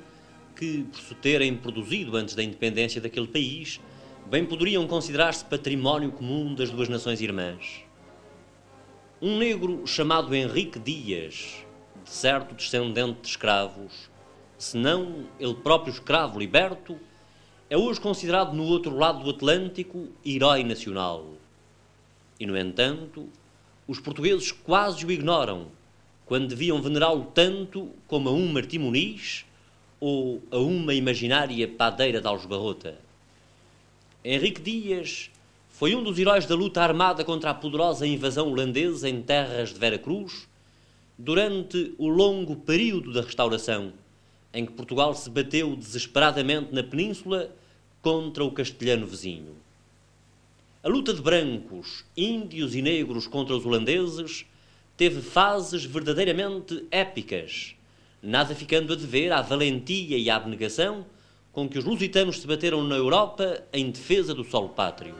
que, por se terem produzido antes da independência daquele país, bem poderiam considerar-se património comum das duas nações irmãs. Um negro chamado Henrique Dias, de certo descendente de escravos, se não ele próprio escravo liberto, é hoje considerado no outro lado do Atlântico herói nacional. E, no entanto, os portugueses quase o ignoram, quando deviam venerá-lo tanto como a um Martim Muniz ou a uma imaginária padeira de Aljubarrota. Henrique Dias foi um dos heróis da luta armada contra a poderosa invasão holandesa em terras de Vera Cruz durante o longo período da restauração, em que Portugal se bateu desesperadamente na península contra o castelhano vizinho. A luta de brancos, índios e negros contra os holandeses teve fases verdadeiramente épicas, nada ficando a dever à valentia e à abnegação com que os lusitanos se bateram na Europa em defesa do solo pátrio.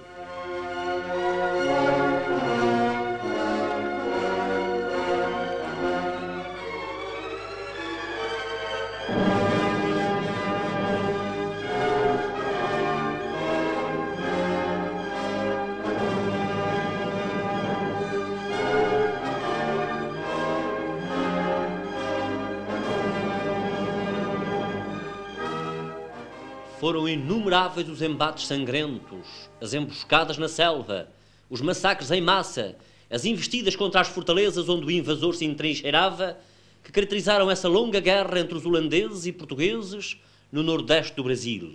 Foram inumeráveis os embates sangrentos, as emboscadas na selva, os massacres em massa, as investidas contra as fortalezas onde o invasor se entrincheirava, que caracterizaram essa longa guerra entre os holandeses e portugueses no nordeste do Brasil.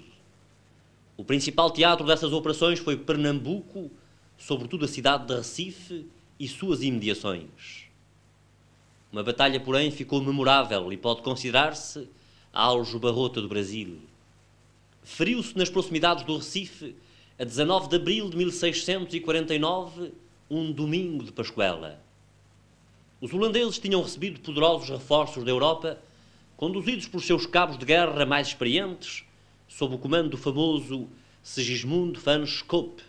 O principal teatro dessas operações foi Pernambuco, sobretudo a cidade de Recife e suas imediações. Uma batalha, porém, ficou memorável e pode considerar-se a aljubarrota do Brasil. Feriu-se nas proximidades do Recife, a 19 de abril de 1649, um domingo de Pascuela. Os holandeses tinham recebido poderosos reforços da Europa, conduzidos por seus cabos de guerra mais experientes, sob o comando do famoso Sigismund van Schop.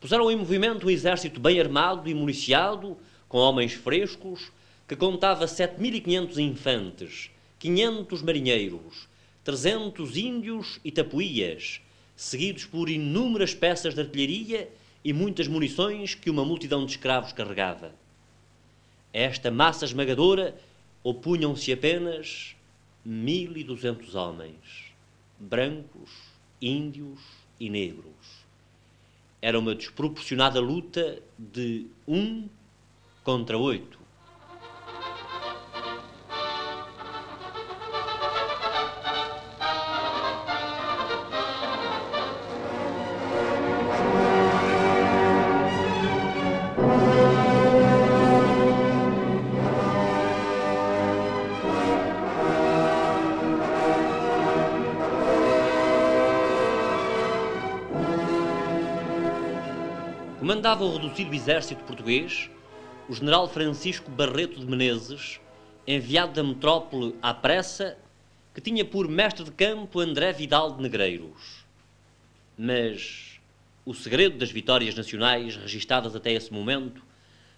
Puseram em movimento um exército bem armado e municiado, com homens frescos, que contava 7.500 infantes, 500 marinheiros, 300 índios e tapuias, seguidos por inúmeras peças de artilharia e muitas munições que uma multidão de escravos carregava. A esta massa esmagadora opunham-se apenas 1.200 homens, brancos, índios e negros. Era uma desproporcionada luta de um contra oito. Comandava o exército português o general Francisco Barreto de Menezes, enviado da metrópole à pressa, que tinha por mestre de campo André Vidal de Negreiros. Mas o segredo das vitórias nacionais registadas até esse momento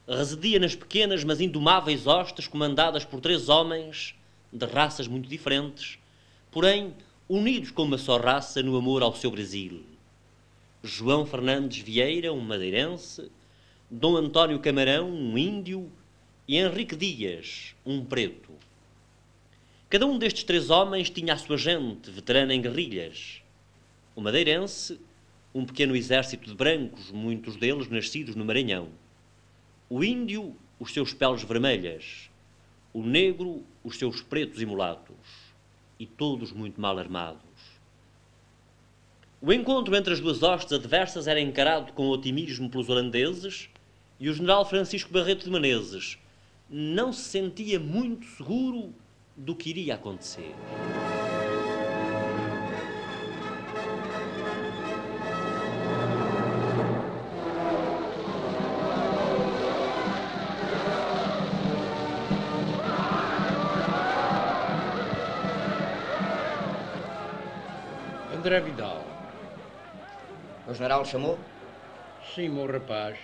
residia nas pequenas mas indomáveis hostes comandadas por três homens de raças muito diferentes, porém unidos como uma só raça no amor ao seu Brasil. João Fernandes Vieira, um madeirense, Dom António Camarão, um índio, e Henrique Dias, um preto. Cada um destes três homens tinha a sua gente, veterana em guerrilhas. O madeirense, um pequeno exército de brancos, muitos deles nascidos no Maranhão. O índio, os seus peles vermelhas. O negro, os seus pretos e mulatos. E todos muito mal armados. O encontro entre as duas hostes adversas era encarado com otimismo pelos holandeses e o general Francisco Barreto de Menezes não se sentia muito seguro do que iria acontecer. André Vidal. O general chamou? Sim, meu rapaz.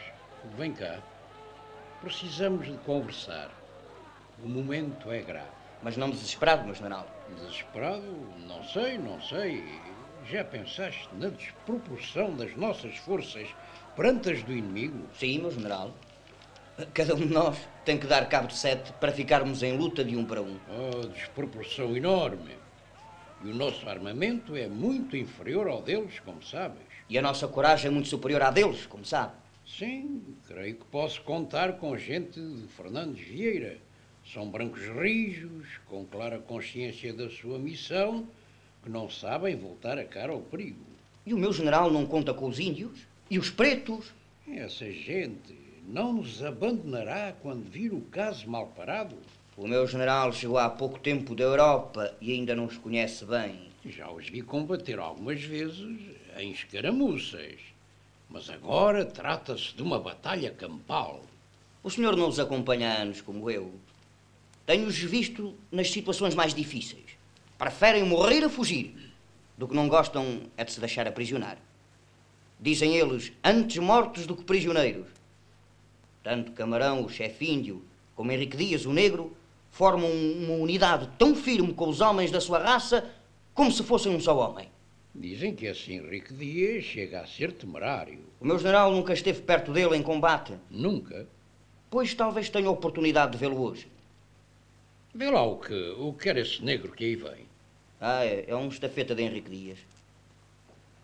Vem cá. precisamos de conversar. O momento é grave. Mas não desesperado, meu general. Desesperado? Não sei, não sei. Já pensaste na desproporção das nossas forças perante as do inimigo? Sim, meu general. Cada um de nós tem que dar cabo de sete para ficarmos em luta de um para um. Oh, desproporção enorme. E o nosso armamento é muito inferior ao deles, como sabes. E a nossa coragem é muito superior à deles, como sabe. Sim, creio que posso contar com gente de Fernandes Vieira. São brancos rijos, com clara consciência da sua missão, que não sabem voltar a cara ao perigo. E o meu general não conta com os índios? E os pretos? Essa gente não nos abandonará quando vir o caso mal parado? O meu general chegou há pouco tempo da Europa e ainda não os conhece bem. Já os vi combater algumas vezes em escaramuças. Mas agora trata-se de uma batalha campal. O senhor não os acompanha há anos como eu. Tenho-os visto nas situações mais difíceis. Preferem morrer a fugir do que não gostam é de se deixar aprisionar. Dizem eles, antes mortos do que prisioneiros. Tanto Camarão, o chefe índio, como Henrique Dias, o negro, formam uma unidade tão firme com os homens da sua raça como se fossem um só homem. Dizem que esse Henrique Dias chega a ser temerário. O meu general nunca esteve perto dele em combate. Nunca? Pois talvez tenha a oportunidade de vê-lo hoje. Vê lá o que, o que era esse negro que aí vem. Ah, é, é um estafeta de Henrique Dias.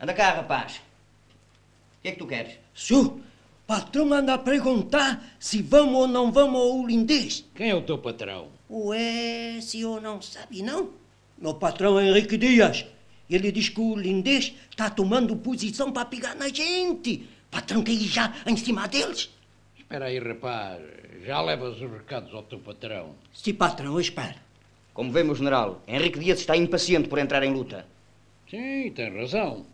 Anda cá, rapaz. O que é que tu queres? Senhor, patrão anda a perguntar se vamos ou não vamos ao lindês. Quem é o teu patrão? Ué, senhor não sabe, não? Meu patrão é Henrique Dias. Ele diz que o lindês está tomando posição para pegar na gente. Ir já em cima deles. Espera aí, rapaz. Já levas os recados ao teu patrão. Sim, patrão, eu espero. Como vemos, general, Henrique Dias está impaciente por entrar em luta. Sim, tem razão.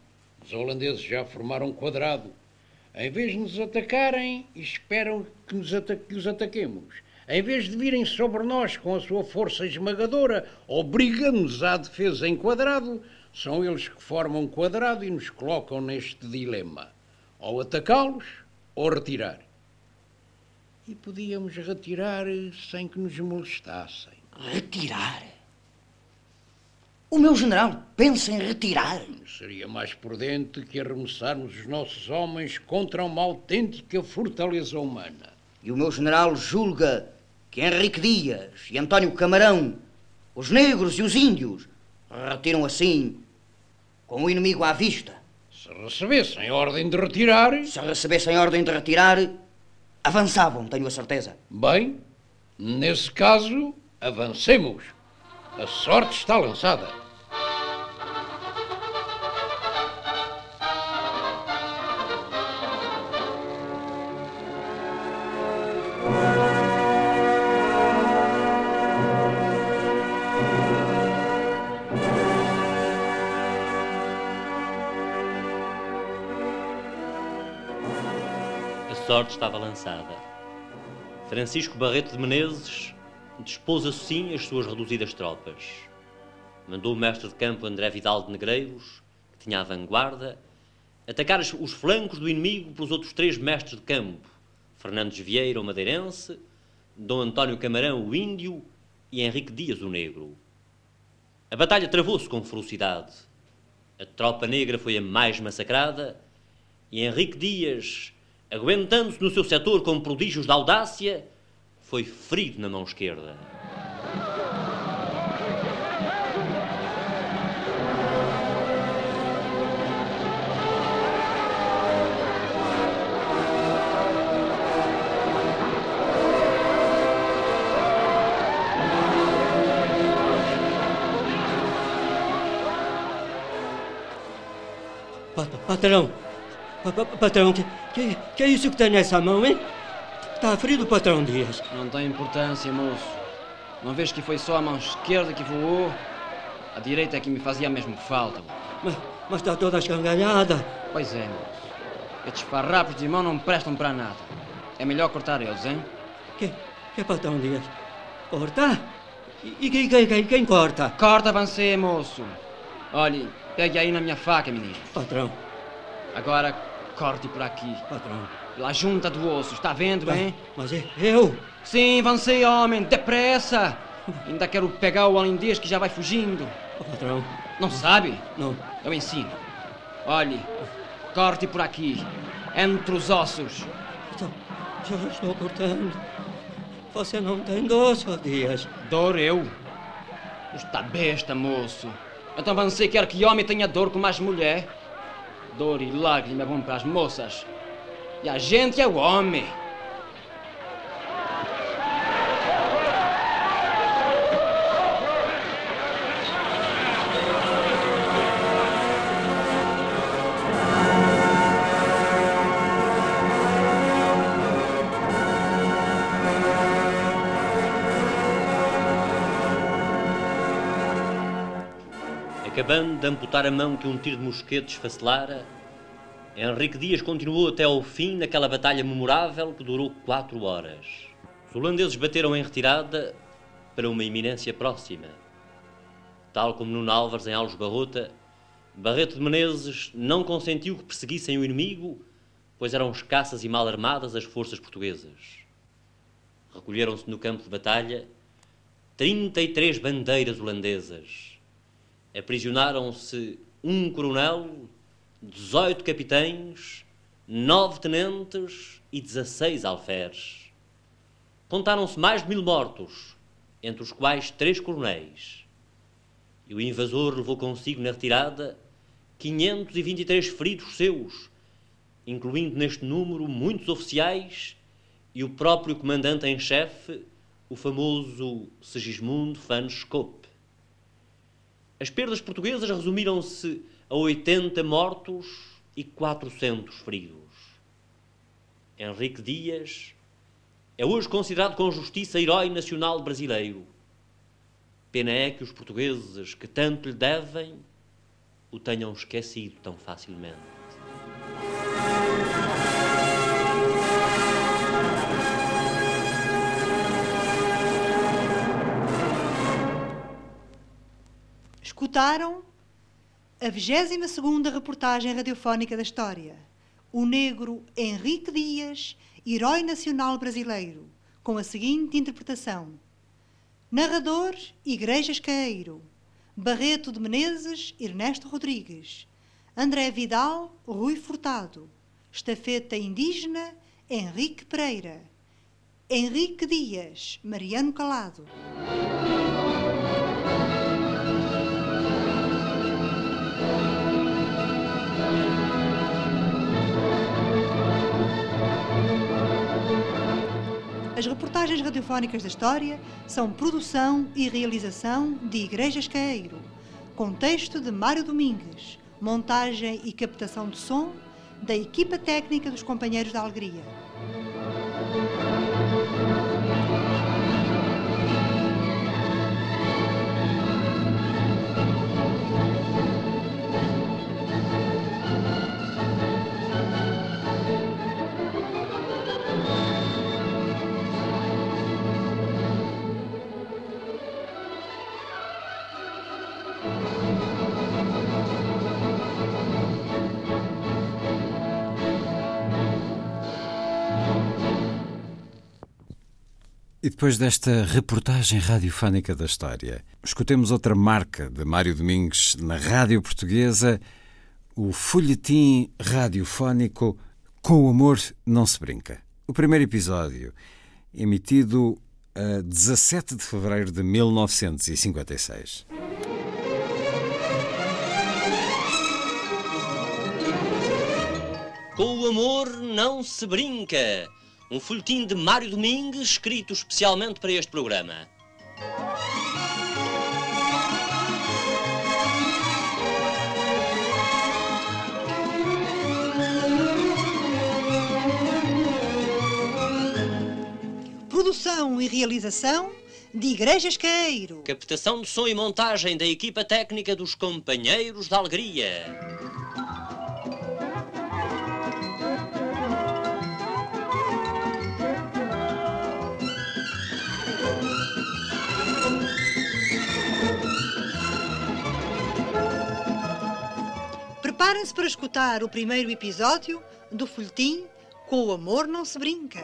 Os holandeses já formaram um quadrado. Em vez de nos atacarem, esperam que, nos ata que os ataquemos. Em vez de virem sobre nós com a sua força esmagadora, obrigando-nos à defesa em quadrado, são eles que formam um quadrado e nos colocam neste dilema: ou atacá-los ou retirar. E podíamos retirar sem que nos molestassem. Retirar? O meu general pensa em retirar. Seria mais prudente que arremessarmos os nossos homens contra uma autêntica fortaleza humana. E o meu general julga que Henrique Dias e António Camarão, os negros e os índios, retiram assim, com o inimigo à vista. Se recebessem ordem de retirar. Se recebessem ordem de retirar, avançavam, tenho a certeza. Bem, nesse caso, avancemos. A sorte está lançada. Sorte estava lançada. Francisco Barreto de Menezes dispôs assim as suas reduzidas tropas. Mandou o mestre de campo André Vidal de Negreiros, que tinha a vanguarda, atacar os- os flancos do inimigo pelos outros três mestres de campo, Fernandes Vieira, o madeirense, Dom António Camarão, o índio, e Henrique Dias, o negro. A batalha travou-se com ferocidade. A tropa negra foi a mais massacrada e Henrique Dias, aguentando-se no seu setor com prodígios de audácia, foi ferido na mão esquerda. Pat- patrão, pa- pa- patrão, que, que, que é isso que tem nessa mão, hein? Está ferido, patrão Dias. Não tem importância, moço. Não vês que foi só a mão esquerda que voou? A direita é que me fazia mesmo falta. Mas, mas está toda escangalhada. Pois é, moço. Estes farrapos de mão não prestam para nada. É melhor cortar eles, hein? Que, que patrão Dias? Corta? E, e quem, quem, quem, quem corta? Corta, avancei, moço. Olhe, pegue aí na minha faca, menino. Patrão. Agora corte por aqui. Patrão. Pela junta do osso, está vendo, hein? Mas é eu? Sim, avancei, homem, depressa! Ainda quero pegar o holandês que já vai fugindo. patrão. Não sabe? Não. Eu ensino. Olhe, corte por aqui, entre os ossos. Então, já estou cortando. Você não tem dor, seu Dias. Dor eu? Está besta, moço. Então você quer que homem tenha dor como as mulher? Dor e lágrima bom para as moças. E a gente é o homem. Acabando de amputar a mão que um tiro de mosquete esfacelara, Henrique Dias continuou até ao fim naquela batalha memorável que durou quatro horas. Os holandeses bateram em retirada para uma iminência próxima. Tal como Nuno Álvares em Alves Barrota, Barreto de Menezes não consentiu que perseguissem o inimigo, pois eram escassas e mal armadas as forças portuguesas. Recolheram-se no campo de batalha 33 bandeiras holandesas aprisionaram-se um coronel, 18 capitães, 9 tenentes e 16 alferes. Contaram-se mais de mil mortos, entre os quais três coronéis. E o invasor levou consigo na retirada 523 feridos seus, incluindo neste número muitos oficiais e o próprio comandante em chefe, o famoso Sigismundo van Scope. As perdas portuguesas resumiram-se a 80 mortos e 400 feridos. Henrique Dias é hoje considerado com justiça herói nacional brasileiro. Pena é que os portugueses que tanto lhe devem o tenham esquecido tão facilmente. Escutaram a 22ª reportagem radiofónica da história. O negro Henrique Dias, herói nacional brasileiro, com a seguinte interpretação. Narrador, Igrejas Caeiro. Barreto de Menezes, Ernesto Rodrigues. André Vidal, Rui Furtado. Estafeta Indígena, Henrique Pereira. Henrique Dias, Mariano Calado. As reportagens radiofónicas da história são produção e realização de Igrejas Caeiro, com texto de Mário Domingues, montagem e captação de som da equipa técnica dos Companheiros da Alegria. E depois desta reportagem radiofónica da história, escutemos outra marca de Mário Domingues na rádio portuguesa, o folhetim radiofónico Com o Amor Não Se Brinca. O primeiro episódio, emitido a 17 de fevereiro de 1956. Com o amor não se brinca. Um folhetim de Mário Domingues, escrito especialmente para este programa. Produção e realização de Igrejas Caeiro. Captação de som e montagem da equipa técnica dos Companheiros da Alegria. Preparem-se para escutar o primeiro episódio do folhetim Com o amor não se brinca.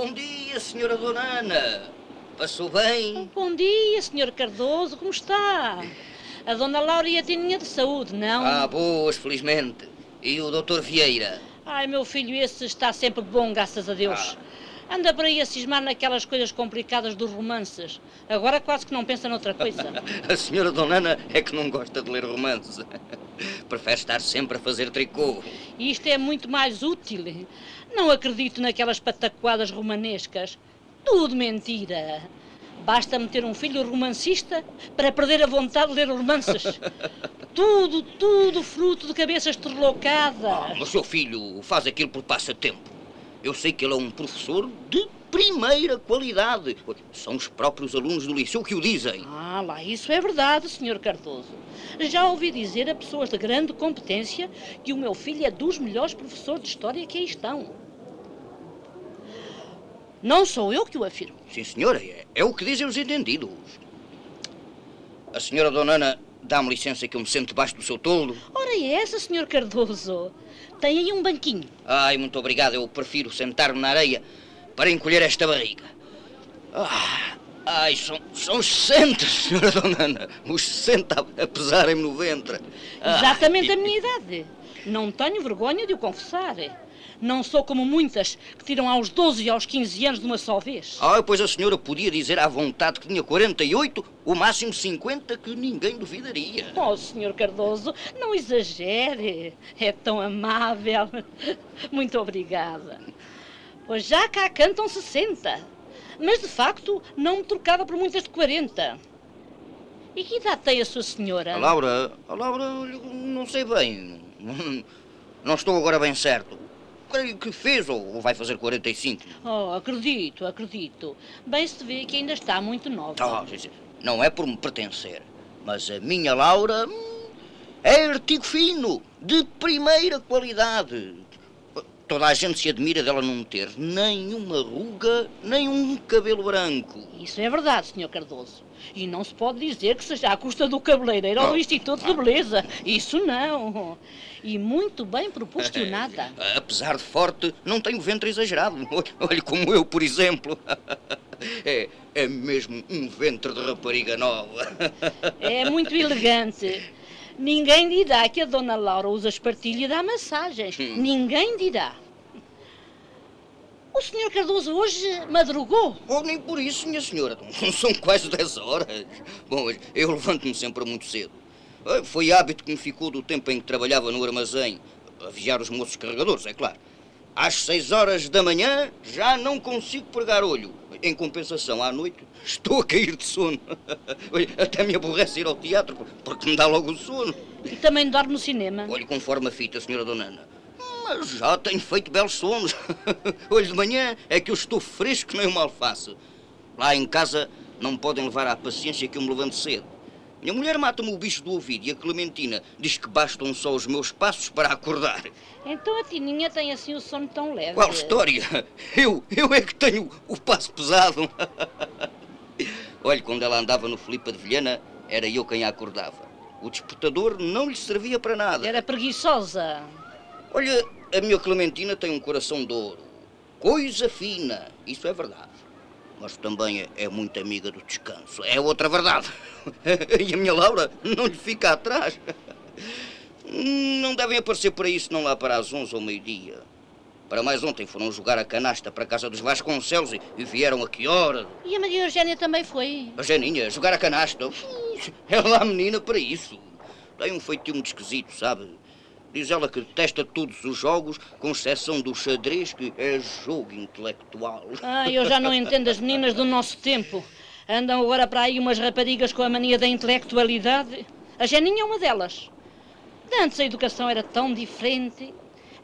Bom dia, senhora Dona Ana. Passou bem? Bom dia, Sr. Cardoso, como está? A Dona Laura e a Tininha de saúde, não? Ah, boas, felizmente. E o doutor Vieira? Ai, meu filho, esse está sempre bom, graças a Deus. Anda por aí a cismar naquelas coisas complicadas dos romances. Agora quase que não pensa noutra coisa. A senhora Dona Ana é que não gosta de ler romances. Prefere estar sempre a fazer tricô. E isto é muito mais útil. Não acredito naquelas pataquadas romanescas. Tudo mentira. Basta-me ter um filho romancista para perder a vontade de ler romances. tudo, tudo fruto de cabeças terlocadas. O seu filho faz aquilo por passatempo. Eu sei que ele é um professor de primeira qualidade. São os próprios alunos do liceu que o dizem. Ah, lá, isso é verdade, Sr. Cardoso. Já ouvi dizer a pessoas de grande competência que o meu filho é dos melhores professores de história que aí estão. Não sou eu que o afirmo. Sim, senhora, é, é o que dizem os entendidos. A senhora Dona Ana dá-me licença que eu me sente debaixo do seu toldo. Ora, é essa, Sr. Cardoso. Tem aí um banquinho. Ai, muito obrigado. Eu prefiro sentar-me na areia para encolher esta barriga. Ah, ai, são, são os 60, senhora Dona Ana. Os 60 a, a pesarem-me no ventre. Ah, Exatamente a minha idade. Não tenho vergonha de o confessar. Não sou como muitas que tiram aos 12 e aos 15 anos de uma só vez. Ah, pois a senhora podia dizer à vontade que tinha 48, o máximo 50, que ninguém duvidaria. Oh, Sr. Cardoso, não exagere. É tão amável. Muito obrigada. Pois já cá cantam 60. Mas, de facto, não me trocava por muitas de 40. E que idade tem a sua senhora? A Laura, a Laura, não sei bem. Não estou agora bem certo. Creio que fez ou vai fazer 45. Oh, acredito, acredito. Bem se vê que ainda está muito nova. Ah, sim. Não é por me pertencer, mas a minha Laura hum, é artigo fino, de primeira qualidade. Toda a gente se admira dela não ter nenhuma ruga, nem um cabelo branco. Isso é verdade, Sr. Cardoso. E não se pode dizer que seja à custa do cabeleireiro ou do Instituto de Beleza. Isso não. E muito bem proporcionada. Apesar de forte, não tenho ventre exagerado. Olhe como eu, por exemplo. É, é mesmo um ventre de rapariga nova. É muito elegante. Ninguém dirá que a Dona Laura usa espartilho e dá massagens. Hum. Ninguém dirá. O Sr. Cardoso hoje madrugou. Oh, nem por isso, minha senhora. São quase 10 horas. Bom, eu levanto-me sempre muito cedo. Foi hábito que me ficou do tempo em que trabalhava no armazém, a vigiar os moços carregadores, é claro. Às 6 horas da manhã já não consigo pregar olho. Em compensação, à noite estou a cair de sono. Até me aborrece ir ao teatro porque me dá logo o sono. E também dorme no cinema. Olhe, conforme a fita, senhora Dona Ana. Mas já tenho feito belos sonos. Hoje de manhã é que eu estou fresco nem uma alface. Lá em casa não me podem levar à paciência que eu me levanto cedo. Minha mulher mata-me o bicho do ouvido e a Clementina diz que bastam só os meus passos para acordar. Então a Tininha tem assim o sono tão leve. Qual história? Eu, eu é que tenho o passo pesado. Olha, quando ela andava no Filipe de Vilhena, era eu quem a acordava. O despertador não lhe servia para nada. Era preguiçosa. Olha, a minha Clementina tem um coração de ouro. Coisa fina. Isso é verdade. Mas também é, é muito amiga do descanso. É outra verdade. E a minha Laura não lhe fica atrás. Não devem aparecer por aí senão lá para as 11 ou meio-dia. Para mais ontem foram jogar a canasta para a casa dos Vasconcelos e, e vieram a que hora? E a Maria Eugénia também foi. A Janinha, jogar a canasta. É lá a menina para isso. Tem um feitio muito esquisito, sabe? Diz ela que detesta todos os jogos, com exceção do xadrez, que é jogo intelectual. Ah, eu já não entendo as meninas do nosso tempo. Andam agora para aí umas raparigas com a mania da intelectualidade. A Janinha é uma delas. De Antes a educação era tão diferente.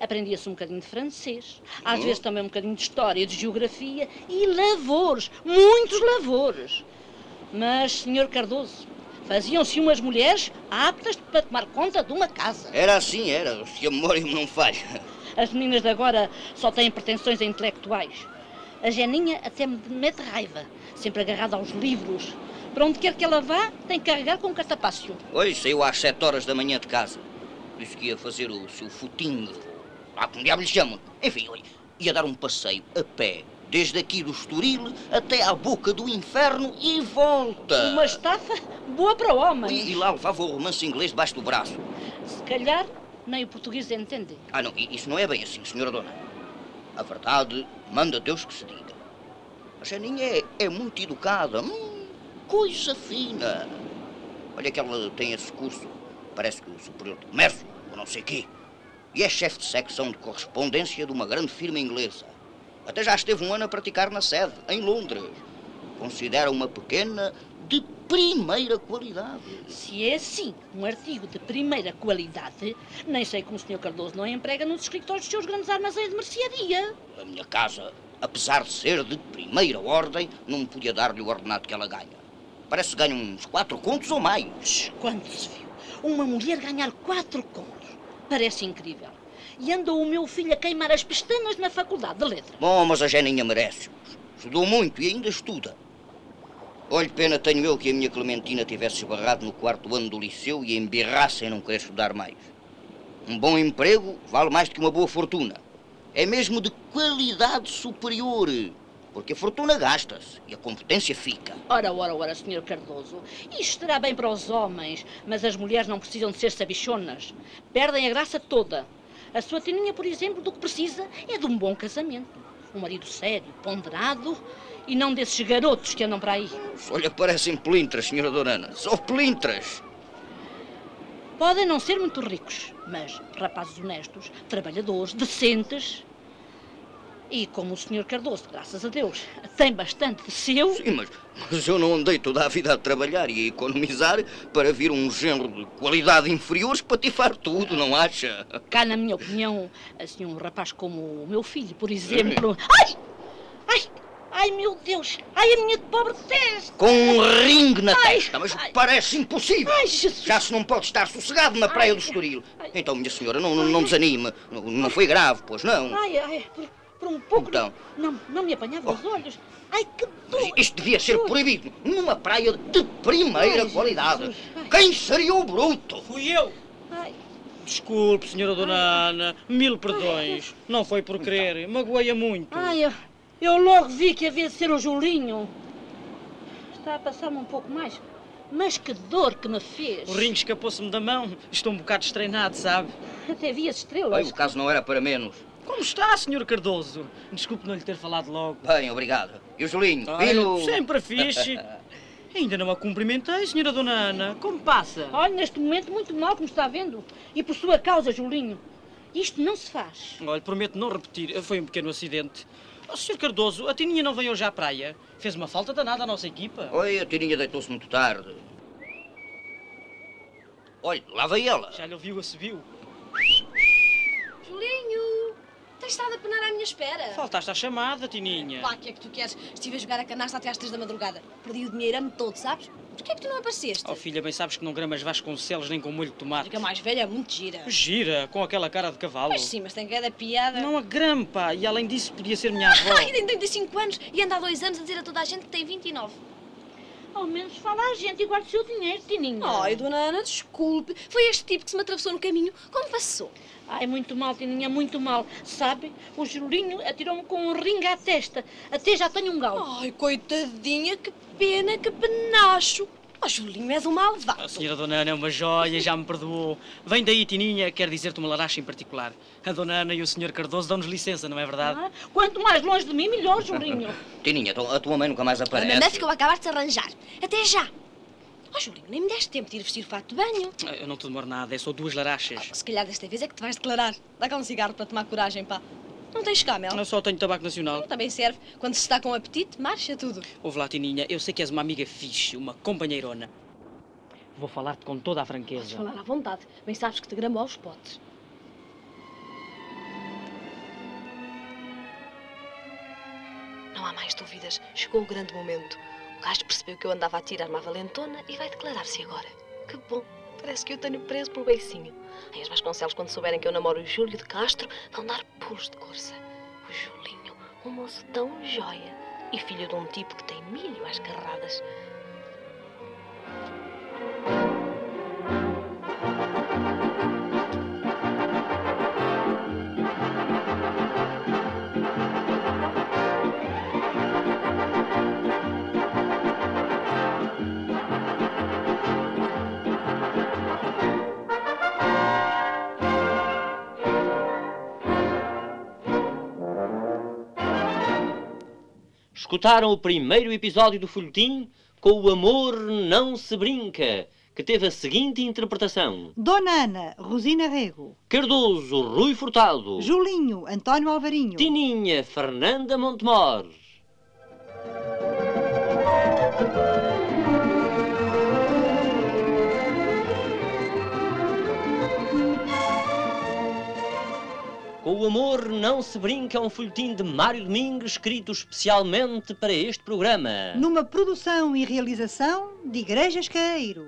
aprendia-se um bocadinho de francês, às Hum. vezes também um bocadinho de história, de geografia e lavores, muitos lavores. Mas, senhor Cardoso, faziam-se umas mulheres aptas para tomar conta de uma casa. Era assim, era, se a memória me não falha. As meninas de agora só têm pretensões intelectuais. A Geninha até me mete raiva, sempre agarrada aos livros. Para onde quer que ela vá, tem que carregar com um catapácio. Hoje saiu às sete horas da manhã de casa. Disse que ia fazer o seu footing, lá como diabo lhe chamam. Enfim, olha, ia dar um passeio a pé, desde aqui do Estoril até à boca do inferno e volta. Uma estafa boa para o homem. E, e lá levava o romance inglês debaixo do braço. Se calhar, nem o português entende. Ah, não, isso não é bem assim, senhora dona. A verdade manda Deus que se diga. A Janinha é, é muito educada, hum, coisa fina. Olha que ela tem esse curso, parece que o superior de comércio, ou não sei quê. E é chefe de secção de correspondência de uma grande firma inglesa. Até já esteve um ano a praticar na sede, em Londres. Considera uma pequena de primeira qualidade. Se é assim, um artigo de primeira qualidade, nem sei como o Sr. Cardoso não emprega nos escritórios dos seus grandes armazéns de mercearia. A minha casa, apesar de ser de primeira ordem, não podia dar-lhe o ordenado que ela ganha. Parece que ganha uns quatro contos ou mais. Quando se viu uma mulher ganhar quatro contos, parece incrível. E andou o meu filho a queimar as pestanas na Faculdade de Letras. Bom, mas a Geninha merece. Estudou muito e ainda estuda. Olhe, pena tenho eu que a minha Clementina tivesse esbarrado no quarto ano do liceu e embirrasse em não querer estudar mais. Um bom emprego vale mais do que uma boa fortuna. É mesmo de qualidade superior. Porque a fortuna gasta-se e a competência fica. Ora, ora, ora, Sr. Cardoso, isto estará bem para os homens, mas as mulheres não precisam de ser sabichonas. Perdem a graça toda. A sua tininha, por exemplo, do que precisa é de um bom casamento. Um marido sério, ponderado e não desses garotos que andam para aí. Olha, parecem pelintras, senhora Dorana. Só pelintras. Podem não ser muito ricos, mas rapazes honestos, trabalhadores, decentes. E como o Sr. Cardoso, graças a Deus, tem bastante de seu. Sim, mas, mas eu não andei toda a vida a trabalhar e a economizar para vir um género de qualidade inferior espatifar tudo, não acha? Cá, na minha opinião, assim, um rapaz como o meu filho, por exemplo. Ai! Ai! Ai, meu Deus! Ai, a minha pobre testa! Com um ringue na Ai, testa, mas parece impossível. Ai, Jesus. Já se não pode estar sossegado na praia do Estoril. Então, minha senhora, não, não, não desanime. Não, não foi grave, pois não. Ai, ai, por, por um pouco. Então. Não, não me apanhava os olhos. Ai, que dor! Isto devia ser proibido numa praia de primeira Ai, qualidade. Jesus. Quem seria o bruto? Fui eu. Ai. Desculpe, senhora Dona Ana. Mil perdões. Não foi por querer. Magoei-a muito. Ai, eu, eu logo vi que havia de ser o Julinho. Está a passar-me um pouco mais. Mas que dor que me fez. O ringue escapou-se-me da mão. Estou um bocado estreinado, sabe? Até vi as estrelas. o caso não era para menos. Como está, senhor Cardoso? Desculpe não lhe ter falado logo. Bem, obrigado. E o Julinho? Ai, Vino? sempre fixe. Ainda não a cumprimentei, senhora Dona Ana. Como passa? Olha, neste momento, muito mal, como está vendo. E por sua causa, Julinho. Isto não se faz. Olha, prometo não repetir. Foi um pequeno acidente. Oh, senhor Cardoso, a Tininha não veio hoje à praia? Fez uma falta danada à nossa equipa. Oi, a tirinha deitou-se muito tarde. Olha, lá veio ela. Já lhe ouviu a subiu. Julinho, tens estado a penar à minha espera. Faltaste à chamada, Tininha. Lá, o que é que tu queres? Estive a jogar a canasta até às três da madrugada. Perdi o dinheirame todo, sabes? Porquê é que tu não apareceste? Oh, filha, bem sabes que não gramas Vasconcelos nem com molho de tomate. Fica mais velha, é muito gira. Gira, com aquela cara de cavalo. Pois sim, mas tem cada piada. Não a grampa. E além disso, podia ser minha avó. Ai, tem 35 anos e anda há dois anos a dizer a toda a gente que tem 29. Ao menos fala a gente e guarda o seu dinheiro, Tininha. Ai, dona Ana, desculpe. Foi este tipo que se me atravessou no caminho. Como passou? Ai, muito mal, Tininha, muito mal. Sabe, o Julinho atirou-me com um ringue à testa. Até já tenho um galo. Ai, coitadinha, que pena, que penacho. Oh, Julinho, és um malvado. A senhora Dona Ana é uma joia, já me perdoou. Vem daí, Tininha, quer dizer-te uma laracha em particular. A Dona Ana e o senhor Cardoso dão-nos licença, não é verdade? Ah, Quanto mais longe de mim, melhor, Julinho. Tininha, então a tua mãe nunca mais A aparece. mamãe ficou a acabar de se arranjar. Até já. Oh, Julinho, nem me deste tempo de ir vestir o fato de banho. Eu não te demoro nada, é só duas larachas. Se calhar desta vez é que te vais declarar. Dá cá um cigarro para tomar coragem, pá. Não tens camel? Não só tenho tabaco nacional. Não, também serve. Quando se está com apetite, marcha tudo. Ouve lá, Tininha, eu sei que és uma amiga fixe, uma companheirona. Vou falar-te com toda a franqueza. Podes falar à vontade, bem sabes que te gramo aos potes. Não há mais dúvidas. Chegou o grande momento. O gajo percebeu que eu andava a tirar-me à valentona e vai declarar-se agora. Que bom! Parece que eu tenho preso pelo beicinho. Ai, as Vasconcelos, quando souberem que eu namoro o Júlio de Castro, vão dar pulos de corça. O Julinho, um moço tão joia. E filho de um tipo que tem milho às carradas. Escutaram o primeiro episódio do folhetim com o Amor Não Se Brinca, que teve a seguinte interpretação. Dona Ana, Rosina Rego. Cardoso, Rui Furtado. Julinho, António Alvarinho. Tininha, Fernanda Montemor. Com o Amor Não Se Brinca é um folhetim de Mário Domingos, escrito especialmente para este programa. Numa produção e realização de Igrejas Caeiro.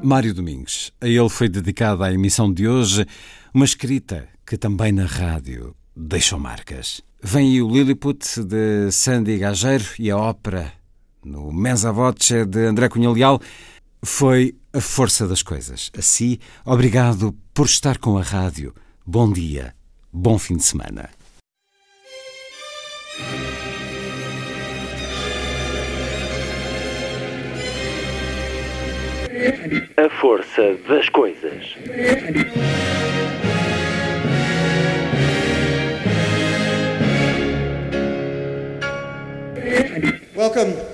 Mário Domingos. A ele foi dedicada a emissão de hoje uma escrita que também na rádio deixou marcas. Vem aí o Lilliput de Sandy Gageiro e a ópera no Mensa Voce de André Cunha Leal foi a força das coisas. Assim, obrigado por estar com a rádio. Bom dia, bom fim de semana. A força das coisas. Welcome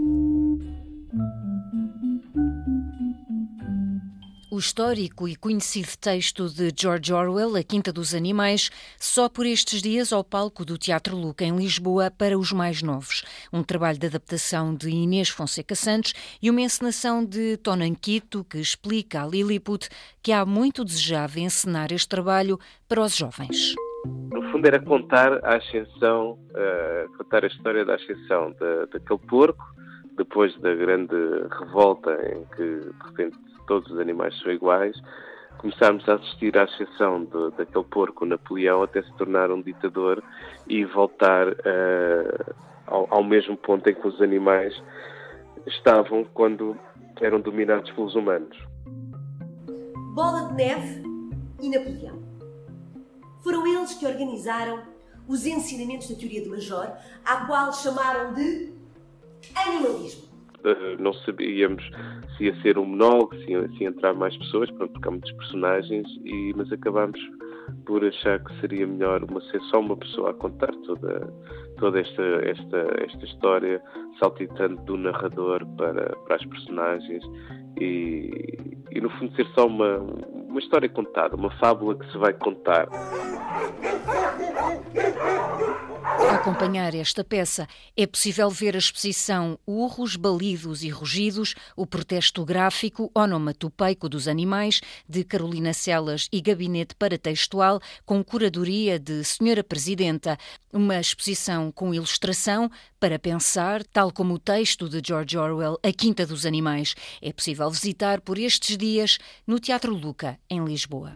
O histórico e conhecido texto de George Orwell, A Quinta dos Animais, só por estes dias ao palco do Teatro Luca em Lisboa para os mais novos. Um trabalho de adaptação de Inês Fonseca Santos e uma encenação de Tonanquito que explica a Lilliput que há muito desejava encenar este trabalho para os jovens. No fundo era contar a ascensão, eh, contar a história da ascensão da, daquele porco, depois da grande revolta em que de repente todos os animais são iguais, começámos a assistir à ascensão de, daquele porco Napoleão até se tornar um ditador e voltar eh, ao, ao mesmo ponto em que os animais estavam quando eram dominados pelos humanos. Bola de Neve e Napoleão. Foram eles que organizaram os ensinamentos da teoria de Major, à qual chamaram de animalismo. Uh, não sabíamos se ia ser um monólogo, se ia, se ia entrar mais pessoas, pronto, porque há muitos personagens, e, mas acabámos por achar que seria melhor uma, ser só uma pessoa a contar toda, toda esta, esta, esta história, saltitando do narrador para, para as personagens e, e, no fundo, ser só uma, uma história contada, uma fábula que se vai contar. Acompanhar esta peça é possível ver a exposição Urros, Balidos e Rugidos, o protesto gráfico onomatopeico dos animais, de Carolina Celas e Gabinete Paratextual, com curadoria de Senhora Presidenta. Uma exposição com ilustração para pensar, tal como o texto de George Orwell, A Quinta dos Animais. É possível visitar por estes dias no Teatro Luca, em Lisboa.